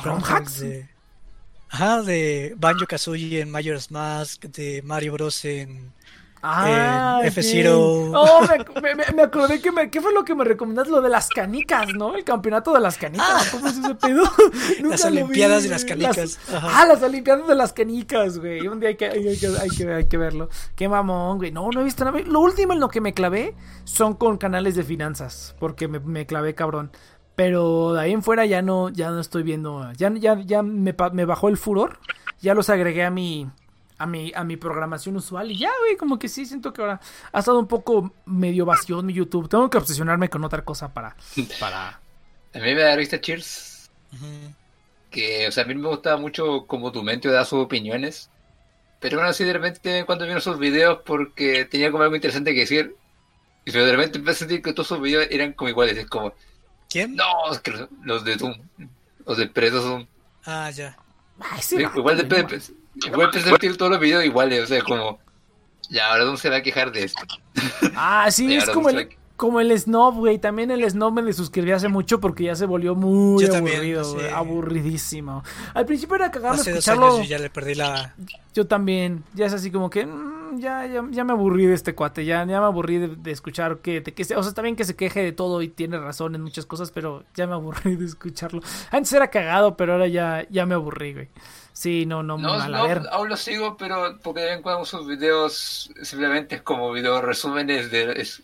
¿ROM hacks? de... Ajá, de Banjo Kazooie en Majora's Mask, de Mario Bros. en... Ah. F-Zero. Oh, me, me- acordé que me, ¿qué fue lo que me recomendaste? Lo de las canicas, ¿no? El campeonato de las canicas. ¿Cómo es ese pedo? Nunca Las lo vi, Olimpiadas de las canicas. Las- Ajá. ah, las Olimpiadas de las canicas, güey. Un día hay que, hay, que, hay, que, hay que verlo. Qué mamón, güey. No, no he visto nada. Lo último en lo que me clavé son con canales de finanzas. Porque me, me clavé cabrón. Pero de ahí en fuera ya no, ya no estoy viendo. Ya, ya, ya me bajó el furor. Ya los agregué a mi, a mi, a mi programación usual. Y ya, güey, como que sí, siento que ahora ha estado un poco medio vacío mi YouTube. Tengo que obsesionarme con otra cosa para. para... A mí me da risa Cheers. Ujú. Que, o sea, a mí me gustaba mucho como tu mente da sus opiniones. Pero bueno, así de repente cuando vieron sus videos porque tenía como algo interesante que decir. Y de repente empecé a sentir que todos sus videos eran como iguales. Es como, ¿Quién? no, es que los, los de Doom, los de Preso son Ah, ya. Ay, ese vato, igual de no empecé a sentir todos los videos iguales. O sea, como, ya ahora Doom se va a quejar de esto. Ah, sí, es como no el, como el snob, güey. También el snob me desuscribí hace mucho porque ya se volvió muy Yo también, aburrido, sí. güey, aburridísimo. Al principio era cagarlo Hace dos escucharlo. años yo ya le perdí la... Yo también, ya es así como que mm, ya, ya, ya me aburrí de este cuate, ya, ya me aburrí de, de escuchar que, de que se- o sea, está bien que se queje de todo y tiene razón en muchas cosas, pero ya me aburrí de escucharlo. Antes era cagado, pero ahora ya, ya me aburrí, güey. Sí, no, no, No, mal, a no, ver. aún lo sigo, pero porque de vez en cuando sus videos simplemente es como video resúmenes de, es-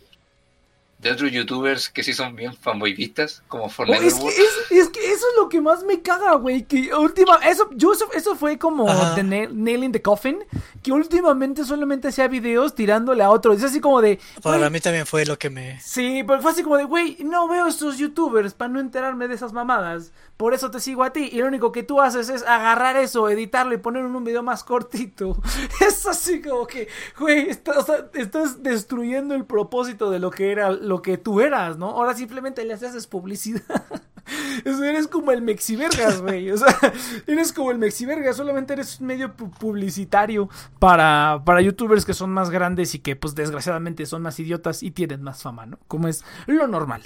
de otros youtubers que sí son bien fanboyistas, como Oh, es, Fortnite. que, es, es que eso es lo que más me caga, güey. Que última, eso, yo, eso, eso fue como Ajá. The nail, nail in the Coffin. Que últimamente solamente hacía videos tirándole a otros. Es así como de. Para mí también fue lo que me... Sí, pero fue así como de, güey, no veo estos youtubers para no enterarme de esas mamadas. Por eso te sigo a ti. Y lo único que tú haces es agarrar eso, editarlo y ponerlo en un video más cortito. Es así como que, güey, está- o sea, estás destruyendo el propósito de lo que era, lo que tú eras, ¿no? Ahora simplemente le haces publicidad. Eres como el mexivergas, güey. O sea, eres como el mexivergas. Solamente eres un medio pu- publicitario para, para youtubers que son más grandes y que, pues, desgraciadamente son más idiotas y tienen más fama, ¿no? Como es lo normal.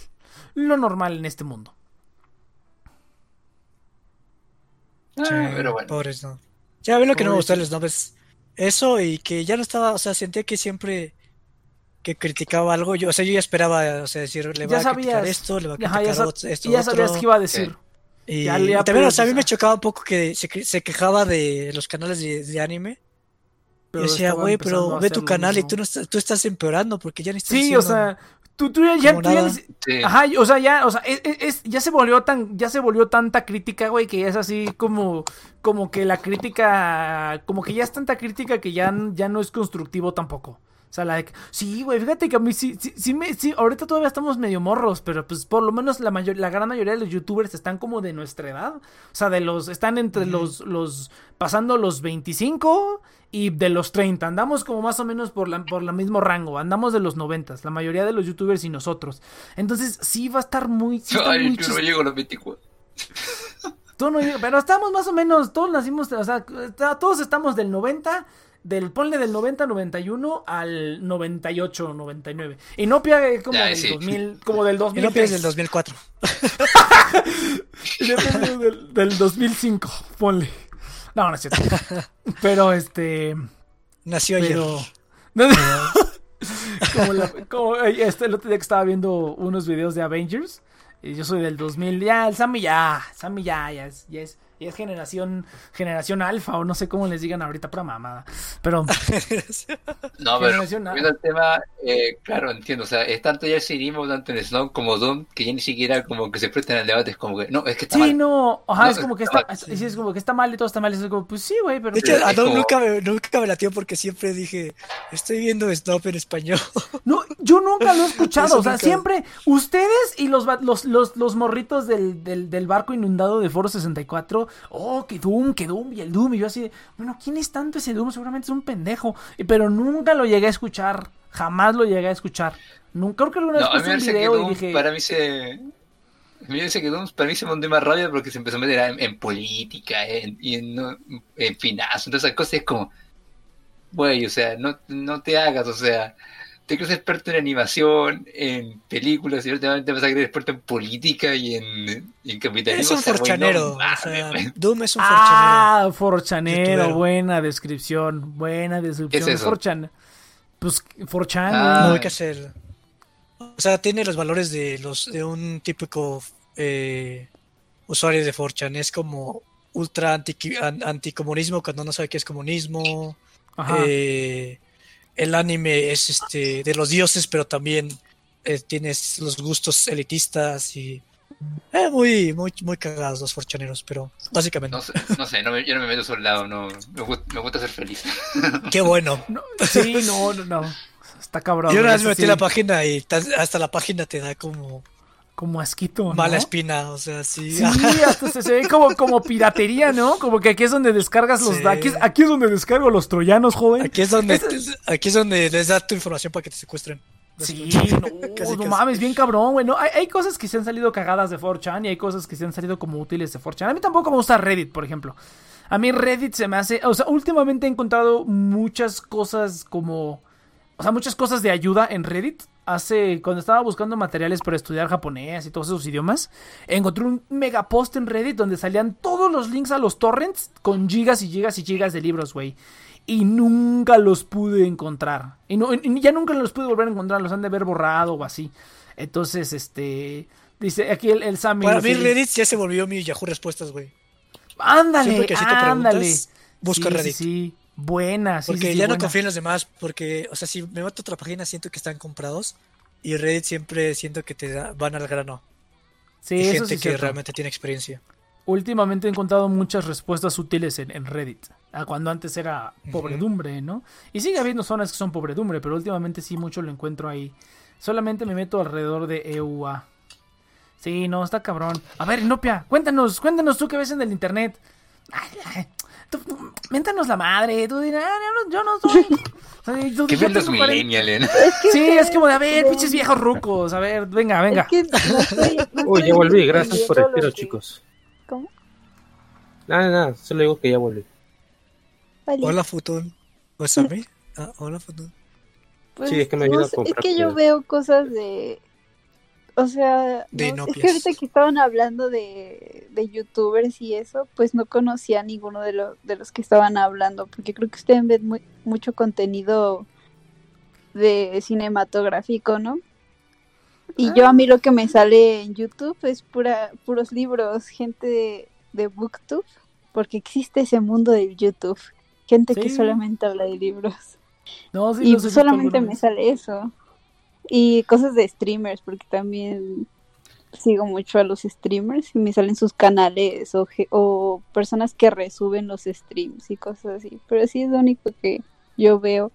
Lo normal en este mundo. Ah, Sí, pero bueno. Pobres, ¿no? Ya ven lo que no me gustó de los nombres. Eso y que ya no estaba, o sea, sentía que siempre que criticaba algo, yo, o sea, yo ya esperaba, o sea, decir, le va Ya a criticar esto, le va a Ajá, criticar ya, sab- ot- esto, y ya otro. sabías qué iba a decir. Y, Ya le y también, o sea, a mí me chocaba un poco que se, que- se quejaba de los canales de, de anime. Pero y decía, güey, pero ve tu canal y tú, no estás, tú estás empeorando porque ya ni estás Sí, o sea, tú, tú ya, ya, tú Sí. Ajá, o sea, ya, o sea, es, es- es- ya se volvió tan, ya se volvió tanta crítica, güey, que ya es así como, como que la crítica, como que ya es tanta crítica que ya, ya no es constructivo tampoco. O sea, like, sí, güey, fíjate que a mí sí, sí, sí, me, sí, ahorita todavía estamos medio morros, pero pues por lo menos la mayor, la gran mayoría de los youtubers están como de nuestra edad. O sea, de los, están entre los, los, pasando los 25 y de los 30. Andamos como más o menos por la, por el mismo rango. Andamos de los 90, la mayoría de los youtubers y nosotros. Entonces, sí va a estar muy, sí está Ay, muy yo no llego a los 24. Tú no llegas- pero estamos más o menos, todos nacimos, o sea, todos estamos del 90, del ponle del 90 91 al 98 99. Y no pierde como Ya, del sí. 2000, como del Y no 2003. piensas del 2004. Y no pierde del, del 2005, ponle. No, no es cierto. Pero este, Nació ayer. pero no, como, la- como, este, el otro día que estaba viendo unos videos de Avengers, y yo soy del 2000, ya, el Sammy ya, Sammy ya, ya es, ya es, ya es generación, generación alfa, o no sé cómo les digan ahorita, para mamada. Pero, No, pero el tema, eh, claro, entiendo. O sea, es tanto ya el cinismo, tanto en Snow como Doom, que ya ni siquiera como que se prestan al debate. Es como que, no, es que está sí, mal. no, ajá, No, es como que está está, sí, es como que está mal y todo está mal, y es como, pues sí, güey, pero... De hecho, a Dom como- nunca, me, nunca me latió porque siempre dije, estoy viendo Snob en español. No, yo nunca lo he escuchado. Eso o sea, nunca. siempre ustedes y los, los, los, los morritos del, del, del barco inundado de Foro 64. Oh, que Doom, que Doom y el Doom. Y yo así, de, bueno, ¿quién es tanto ese Doom? Seguramente es un pendejo. Pero nunca lo llegué a escuchar. Jamás lo llegué a escuchar. Nunca creo que alguna No, vez puse un parece que video y dije. para mí se... Me que Doom para mí se mandó más rabia porque se empezó a meter en, en política en, y en, no- en finanzas, todas esas cosas. Es como, güey, o sea, no, no te hagas, o sea, te crees experto en animación, en películas y últimamente vas a creer experto en política y en, y en capitalismo. Es un forchanero. o mames, sea, güey. Doom es un forchanero. Ah, forchanero, buena descripción, buena descripción. ¿Qué es eso? Forchan. Pues Forchan. Ah. No hay que hacer. O sea, tiene los valores de los de un típico eh, usuario de 4chan. Es como ultra anti, an- anticomunismo cuando no sabe qué es comunismo. Ajá. Eh, el anime es este de los dioses, pero también eh, tienes los gustos elitistas y eh, muy, muy, muy cagados los forchaneros, pero básicamente. No sé, no sé, no me- yo no me meto a su lado, no, me, gusta, me gusta ser feliz. Qué bueno. No, sí, no, no, no. Está cabrón. Yo una vez eso metí sí. la página y ta- hasta la página te da como como asquito, ¿no? Mala espina, o sea, sí. Sí, hasta se, se ve como, como piratería, ¿no? Como que aquí es donde descargas los... Sí. Aquí, es, aquí es donde descargo los troyanos, joven. Aquí es donde aquí es donde les da tu información para que te secuestren. Sí, Casi, no, casi. no mames, bien cabrón, güey. ¿no? Hay, hay cosas que se han salido cagadas de 4chan y hay cosas que se han salido como útiles de 4chan. A mí tampoco me gusta Reddit, por ejemplo. A mí Reddit se me hace... O sea, últimamente he encontrado muchas cosas como... O sea, muchas cosas de ayuda en Reddit. Hace... Cuando estaba buscando materiales para estudiar japonés y todos esos idiomas, encontré un mega post en Reddit donde salían todos los links a los torrents con gigas y gigas y gigas de libros, güey. Y nunca los pude encontrar. Y, no, y ya nunca los pude volver a encontrar. Los han de haber borrado o así. Entonces, este... Dice aquí el, el Sammy. Para mí Reddit ya se volvió mi Yahoo Respuestas, güey. Ándale, ándale. busca Sí, Reddit. Sí, sí, Porque sí, sí, ya no confío en los demás, porque, o sea, si me meto a otra página siento que están comprados y Reddit siempre siento que te da- van al grano. Sí, y eso gente sí que realmente tiene experiencia. Últimamente he encontrado muchas respuestas útiles en, en Reddit. A cuando antes era pobredumbre, ¿no? Y sigue habiendo zonas que son pobredumbre, pero últimamente sí mucho lo encuentro ahí. Solamente me meto alrededor de EUA. Sí, no, está cabrón. A ver, Inopia, cuéntanos, cuéntanos tú qué ves en el internet. Ay, ay, tú, tú, méntanos la madre. Tú dirás, "Ah, yo no, yo no soy. O sea, tú- ¿Qué yo los cuarenta- millennials? eh? Es que Sí, es como de, a ver, pinches viejos rucos. A ver, venga, venga. Es que no estoy- no Uy, ya volví, gracias por el tiro, que- chicos. ¿Cómo? Nada, nada, solo digo que ya volví. Vale. Hola, Futón. ¿O es a mí? Ah, hola, Futón. Pues, Sí, es que me ayuda a comprar Es que yo veo cosas de. O sea, De no, es que ahorita que estaban hablando de, de youtubers y eso, pues no conocía a ninguno de, los de los que estaban hablando, porque creo que ustedes ven muy- mucho contenido de cinematográfico, ¿no? Y yo a mí lo que me sale en YouTube es pura, puros libros, gente de, de Booktube, porque existe ese mundo de YouTube, gente que solamente habla de libros. No, sí, Y solamente me vez. sale eso. Y cosas de streamers, porque también sigo mucho a los streamers y me salen sus canales o, o personas que resuben los streams y cosas así. Pero sí es lo único que yo veo.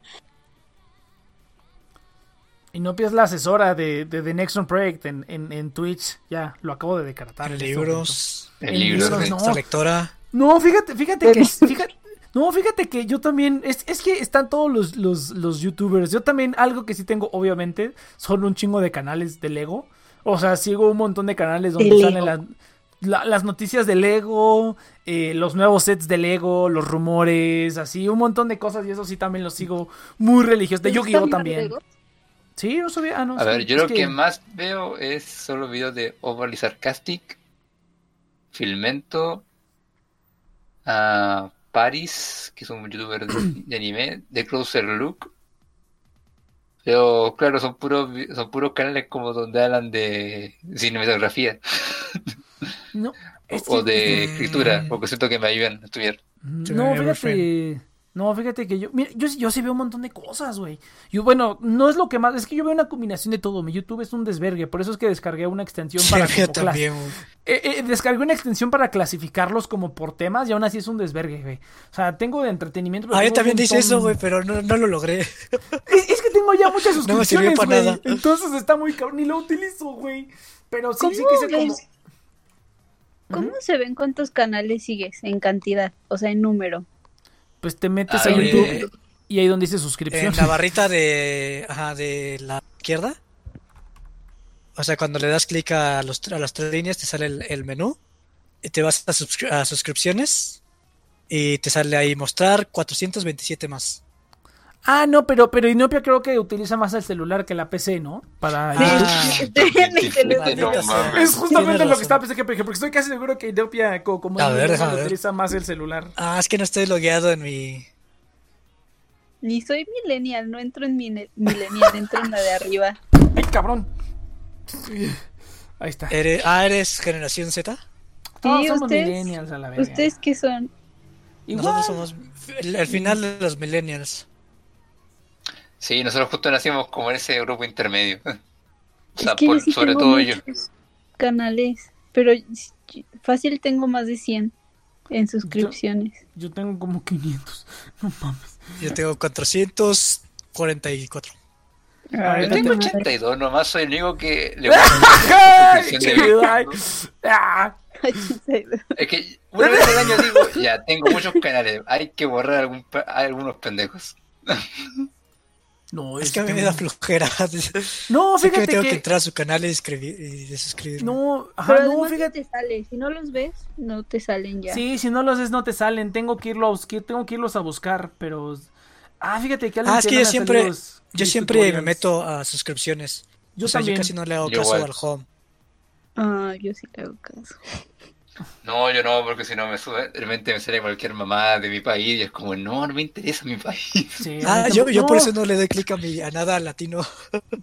Inopia es la asesora de, de The Next One Project en, en, en Twitch. Ya, lo acabo de decretar. en este libros. El En libro. libros, sí. no. Esta lectora. No, fíjate, fíjate que. Fíjate, no, fíjate que yo también. Es, es que están todos los, los, los youtubers. Yo también, algo que sí tengo, obviamente, son un chingo de canales de Lego. O sea, sigo un montón de canales donde De salen Lego. la- la- las noticias de Lego, eh, los nuevos sets de Lego, los rumores, así, un montón de cosas. Y eso sí también los sigo muy religiosos. De ¿Te Yu-Gi-Oh! también. Sí, no sabía. Ah, no. A sí, ver, yo lo que... más veo es solo videos de Overly Sarcastic, Filmento, a Paris, que es un youtuber de, de anime, de Closer Look. Pero claro, son puros son puros canales como donde hablan de cinematografía No, o de Mm. escritura, porque siento que me ayudan a estudiar. To No, fíjate. No, fíjate que yo. Mira, yo, sí- yo sí veo un montón de cosas, güey. Yo, bueno, no es lo que más. Es que yo veo una combinación de todo. Mi YouTube es un desvergue. Por eso es que descargué una extensión Sí, para. como clas- también. Eh, eh, descargué una extensión para clasificarlos como por temas y aún así es un desvergue, güey. O sea, tengo de entretenimiento. pero Ah, yo también dice eso, güey, pero no, no lo logré. Es, es que tengo ya muchas No me sirvió suscripciones, para güey. nada. Entonces está muy cabrón. Ni lo utilizo, güey. Pero sí, ¿Cómo sí que sé como. ¿Cómo se ven cuántos canales sigues en cantidad? O sea, en número. Pues te metes A YouTube eh, y ahí donde dice suscripción. En la barrita de, ajá, de la izquierda. O sea, cuando le das clic a, los, a las tres líneas, te sale el, el menú. Y te vas a suscripciones. Y te sale ahí mostrar 427 más. Ah, no, pero, pero Inopia creo que utiliza más el celular que la PC, ¿no? Para Ah, mames. Es justamente lo que estaba pensando, porque estoy casi seguro que Inopia, co- como A ver, ver. utiliza más el celular. Ah, es que no estoy logueado en mi. Ni soy millennial, no entro en mi millennial, entro en la de arriba. ¡Ay, cabrón! Ahí está. Eres, ah, ¿eres generación Z? Todos Sí, somos ustedes- millennials a la verga. ¿Ustedes qué son? Igual. Nosotros somos el, el final de los millennials. Sí, nosotros justo nacimos como en ese grupo intermedio. O sea, es que por- sobre tengo todo yo. muchos canales, pero fácil tengo más de 100 en suscripciones. Yo tengo como 500. No mames. Yo tengo 444. Ay, Yo tengo te mames. 82, nomás soy el único que le gusta ah. Es que una vez al año digo, ya tengo muchos canales, hay que borrar algún, pa- algunos pendejos. No, Es que a mí me da flojera. No, Sé que fíjate tengo que que. entrar a su canal y, escribir, y. No, ajá, Pero no, fíjate. te sale. Si no los ves, no te salen ya. Sí, si no los ves no te salen. Tengo que irlo a buscar, tengo que irlos a buscar, pero. Ah, fíjate que alguien Ah, es que yo siempre, yo siempre me meto a suscripciones. Yo o sea, también. yo casi no le hago Yo caso igual. al home. Ah, yo sí le hago caso. No, yo no, porque si no me sube, de repente me sale cualquier mamá de mi país y es como, no, no me interesa mi país. Sí, Ah, yo, yo por eso no le doy clic a, mi, a nada latino.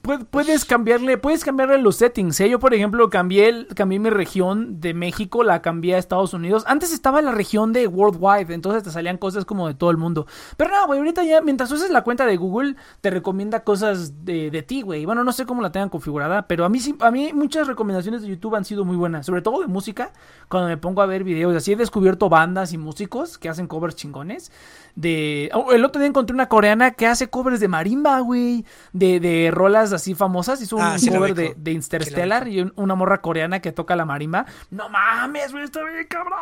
pu- Puedes cambiarle, puedes cambiarle los settings, ¿eh? Yo, por ejemplo, cambié, el- cambié mi región de México, la cambié a Estados Unidos. Antes estaba la región de Worldwide, entonces te salían cosas como de todo el mundo. Pero no, güey, ahorita ya, mientras uses la cuenta de Google, te recomienda cosas de, de ti, güey. Bueno, no sé cómo la tengan configurada, pero a mí sí, a mí muchas recomendaciones de YouTube han sido muy buenas, sobre todo de música. Cuando me pongo a ver videos, así he descubierto bandas y músicos que hacen covers chingones. De. oh, el otro día encontré una coreana que hace covers de marimba, güey. De, de rolas así famosas. Hizo un Ah, sí cover de, de Interstellar y un- una morra coreana que toca la marimba. No mames, güey, está bien cabrón.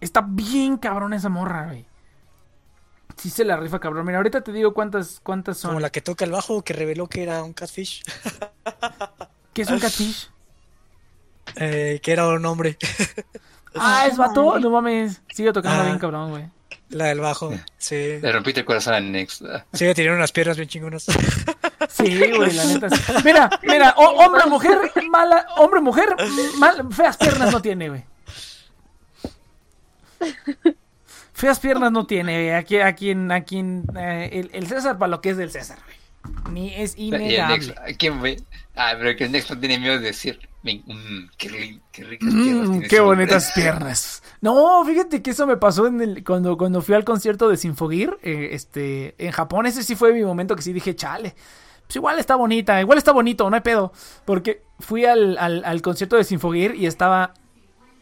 Está bien cabrón esa morra, güey. Sí se la rifa, cabrón. Mira, ahorita te digo cuántas, cuántas son. Como la que toca el bajo que reveló que era un catfish. ¿Qué es un catfish? Eh, que era un hombre. Ah, es vato. No mames. Sigue tocando Ah. bien cabrón, güey. La del bajo. Sí. Le rompiste el corazón al Next. Sí, tenía unas piernas bien chingonas. Sí, güey, la neta. sí. Mira, mira, o- hombre, mujer, mala, hombre, mujer, mal, feas piernas no tiene, güey. Feas piernas no tiene, güey. Aquí, aquí, en, aquí, en, eh, el, el César para lo que es del César, güey. Ni es innegable. ¿quién ve? Ah, pero que el Next no tiene miedo de decir, "Ven, mm, qué, qué ricas piernas Mm, tiene qué ese hombre". bonitas piernas. No, fíjate que eso me pasó en el, cuando, cuando fui al concierto de Sinfogir, eh, este, en Japón. Ese sí fue mi momento que sí dije, chale. Pues igual está bonita, igual está bonito, no hay pedo. Porque fui al, al, al concierto de Sinfogir y estaba.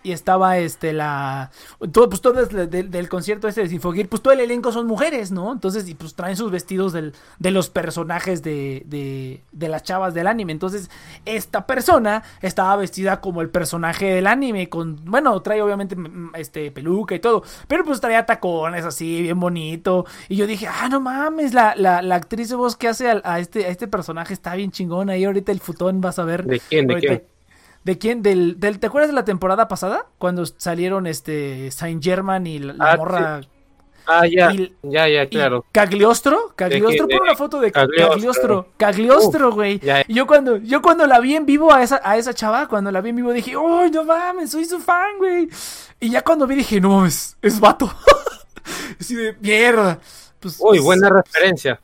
Y estaba este la. Todo, pues todo es del, del concierto este de Sinfogir, pues todo el elenco son mujeres, ¿no? Entonces, y pues traen sus vestidos del, de los personajes de, de, de las chavas del anime. Entonces, esta persona estaba vestida como el personaje del anime. Con. Bueno, trae obviamente este peluca y todo. Pero pues traía tacones así, bien bonito. Y yo dije, ah, no mames, la, la, la actriz de voz que hace a, este, a este personaje está bien chingona. Y ahorita el futón vas a ver. ¿De quién? ¿De ahorita- quién? ¿De quién? Del, del, ¿Te acuerdas de la temporada pasada? Cuando salieron este Saint Germain y la, la Ah, morra. Ah, ya, Y- ya, ya, y claro. Cagliostro, Cagliostro, pon una foto de Cagliostro. Cagliostro, güey. Y yo cuando, yo cuando la vi en vivo a esa, a esa chava, cuando la vi en vivo dije, ¡Uy, no mames! Soy su fan, güey. Y ya cuando vi dije, no mames, es vato. Así de mierda. Pues, Uy, buena referencia.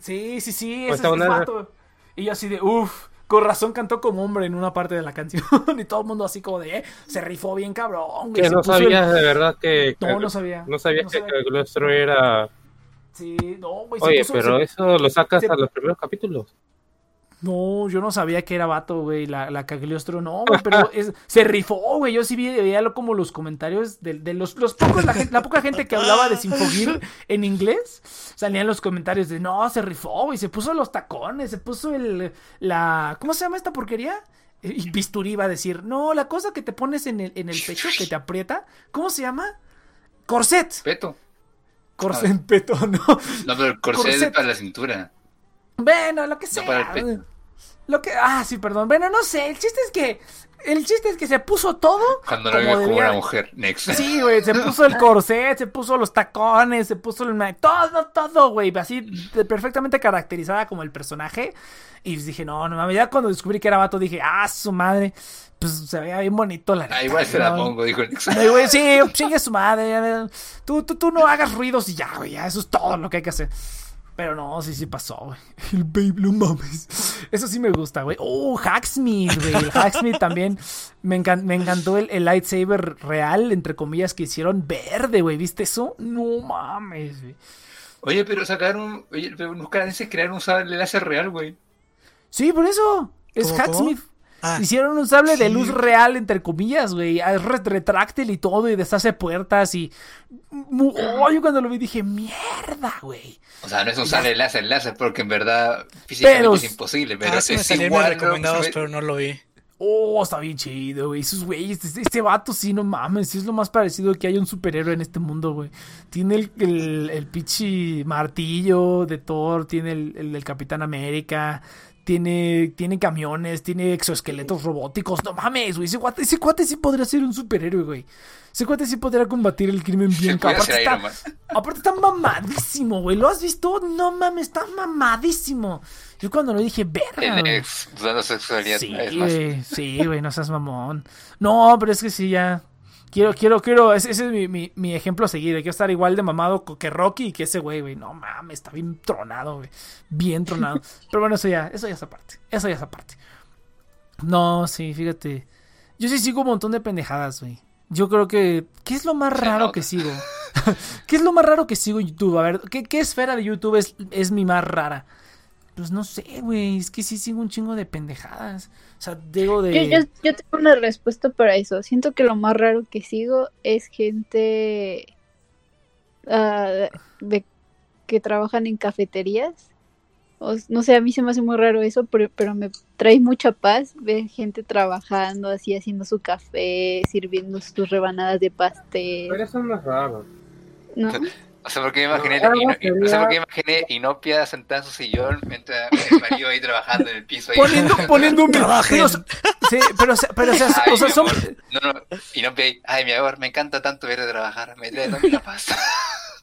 Sí, sí, sí, Pues ese es, es vato. Y yo así de, uff, con razón cantó como hombre en una parte de la canción. y todo el mundo así como de, eh, se rifó bien cabrón. güey, Que no el- sabías de verdad que... No, no sabía. No sabías No que sabía. Cagliostro era... Sí, no, güey. Oye, puso- pero se- eso lo sacas se- a los primeros capítulos. No, yo no sabía que era vato, güey, la, la Cagliostro, no, güey, pero es- se rifó, güey, yo sí vi, veía como los comentarios de, de los, los pocos, la, la poca gente que hablaba de Sinfogir en inglés, salían los comentarios de, no, se rifó, güey, se puso los tacones, se puso el, la, ¿cómo se llama esta porquería? Y bisturí iba a decir, no, la cosa que te pones en el, en el pecho, que te aprieta, ¿cómo se llama? Corset, Peto. corset, peto, no, No, pero el corset es Corset. para la cintura. Bueno, lo que sea. No para el pecho. Lo que. Ah, sí, perdón. Bueno, no sé. El chiste es que. El chiste es que se puso todo. Cuando no como vive como una mujer. Next. Sí, güey. Se puso el corset, se puso los tacones, se puso el. Todo, todo, güey. Así perfectamente caracterizada como el personaje. Y dije, no, no mames. Ya cuando descubrí que era vato dije, ah, su madre. Pues se veía bien bonito la Ah, neta, igual se la ¿no? pongo, dijo el Next. Ay, güey, sí, chingue su madre. Tú, tú, tú no hagas ruidos y ya, güey. Ya, eso es todo lo que hay que hacer. Pero no, sí, sí pasó, güey. El baby, no mames. Eso sí me gusta, güey. Oh, Hacksmith, güey. El Hacksmith también. Me, encan- me encantó el, el lightsaber real, entre comillas, que hicieron verde, güey. ¿Viste eso? No mames, güey. Oye, pero sacaron. Oye, pero unos canadienses crearon un sable láser real, güey. Sí, por eso. Es ¿Cómo, cómo? Ah, Hicieron un sable de luz real, entre comillas, güey. Es re- retráctil y todo, y deshace puertas y... Oh, yo cuando lo vi dije, mierda, güey. O sea, no es usar el láser, láser, porque en verdad físicamente Pero- es imposible, pero ah, sí me es igual. ¿no? recomendados, pero no lo vi. Oh, está bien chido, güey. Esos güeyes, este, este vato sí, no mames. Sí es lo más parecido que hay un superhéroe en este mundo, güey. Tiene el, el, el pinche martillo de Thor, tiene el, el del Capitán América, tiene, tiene camiones, tiene exoesqueletos robóticos. No mames, güey. Ese cuate, ese cuate sí podría ser un superhéroe, güey. Ese cuate sí podría combatir el crimen bien, cabrón. Aparte está, aparte está mamadísimo, güey. ¿Lo has visto? No mames, está mamadísimo. Yo cuando lo dije, verga. Ex, sexualidad. Sí, güey, sí, güey, no seas mamón. No, pero es que sí, ya. Quiero, quiero, quiero, ese, ese es mi, mi, mi ejemplo a seguir. Quiero estar igual de mamado que Rocky y que ese güey, güey. No mames, está bien tronado, güey. Bien tronado. pero bueno, eso ya, eso ya es aparte. Eso ya es aparte. No, sí, fíjate. Yo sí sigo un montón de pendejadas, güey. Yo creo que. ¿Qué es lo más raro que sigo? ¿Qué es lo más raro que sigo en YouTube? A ver, ¿qué, qué esfera de YouTube es, es mi más rara? Pues no sé, güey. Es que sí sigo un chingo de pendejadas. O sea, digo de. Yo, yo, yo tengo una respuesta para eso. Siento que lo más raro que sigo es gente ah, de que trabajan en cafeterías. O, no sé, a mí se me hace muy raro eso, pero, pero me trae mucha paz ver gente trabajando así, haciendo su café, sirviendo sus rebanadas de pastel. Pero eso no es raro. ¿no? O sea, porque me imaginé, No, no sé por qué me imaginé Inopia sentada en su sillón mientras el marido ahí trabajando en el piso. Ahí. Poniendo, poniendo un pero, sí, pero, o sea, pero, o sea, Ay, o sea, son, amor. No, no, Inopia ahí. Ay, mi amor, me encanta tanto verte trabajar. Me trae tanta paz.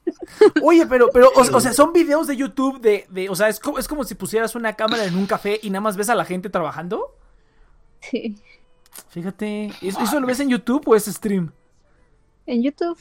Oye, pero, pero, o, o sea, son videos de YouTube de, de o sea, es como, es como si pusieras una cámara en un café y nada más ves a la gente trabajando. Sí. Fíjate, ¿eso, eso lo ves en YouTube o es stream? En YouTube.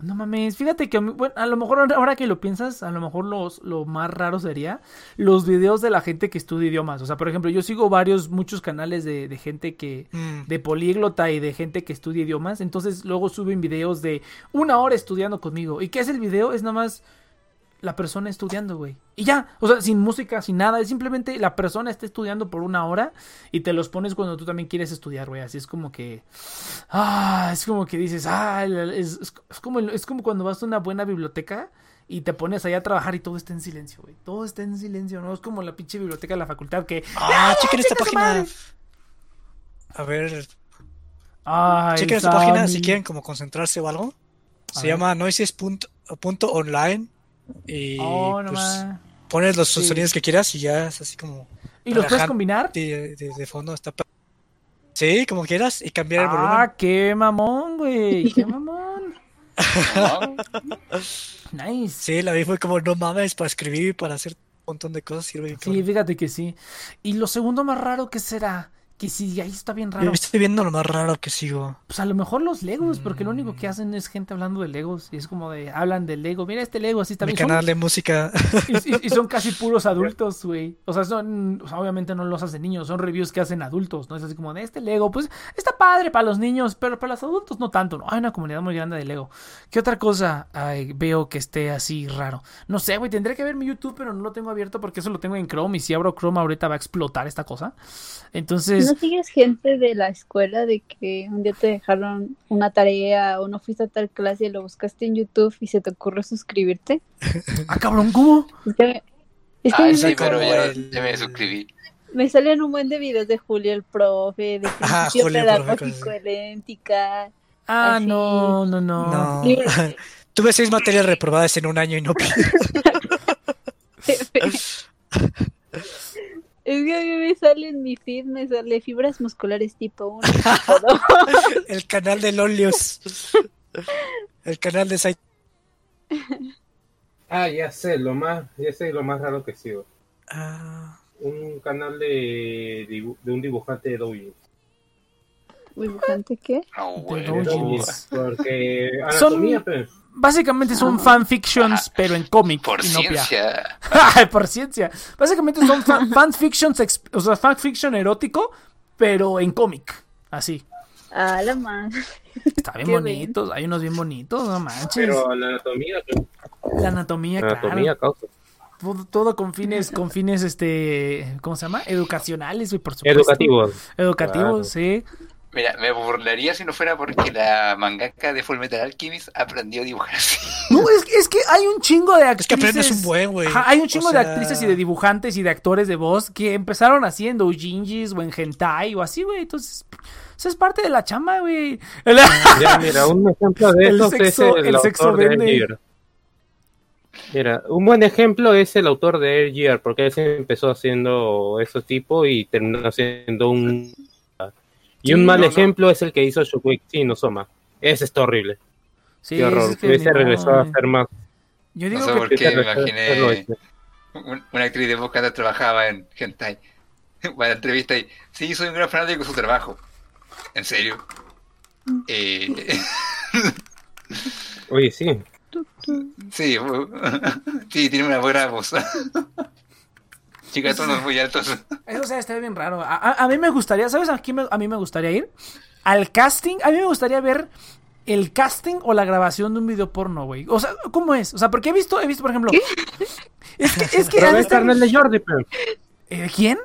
No mames, fíjate que a mí- bueno, a lo mejor ahora- ahora que lo piensas, a lo mejor los, lo más raro sería los videos de la gente que estudia idiomas. O sea, por ejemplo, yo sigo varios, muchos canales de, de gente que, Mm. de políglota y de gente que estudia idiomas. Entonces luego suben videos de una hora estudiando conmigo. ¿Y qué es el video? Es nada más la persona estudiando, güey. Y ya, o sea, sin música, sin nada. Es simplemente la persona está estudiando por una hora y te los pones cuando tú también quieres estudiar, güey. Así es como que... Ah, es como que dices, ah, es, es- es como, es como cuando vas a una buena biblioteca y te pones allá a trabajar y todo está en silencio, güey. Todo está en silencio, ¿no? Es como la pinche biblioteca de la facultad que... Ah, chequen esta página. A ver, Ay, chequen esta página si quieren como concentrarse o algo. Se llama noises.online y Oh, no pues, pones los Sí. sonidos que quieras y ya es así como ¿Y los puedes combinar? de, de- de fondo. Está Sí, como quieras y cambiar el Ah, volumen. qué mamón, güey. Qué mamón. Nice. Sí, la vi fue como no mames para escribir, para hacer un montón de cosas sirve. Sí, fíjate que sí. Y lo segundo más raro que será, que si ahí está bien raro, Yo estoy viendo lo más raro que sigo. pues a lo mejor los Legos, porque lo único que hacen es gente hablando de Legos y es como de hablan del Lego, mira este Lego así está Mi bien. Son- canal de música. y, y- y son casi puros adultos, güey. O sea, son, o sea, obviamente no los hacen niños, son reviews que hacen adultos, ¿no? Es así como de este Lego, pues está padre para los niños, pero para los adultos no tanto, ¿no? Hay una comunidad muy grande de Lego. ¿Qué otra cosa ay, veo que esté así raro? No sé, güey, tendré que ver mi YouTube, pero no lo tengo abierto porque eso lo tengo en Chrome y si abro Chrome ahorita va a explotar esta cosa. Entonces, ¿No sigues gente de la escuela de que un día te dejaron una tarea o no fuiste a tal clase y lo buscaste en YouTube y se te ocurrió suscribirte? ah, cabrón, ¿cómo? Es que, es que Ay, me- sí, pero como ya, me suscribí. me salen un buen de videos de Julio el profe, de principio Julio pedagógico eléntica. Ah, Así. no, no, no. Tuve seis materias reprobadas en un año y no. Es que a mí me sale en mi feed, me sale fibras musculares tipo 1, tipo 2. El canal de Lolios. El canal de Sai. Ah, ya sé, lo más, ya sé lo más raro que sigo. Ah, Un canal de, de un dibujante de doujins. ¿Dibujante qué? No, De güey. doujins. Porque Son- pues. Básicamente son fanfictions, pero en cómic. Por no ciencia. Por ciencia. Básicamente son fan, fanfictions, o sea, fanfiction erótico, pero en cómic. Así. Ah, la más. Está bien bonitos, hay unos bien bonitos, no manches. Pero la anatomía, pues. La anatomía, La anatomía claro. causa. todo, todo con fines, con fines, este, ¿cómo se llama? Educacionales, güey, por supuesto. Educativos. Educativos, Claro. sí. Mira, me burlaría si no fuera porque la mangaka de Full Metal Alchemist aprendió a dibujar así. No, es, que- es que hay un chingo de Es actrices. que aprendes un buen, güey. Hay un chingo O de actrices y de dibujantes y de actores de voz que empezaron haciendo doujinshis o en hentai o así, güey. Entonces, eso es parte de la chamba, güey. Ya, mira, un ejemplo de El eso sexo- es el, el sexo autor de vende. Air Mira, un buen ejemplo es el autor de Air Gear, porque él se empezó haciendo ese tipo y terminó haciendo un... Y Sí, un mal no, no. ejemplo es el que hizo Shokugeki no Soma. Ese está horrible. Sí, Qué horror. es que Ese regresó a hacer más. Yo No digo sé que por qué me imaginé un- una actriz de voz que antes trabajaba en Hentai. Para la entrevista y sí, soy un gran fanático de su trabajo. ¿En serio? Eh, Oye, sí. sí, sí, tiene una buena voz. Chicas, tonos muy altos. Eso o sea, estaría bien raro. A, a- a mí me gustaría, ¿sabes a quién me- a mí me gustaría ir? Al casting. A mí me gustaría ver el casting o la grabación de un video porno, güey. O sea, ¿cómo es? O sea, porque he visto, he visto, por ejemplo. Es que, es que. Pero han de de Jordi, pe. ¿Eh, ¿Quién?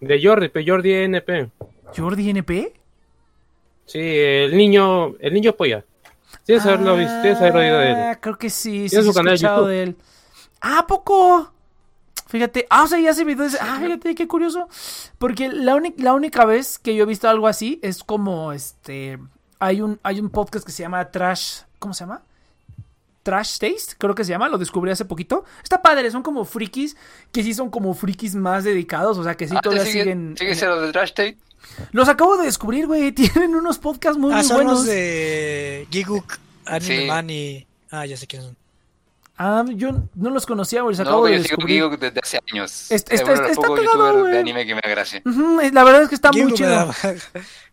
De Jordi, pe. Jordi NP. ¿Jordi NP? Sí, el niño, el niño polla. Tienes que haberlo visto, tienes que haber oído de él. Ah, Creo que sí, sí, he canal de escuchado YouTube. de él. Ah, ¿a poco? Fíjate, ah, o sea, ya hace videos. de- Ah, fíjate, qué curioso. Porque la, uni- la única vez que yo he visto algo así es como este. Hay un, hay un podcast que se llama Trash. ¿Cómo se llama? Trash Taste, creo que se llama, lo descubrí hace poquito. Está padre, son como frikis, que sí son como frikis más dedicados, o sea, que sí Ah, todavía ¿sigue- siguen. ¿Sigue siendo de Trash Tape? Los acabo de descubrir, güey, tienen unos podcasts muy, Ah, muy son buenos. los de Giguk, Anime Sí. Man y... Ah, ya sé quiénes son. Ah, yo no los conocía, güey, los No, acabo de pero yo sigo descubrir. Geek desde hace años. Est- es está- uno de los está youtubers güey. de anime que me da gracia. Ujú, la verdad es que está muy Giguk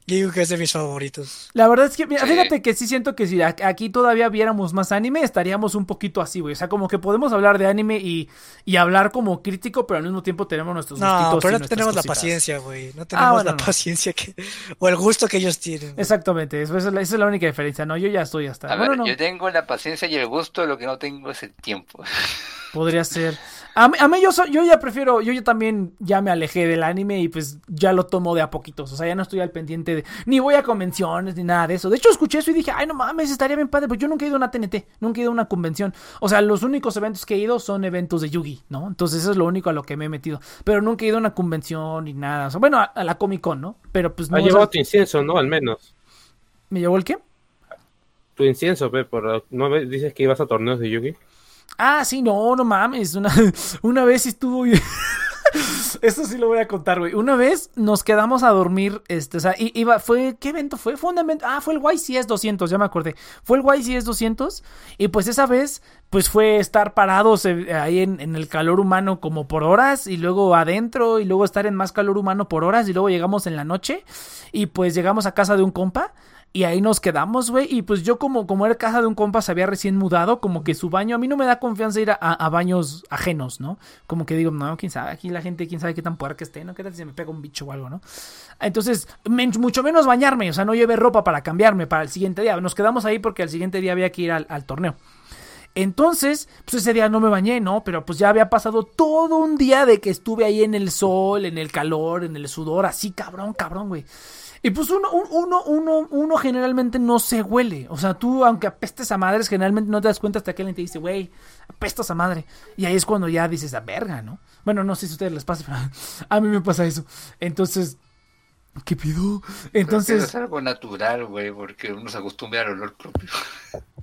chido. da- Giguk es de mis favoritos. La verdad es que, mira, Sí. fíjate que sí siento que si aquí todavía viéramos más anime, estaríamos un poquito así, güey. O sea, como que podemos hablar de anime y, y hablar como crítico, pero al mismo tiempo tenemos nuestros No, gustitos pero no tenemos la paciencia, güey. No tenemos bueno, la no. paciencia que... O el gusto que ellos tienen. güey. Exactamente, eso es la, esa es la única diferencia. No, yo ya estoy hasta. A bueno, ver, no, yo tengo la paciencia y el gusto, lo que no tengo es el tiempo. podría ser. A mí, a mí yo, soy- yo ya prefiero, yo ya también ya me alejé del anime y pues ya lo tomo de a poquitos. O sea, ya no estoy al pendiente de. Ni voy a convenciones ni nada de eso. De hecho, escuché eso y dije, ay, no mames, estaría bien padre. Pues yo nunca he ido a una TNT, nunca he ido a una convención. O sea, los únicos eventos que he ido son eventos de Yugi, ¿no? Entonces eso es lo único a lo que me he metido. Pero nunca he ido a una convención ni nada. O sea, bueno, a, a la Comic Con, ¿no? Pero pues no. Ha llevado tu incienso, ¿no? Al menos. ¿Me llevó el qué? Tu incienso, pe. Por, ¿No dices que ibas a torneos de Yugi? Ah, sí, no, no mames. Una, una vez estuvo. Esto sí lo voy a contar, güey. Una vez nos quedamos a dormir, este, o sea, iba, fue, ¿qué evento fue? Fue ah, fue el YCS 200, ya me acordé. Fue el YCS 200 y pues esa vez, pues fue estar parados eh, ahí en, en el calor humano como por horas y luego adentro y luego estar en más calor humano por horas y luego llegamos en la noche y pues llegamos a casa de un compa. Y ahí nos quedamos, güey. Y pues yo como, como era casa de un compa, se había recién mudado, como que su baño, a mí no me da confianza ir a, baños ajenos, ¿no? Como que digo, no, quién sabe, aquí la gente, quién sabe qué tan puerca esté, ¿no? ¿Qué tal si se me pega un bicho o algo, ¿no? Entonces, mucho menos bañarme, o sea, no llevé ropa para cambiarme para el siguiente día. Nos quedamos ahí porque al siguiente día había que ir al, al torneo. Entonces, pues ese día no me bañé, ¿no? Pero pues ya había pasado todo un día de que estuve ahí en el sol, en el calor, en el sudor, así cabrón, cabrón, güey. Y pues uno, un- uno, uno, uno generalmente no se huele. O sea, tú, aunque apestes a madres, generalmente no te das cuenta hasta que alguien te dice, güey, apestas a madre. Y ahí es cuando ya dices, a verga, ¿no? Bueno, no sé si a ustedes les pasa, pero a mí me pasa eso. Entonces, ¿qué pido? Entonces, Entonces, es algo natural, güey, porque uno se acostumbra al olor propio.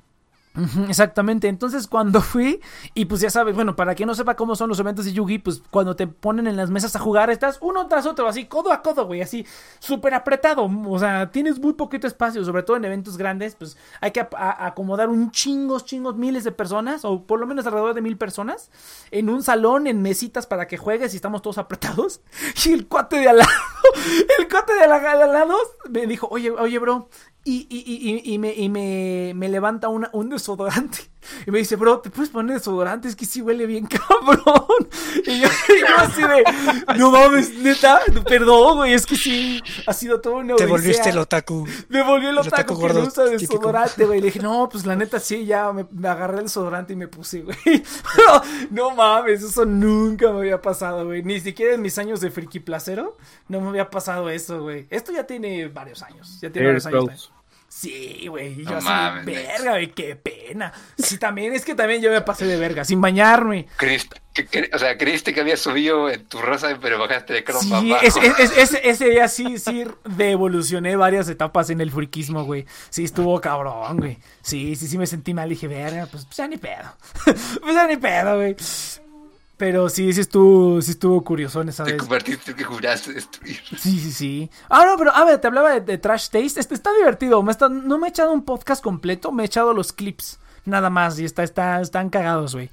Exactamente, entonces cuando fui, y pues ya sabes, bueno, para quien no sepa cómo son los eventos de Yugi, pues cuando te ponen en las mesas a jugar, estás uno tras otro, así, codo a codo, güey, así, súper apretado, o sea, tienes muy poquito espacio, sobre todo en eventos grandes, pues hay que acomodar un chingos, chingos, miles de personas, o por lo menos alrededor de mil personas, en un salón, en mesitas para que juegues y estamos todos apretados, y el cuate de al lado, el cuate de, de al lado me dijo, oye, oye, bro, y, y, y, y- me, me, me levanta una, un desodorante. Y me dice, bro, ¿te puedes poner desodorante? Es que sí huele bien cabrón. Y yo, y yo así de, no mames, neta, perdón, güey, es que sí, ha sido todo una Te odisea. volviste el otaku. Me volvió el el otaku otaku que no gordo usa típico. desodorante, güey. Le dije, no, pues la neta sí, ya me, me agarré el desodorante y me puse, güey. Pero, no mames, eso nunca me había pasado, güey. Ni siquiera en mis años de friki placero no me había pasado eso, güey. Esto ya tiene varios años. Ya tiene Air varios años. Sí, güey. Yo No así mames, verga, güey, qué pena. Sí, también, es que también yo me pasé de verga, sin bañarme. Que- que- o sea, creíste que había subido en tu rosa, pero bajaste de croma Sí, abajo. es- es- es- ese, ese día sí, sí, devolucioné varias etapas en el friquismo, güey. Sí, estuvo cabrón, güey. Sí, sí, sí me sentí mal. Dije, verga, pues, pues ya ni pedo. pues ya ni pedo, güey. Pero sí, sí estuvo, sí estuvo curiosón esa Te vez. convertiste en que juraste destruir. Sí, sí, sí. Ah, no, pero a ver, te hablaba de, de Trash Taste. Este está divertido. Me está- no me he echado un podcast completo, me he echado los clips. Nada más. Y está, está, están cagados, güey.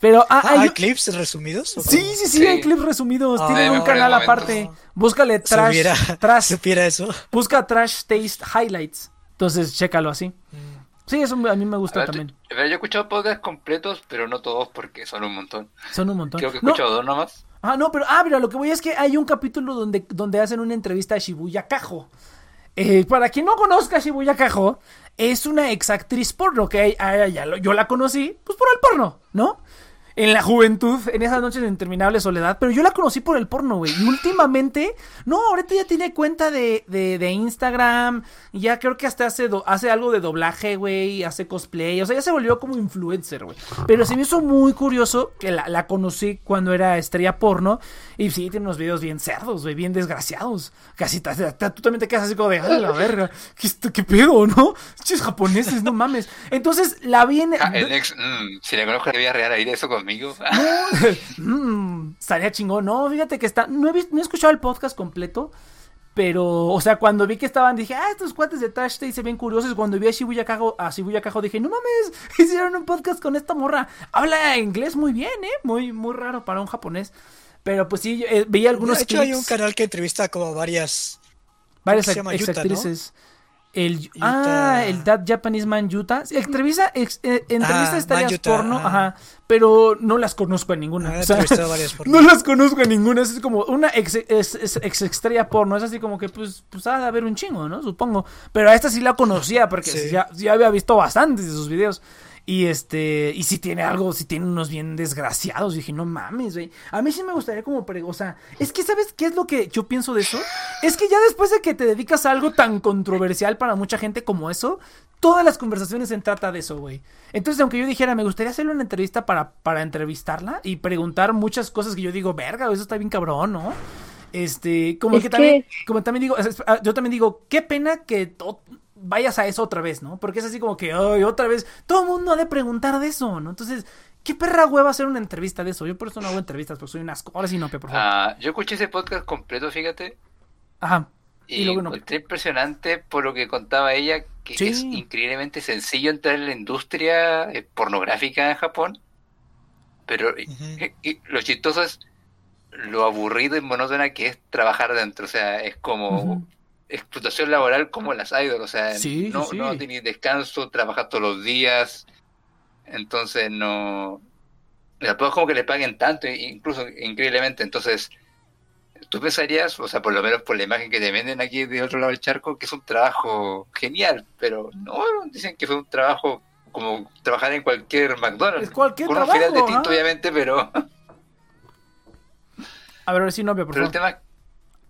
Pero ah, Ah, hay- ¿Hay clips resumidos? ¿O Sí, sí, sí, Sí. hay clips resumidos. Ah, Tienen un canal momentos. aparte. Búscale Trash, Supiera, Trash, supiera eso. busca Trash Taste Highlights. Entonces, chécalo así. Mm. Sí, eso a mí me gusta ver, también. ver, yo he escuchado podcasts completos, pero no todos porque son un montón. Son un montón. Creo que he No, escuchado dos nomás. Ah, no, pero, ah, mira, lo que voy es que hay un capítulo donde, donde hacen una entrevista a Shibuya Kajo. Eh, para quien no conozca a Shibuya Kajo, es una exactriz porno que hay- ah, ya lo- yo la conocí, pues por el porno, ¿no? En la juventud, en esas noches de interminable soledad, pero yo la conocí por el porno, güey. Y últimamente, no, ahorita ya tiene cuenta de, de, de Instagram, y ya creo que hasta hace, do- hace algo de doblaje, güey, hace cosplay, o sea, ya se volvió como influencer, güey. Pero se me hizo muy curioso que la, la conocí cuando era estrella porno, y sí, tiene unos videos bien cerdos, güey, bien desgraciados. Casi tú también te quedas así como de, ¡a la verga! ¿Qué, pedo, no? Chis japoneses, no mames. Entonces, la vi en... Ah, el ex, mm, si le conozco, le voy a regalar ir eso conmigo. Mm, estaría chingón. No, fíjate que está. No he, vis- no he escuchado el podcast completo. Pero, o sea, cuando vi que estaban, dije, ah, estos cuates de Trash Taste se ven curiosos. Cuando vi a Shibuya Kago, a Shibuya Kago, dije, no mames, hicieron un podcast con esta morra. Habla inglés muy bien, ¿eh? Muy, muy raro para un japonés. Pero pues sí, eh, veía algunos de hecho, hay un canal que entrevista como a varias. varias se llama ex Yuta, ¿no? El, ah, el That Japanese Man Yuta. Sí, Entrevista, ex- eh, entrevista Ah, estrellas porno, ah. ajá. Pero no las conozco a ninguna. Ah, o sea, no las conozco a ninguna. Es como una ex, ex, ex- ex estrella porno. Es así como que, pues, pues ha de haber un chingo, ¿no? Supongo. Pero a esta sí la conocía porque Sí. ya, ya había visto bastantes de sus videos. Y este, y si tiene algo, si tiene unos bien desgraciados. Dije, no mames, güey. A mí sí me gustaría como, pre- o sea, es que, ¿sabes qué es lo que yo pienso de eso? Es que ya después de que te dedicas a algo tan controversial para mucha gente como eso, todas las conversaciones se trata de eso, güey. Entonces, aunque yo dijera, me gustaría hacerle una entrevista para, para entrevistarla y preguntar muchas cosas que yo digo, verga, eso está bien cabrón, ¿no? Este, como Es que también, como también digo, ah, yo también digo, qué pena que to- vayas a eso otra vez, ¿no? Porque es así como que, ay, otra vez, todo el mundo ha de preguntar de eso, ¿no? Entonces, qué perra hueva hacer una entrevista de eso. Yo por eso no hago entrevistas, porque soy un asco. Ahora sí, no, por favor. Ah, yo escuché ese podcast completo, fíjate. Ajá. Y Y, luego no. encontré impresionante por lo que contaba ella, que Sí. es increíblemente sencillo entrar en la industria eh, pornográfica en Japón. Pero Ujú. y lo chistoso es lo aburrido y monótona que es trabajar dentro. O sea, es como. Explotación laboral como las idols. O sea, Sí, no, sí. no descanso, trabajas todos los días. Entonces no... Después como que le paguen tanto, e- incluso increíblemente. Entonces, tú pensarías, o sea, por lo menos por la imagen que te venden aquí de otro lado del charco, que es un trabajo genial, pero no, dicen que fue un trabajo como trabajar en cualquier McDonald's. Es cualquier con un trabajo, final distinto, ajá. obviamente, pero, A ver, sí, novia, por pero el favor. tema...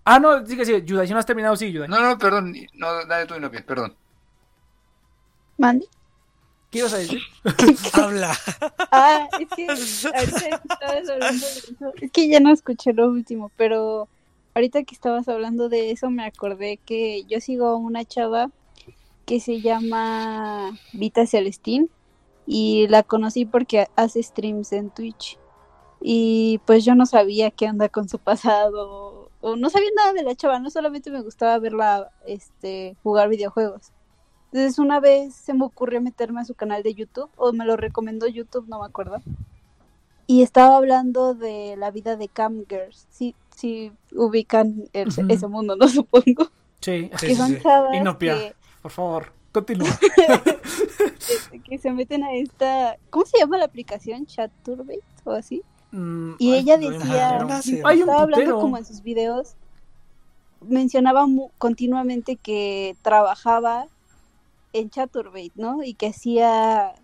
Ah, no, sigue, sigue, Yuda. Si no has terminado, sí, Yuda. No, no, perdón, no, dale tú y no pies, perdón. ¿Mande? ¿Qué ibas a decir? Habla. Ah, es que ahorita que estabas hablando de eso, es que ya no escuché lo último, pero ahorita que estabas hablando de eso me acordé que yo sigo a una chava que se llama Vita Celestín y la conocí porque hace streams en Twitch y pues yo no sabía qué onda con su pasado o no sabía nada de la chava, no solamente me gustaba verla este jugar videojuegos. Entonces una vez se me ocurrió meterme a su canal de YouTube, o me lo recomendó YouTube, no me acuerdo. Y estaba hablando de la vida de Cam Girls. Sí, sí ubican el- ese mundo, no supongo. Sí. Sí, que son sí. chavas Inopia. que, Por favor. continúa. que, que se meten a esta, ¿cómo se llama la aplicación? Chaturbate o así. Mm, Y ay, ella decía, no, estaba un hablando como en sus videos, mencionaba mu- continuamente que trabajaba en Chaturbate, ¿no? Y que hacía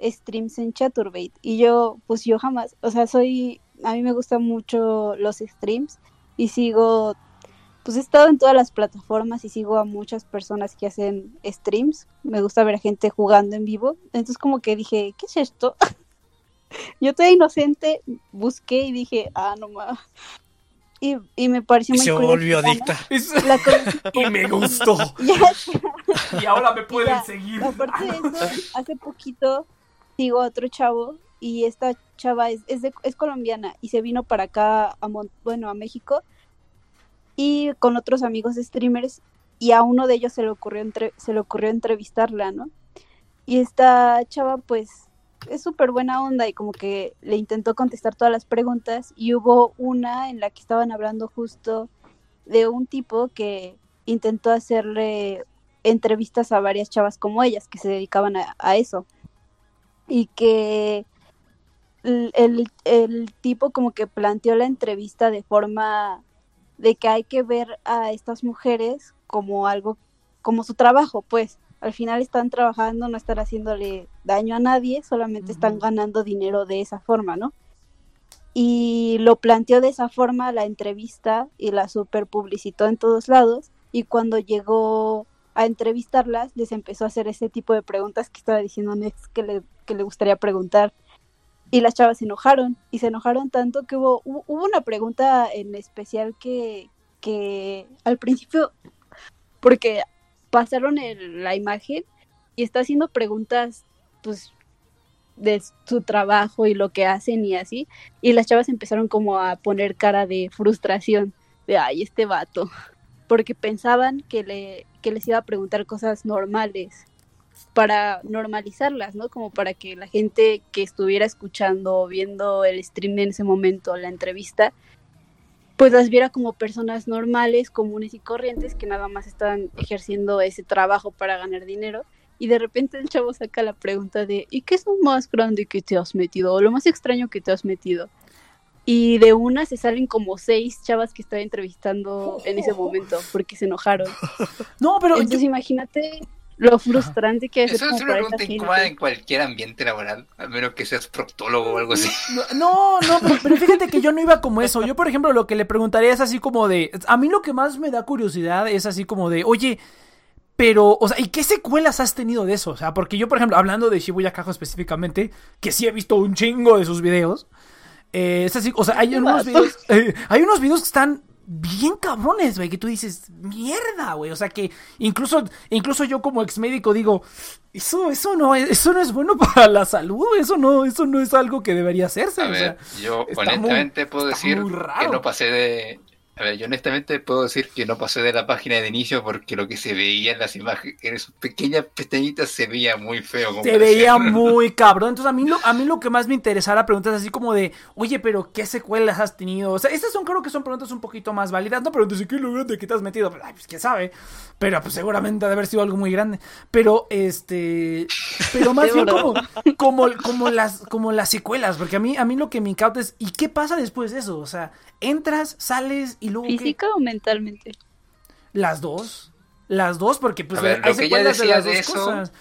streams en Chaturbate. Y yo, pues yo jamás, o sea, soy, a mí me gustan mucho los streams y sigo, pues he estado en todas las plataformas y sigo a muchas personas que hacen streams. Me gusta ver a gente jugando en vivo. Entonces como que dije, ¿qué es esto? Yo toda inocente busqué y dije, ah, no más. Y, y me pareció Y muy se curioso, volvió adicta. La y me gustó. Y ahora me pueden Ya, seguir. aparte de eso, hace poquito sigo a otro chavo y esta chava es, es, de- es colombiana y se vino para acá, a Mon- bueno, a México y con otros amigos streamers y a uno de ellos se le ocurrió, entre, se le ocurrió entrevistarla, ¿no? Y esta chava pues es súper buena onda y como que le intentó contestar todas las preguntas y hubo una en la que estaban hablando justo de un tipo que intentó hacerle entrevistas a varias chavas como ellas que se dedicaban a, eso. Y que el- el tipo como que planteó la entrevista de forma de que hay que ver a estas mujeres como algo como su trabajo pues al final están trabajando no están haciéndole daño a nadie solamente están ganando dinero de esa forma no y lo planteó de esa forma la entrevista y la super publicitó en todos lados y cuando llegó a entrevistarlas les empezó a hacer ese tipo de preguntas que estaba diciendo Nex que le, que le gustaría preguntar. Y las chavas se enojaron y se enojaron tanto que hubo, hubo, hubo una pregunta en especial que, que al principio porque pasaron el- la imagen y está haciendo preguntas pues de su trabajo y lo que hacen y así y las chavas empezaron como a poner cara de frustración de ay este vato porque pensaban que le que les iba a preguntar cosas normales para normalizarlas, ¿no? Como para que la gente que estuviera escuchando o viendo el stream en ese momento, la entrevista, pues las viera como personas normales, comunes y corrientes que nada más estaban ejerciendo ese trabajo para ganar dinero. Y de repente el chavo saca la pregunta de ¿y qué es lo más grande que te has metido? O lo más extraño que te has metido. Y de una se salen como seis chavas que estaba entrevistando en ese momento porque se enojaron. No, pero yo- Entonces imagínate lo frustrante que es Eso es una pregunta incómoda en cualquier ambiente laboral, a menos que seas proctólogo o algo así. No, no, pero, pero fíjate que yo no iba como eso. Yo, por ejemplo, lo que le preguntaría es así como de. A mí lo que más me da curiosidad es así como de, oye, pero, o sea, ¿y qué secuelas has tenido de eso? O sea, porque yo, por ejemplo, hablando de Shibuya Kajo específicamente, que sí he visto un chingo de sus videos. eh, es así, o sea, hay unos videos. eh, hay unos videos que están bien cabrones, güey, que tú dices, mierda, güey. O sea que incluso, incluso yo como ex médico digo, eso, eso no es, eso no es bueno para la salud, eso no, eso no es algo que debería hacerse. A o sea, yo honestamente muy- puedo decir que no pasé de... A ver, yo honestamente puedo decir que no pasé de la página de inicio porque lo que se veía en las imágenes, en sus pequeñas pestañitas, se veía muy feo. Se veía muy cabrón. Entonces, a mí, lo, a mí lo que más me interesara preguntas así como de, oye, pero ¿qué secuelas has tenido? O sea, estas son, creo que son preguntas un poquito más válidas. No preguntas, ¿y qué lo grande que te has metido? Pues, ay, pues quién sabe. Pero pues seguramente ha de haber sido algo muy grande. Pero, este. Pero más De bien como, como, las, como las secuelas. Porque a mí, a mí lo que me incauta es, ¿y qué pasa después de eso? O sea, entras, sales y luego. ¿qué? ¿Física o mentalmente? Las dos. Las dos, porque pues A ver, hay lo que de decía las de dos eso- cosas.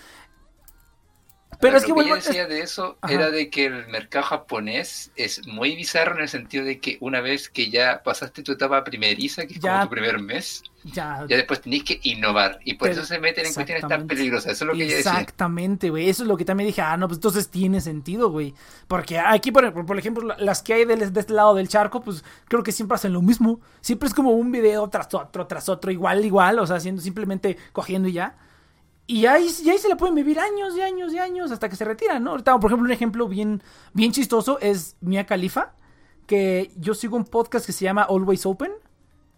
Pero es que lo ella decía de eso Ajá. era de que el mercado japonés es muy bizarro en el sentido de que una vez que ya pasaste tu etapa primeriza, que es Ya. como tu primer mes, ya, ya después tenés que innovar. Y por eso se meten en cuestiones tan peligrosas. Eso es lo que ella decía. Exactamente, güey. Eso es lo que también dije. Ah, no, pues entonces tiene sentido, güey. Porque aquí, por, por ejemplo, la- las que hay del- de, este lado del charco, pues creo que siempre hacen lo mismo. Siempre es como un video tras otro, tras otro, igual, igual. O sea, haciendo simplemente cogiendo y ya. Y ahí, se la pueden vivir años y años y años hasta que se retiran, ¿no? Ahorita, por ejemplo, un ejemplo bien, bien chistoso es Mia Khalifa. Que yo sigo un podcast que se llama Always Open.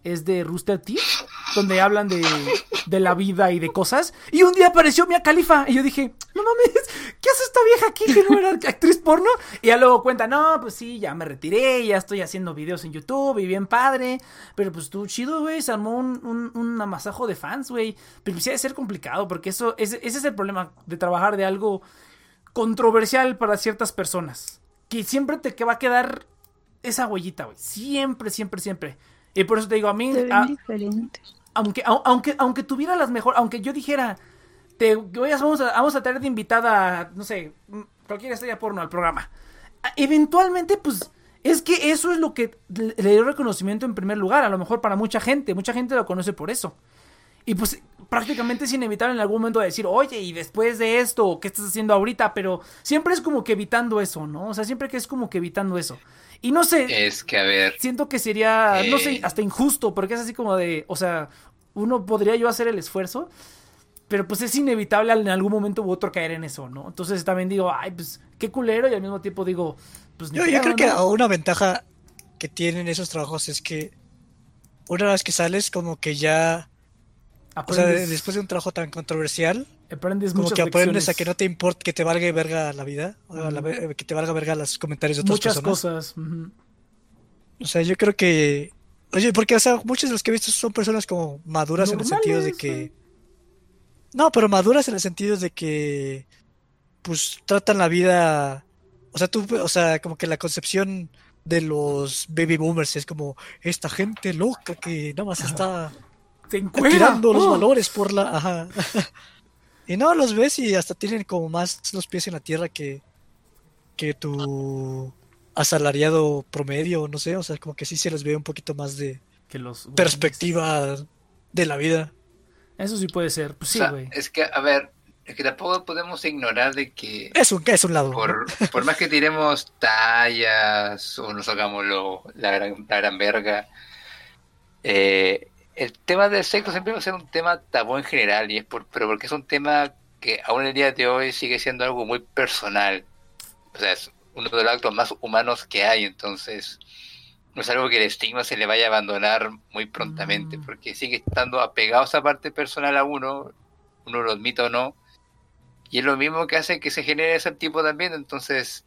Es de Rooster Teeth. Donde hablan de. de la vida y de cosas. Y un día apareció Mia Califa y yo dije, no mames, ¿qué hace esta vieja aquí que no era actriz porno? Y ya luego cuenta, no, pues sí, ya me retiré, ya estoy haciendo videos en YouTube y bien padre. Pero pues tú, chido, güey, se armó un, un, un amasajo de fans, güey. Pero sí debe ser complicado porque eso, ese, ese es el problema de trabajar de algo controversial para ciertas personas. Que siempre te que va a quedar esa huellita, güey. Siempre, siempre, siempre. Y por eso te digo, a mí... Se ven a-. aunque, au- aunque, aunque tuviera las mejores, aunque yo dijera, te, vamos, a, vamos a tener de invitada, no sé, mm, cualquier estrella porno al programa. A- Eventualmente, pues, es que eso es lo que le, le dio reconocimiento en primer lugar, a lo mejor para mucha gente, mucha gente lo conoce por eso. Y pues prácticamente es inevitable en algún momento decir, oye, y después de esto, ¿qué estás haciendo ahorita? Pero siempre es como que evitando eso, ¿no? O sea, siempre que es como que evitando eso. Y no sé, Es que, a ver, siento que sería, no sé, Eh. hasta injusto, porque es así como de, o sea, uno podría yo hacer el esfuerzo, pero pues es inevitable en algún momento u otro caer en eso, ¿no? Entonces también digo, ay, pues qué culero, y al mismo tiempo digo, pues Yo, yo creo que ¿no? una ventaja que tienen esos trabajos es que una vez que sales, como que ya, o sea, aprendes, de- después de un trabajo tan controversial, aprendes como muchas que aprendes lecciones, a que no te importa, que te valga verga la vida, o la que te valga verga los comentarios de otras muchas personas. cosas. O sea, yo creo que, oye, porque, o sea, muchos de los que he visto son personas como maduras en el sentido de que, no, pero maduras en el sentido de que, pues, tratan la vida, o sea, tú, o sea, como que la concepción de los baby boomers es como esta gente loca que nada más está Se tirando los ¡Oh! valores por la, ajá. Y no, los ves y hasta tienen como más los pies en la tierra que, que tu asalariado promedio, no sé, o sea, como que sí se les ve un poquito más de Que los perspectiva de la vida. Eso sí puede ser, pues sí, o sea, güey. es que, a ver, es que tampoco podemos ignorar de que Es un, es un lado. por, por más que tiremos tallas o nos hagamos lo- la, gran, la gran verga, eh, el tema del sexo siempre va a ser un tema tabú en general, y es por, pero porque es un tema que aún en el día de hoy sigue siendo algo muy personal. O sea, es uno de los actos más humanos que hay, entonces no es algo que el estigma se le vaya a abandonar muy prontamente, Mm. porque sigue estando apegado a esa parte personal a uno, uno lo admita o no, y es lo mismo que hace que se genere ese tipo de ambiente. Entonces,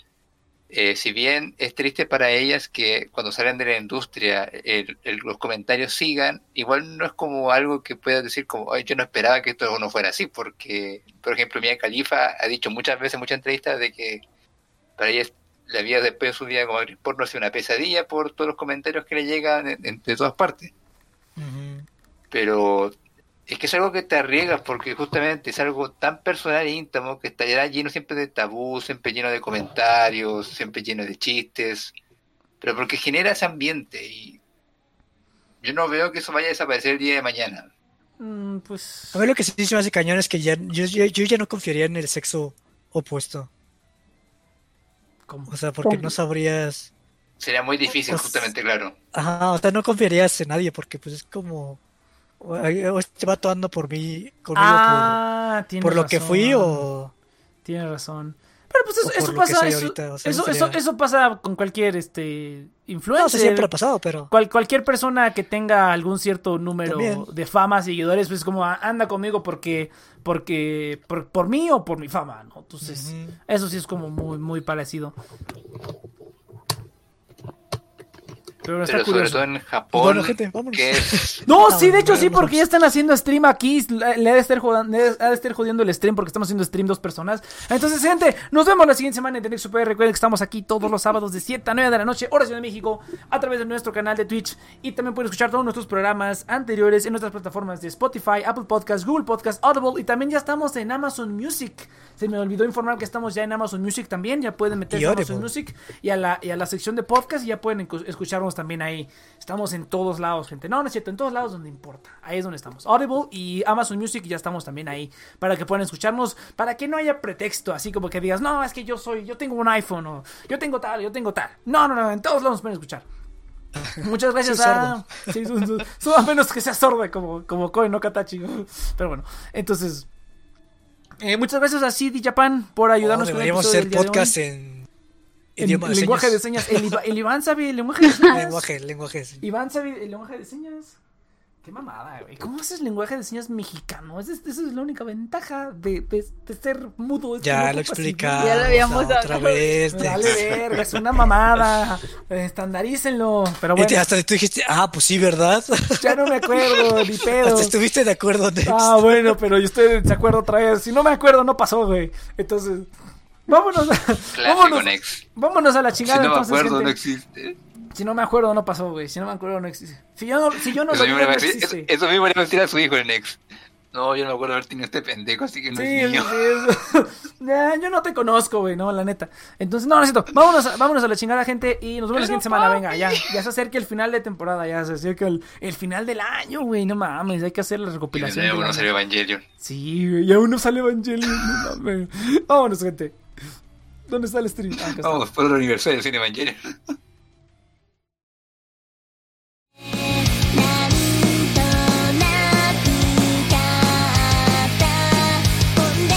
eh, si bien es triste para ellas que cuando salen de la industria el- el- los comentarios sigan, igual no es como algo que puedas decir como, "Ay, yo no esperaba que esto no fuera así, porque, por ejemplo, Mia Khalifa ha dicho muchas veces en muchas entrevistas de que para ella la vida después de su día como actriz porno ha sido una pesadilla por todos los comentarios que le llegan de todas partes. Pero es que es algo que te arriesgas porque justamente es algo tan personal e íntimo que estará lleno siempre de tabú, siempre lleno de comentarios, siempre lleno de chistes, pero porque genera ese ambiente y yo no veo que eso vaya a desaparecer el día de mañana. Mm, pues. A ver, lo que sí se me hace cañón es que ya, yo, yo, yo ya no confiaría en el sexo opuesto. ¿cómo? O sea, porque ¿Cómo? no sabrías. Sería muy difícil, Pues- justamente, claro. Ajá, o sea, no confiarías en nadie porque pues es como. Este vato anda por mí, conmigo Ah, por, por lo que fui o. Tienes razón. Pero pues eso, eso pasa, eso, ahorita, o sea, eso, sería- eso pasa con cualquier este influencer. No, sea, siempre ha pasado, pero. Cual- cualquier persona que tenga algún cierto número También. de fama, seguidores, pues como "Ah, anda conmigo porque, porque, por, por mí o por mi fama, ¿no? Entonces, Ujú. eso sí es como muy, muy parecido. Pero está Pero sobre curioso. todo en Japón, Bueno, gente, que es No, Ah, sí, de hecho sí, porque ya están haciendo stream aquí. Le, ha de estar ha de estar jodiendo el stream porque estamos haciendo stream dos personas. Entonces, gente, nos vemos la siguiente semana en Tenex Super. Recuerden que estamos aquí todos los sábados de 7 a 9 de la noche, hora Ciudad de México, a través de nuestro canal de Twitch. Y también pueden escuchar todos nuestros programas anteriores en nuestras plataformas de Spotify, Apple Podcasts, Google Podcasts, Audible. Y también ya estamos en Amazon Music. Se me olvidó informar que estamos ya en Amazon Music también. Ya pueden meterse a Amazon. Music y a la, y a la sección de podcast y ya pueden escucharnos también ahí. Estamos en todos lados, gente. No, no es cierto, en todos lados donde importa. Ahí es donde estamos. Audible y Amazon Music ya estamos también ahí para que puedan escucharnos, para que no haya pretexto, así como que digas, no, es que yo soy, yo tengo un iPhone o yo tengo tal, yo tengo tal. No, no, no, en todos lados nos pueden escuchar. Muchas gracias a... Sí, a menos que sea sordo como, como Koe no Katachi. Pero bueno, entonces... eh, muchas gracias a CD Japan por ayudarnos Oh, con el podcast En idioma de lenguaje de señas. señas. El, el Iván sabe el lenguaje de señas. lenguaje, lenguaje. sí. Iván sabe el lenguaje de señas. Qué mamada, güey. ¿Cómo haces lenguaje de señas mexicano? Esa es, la única ventaja de, de- de ser mudo. es Ya lo explicamos Ya lo habíamos otra hablado. vez. Dale verga, es una mamada. Estandarícenlo. Pero Y te- bueno, hasta tú dijiste, ah, pues sí, ¿verdad? ya no me acuerdo, ni pedo. Hasta estuviste de acuerdo, Next. Ah, bueno, pero usted se acuerda otra vez. Si no me acuerdo, no pasó, güey. Entonces, vámonos. Clásico vámonos, Nex. vámonos a la Si chingada. no me entonces, acuerdo, gente. no existe. Si no me acuerdo, no pasó, güey. Si no me acuerdo, no existe. Si yo no, si yo no Eso lo mismo, digo, no a eso, mismo le va a decir a su hijo el Nex. No, yo no me acuerdo haber tenido este pendejo, así que no Sí, es niño. sí, yo no te conozco, güey, no, la neta. Entonces, no, no es cierto. Vámonos a, vámonos a la chingada, gente. Y nos vemos la siguiente semana. Venga, ya. Ya se acerca el final de temporada. Ya se acerca el, el final del año, güey. No mames, hay que hacer la Y recopilación. nuevo del no salió Evangelion. Sí, güey, y aún no sale Evangelion. No mames. Vámonos, gente. ¿Dónde está el stream? Ah. Vamos por el aniversario del cine Evangelion.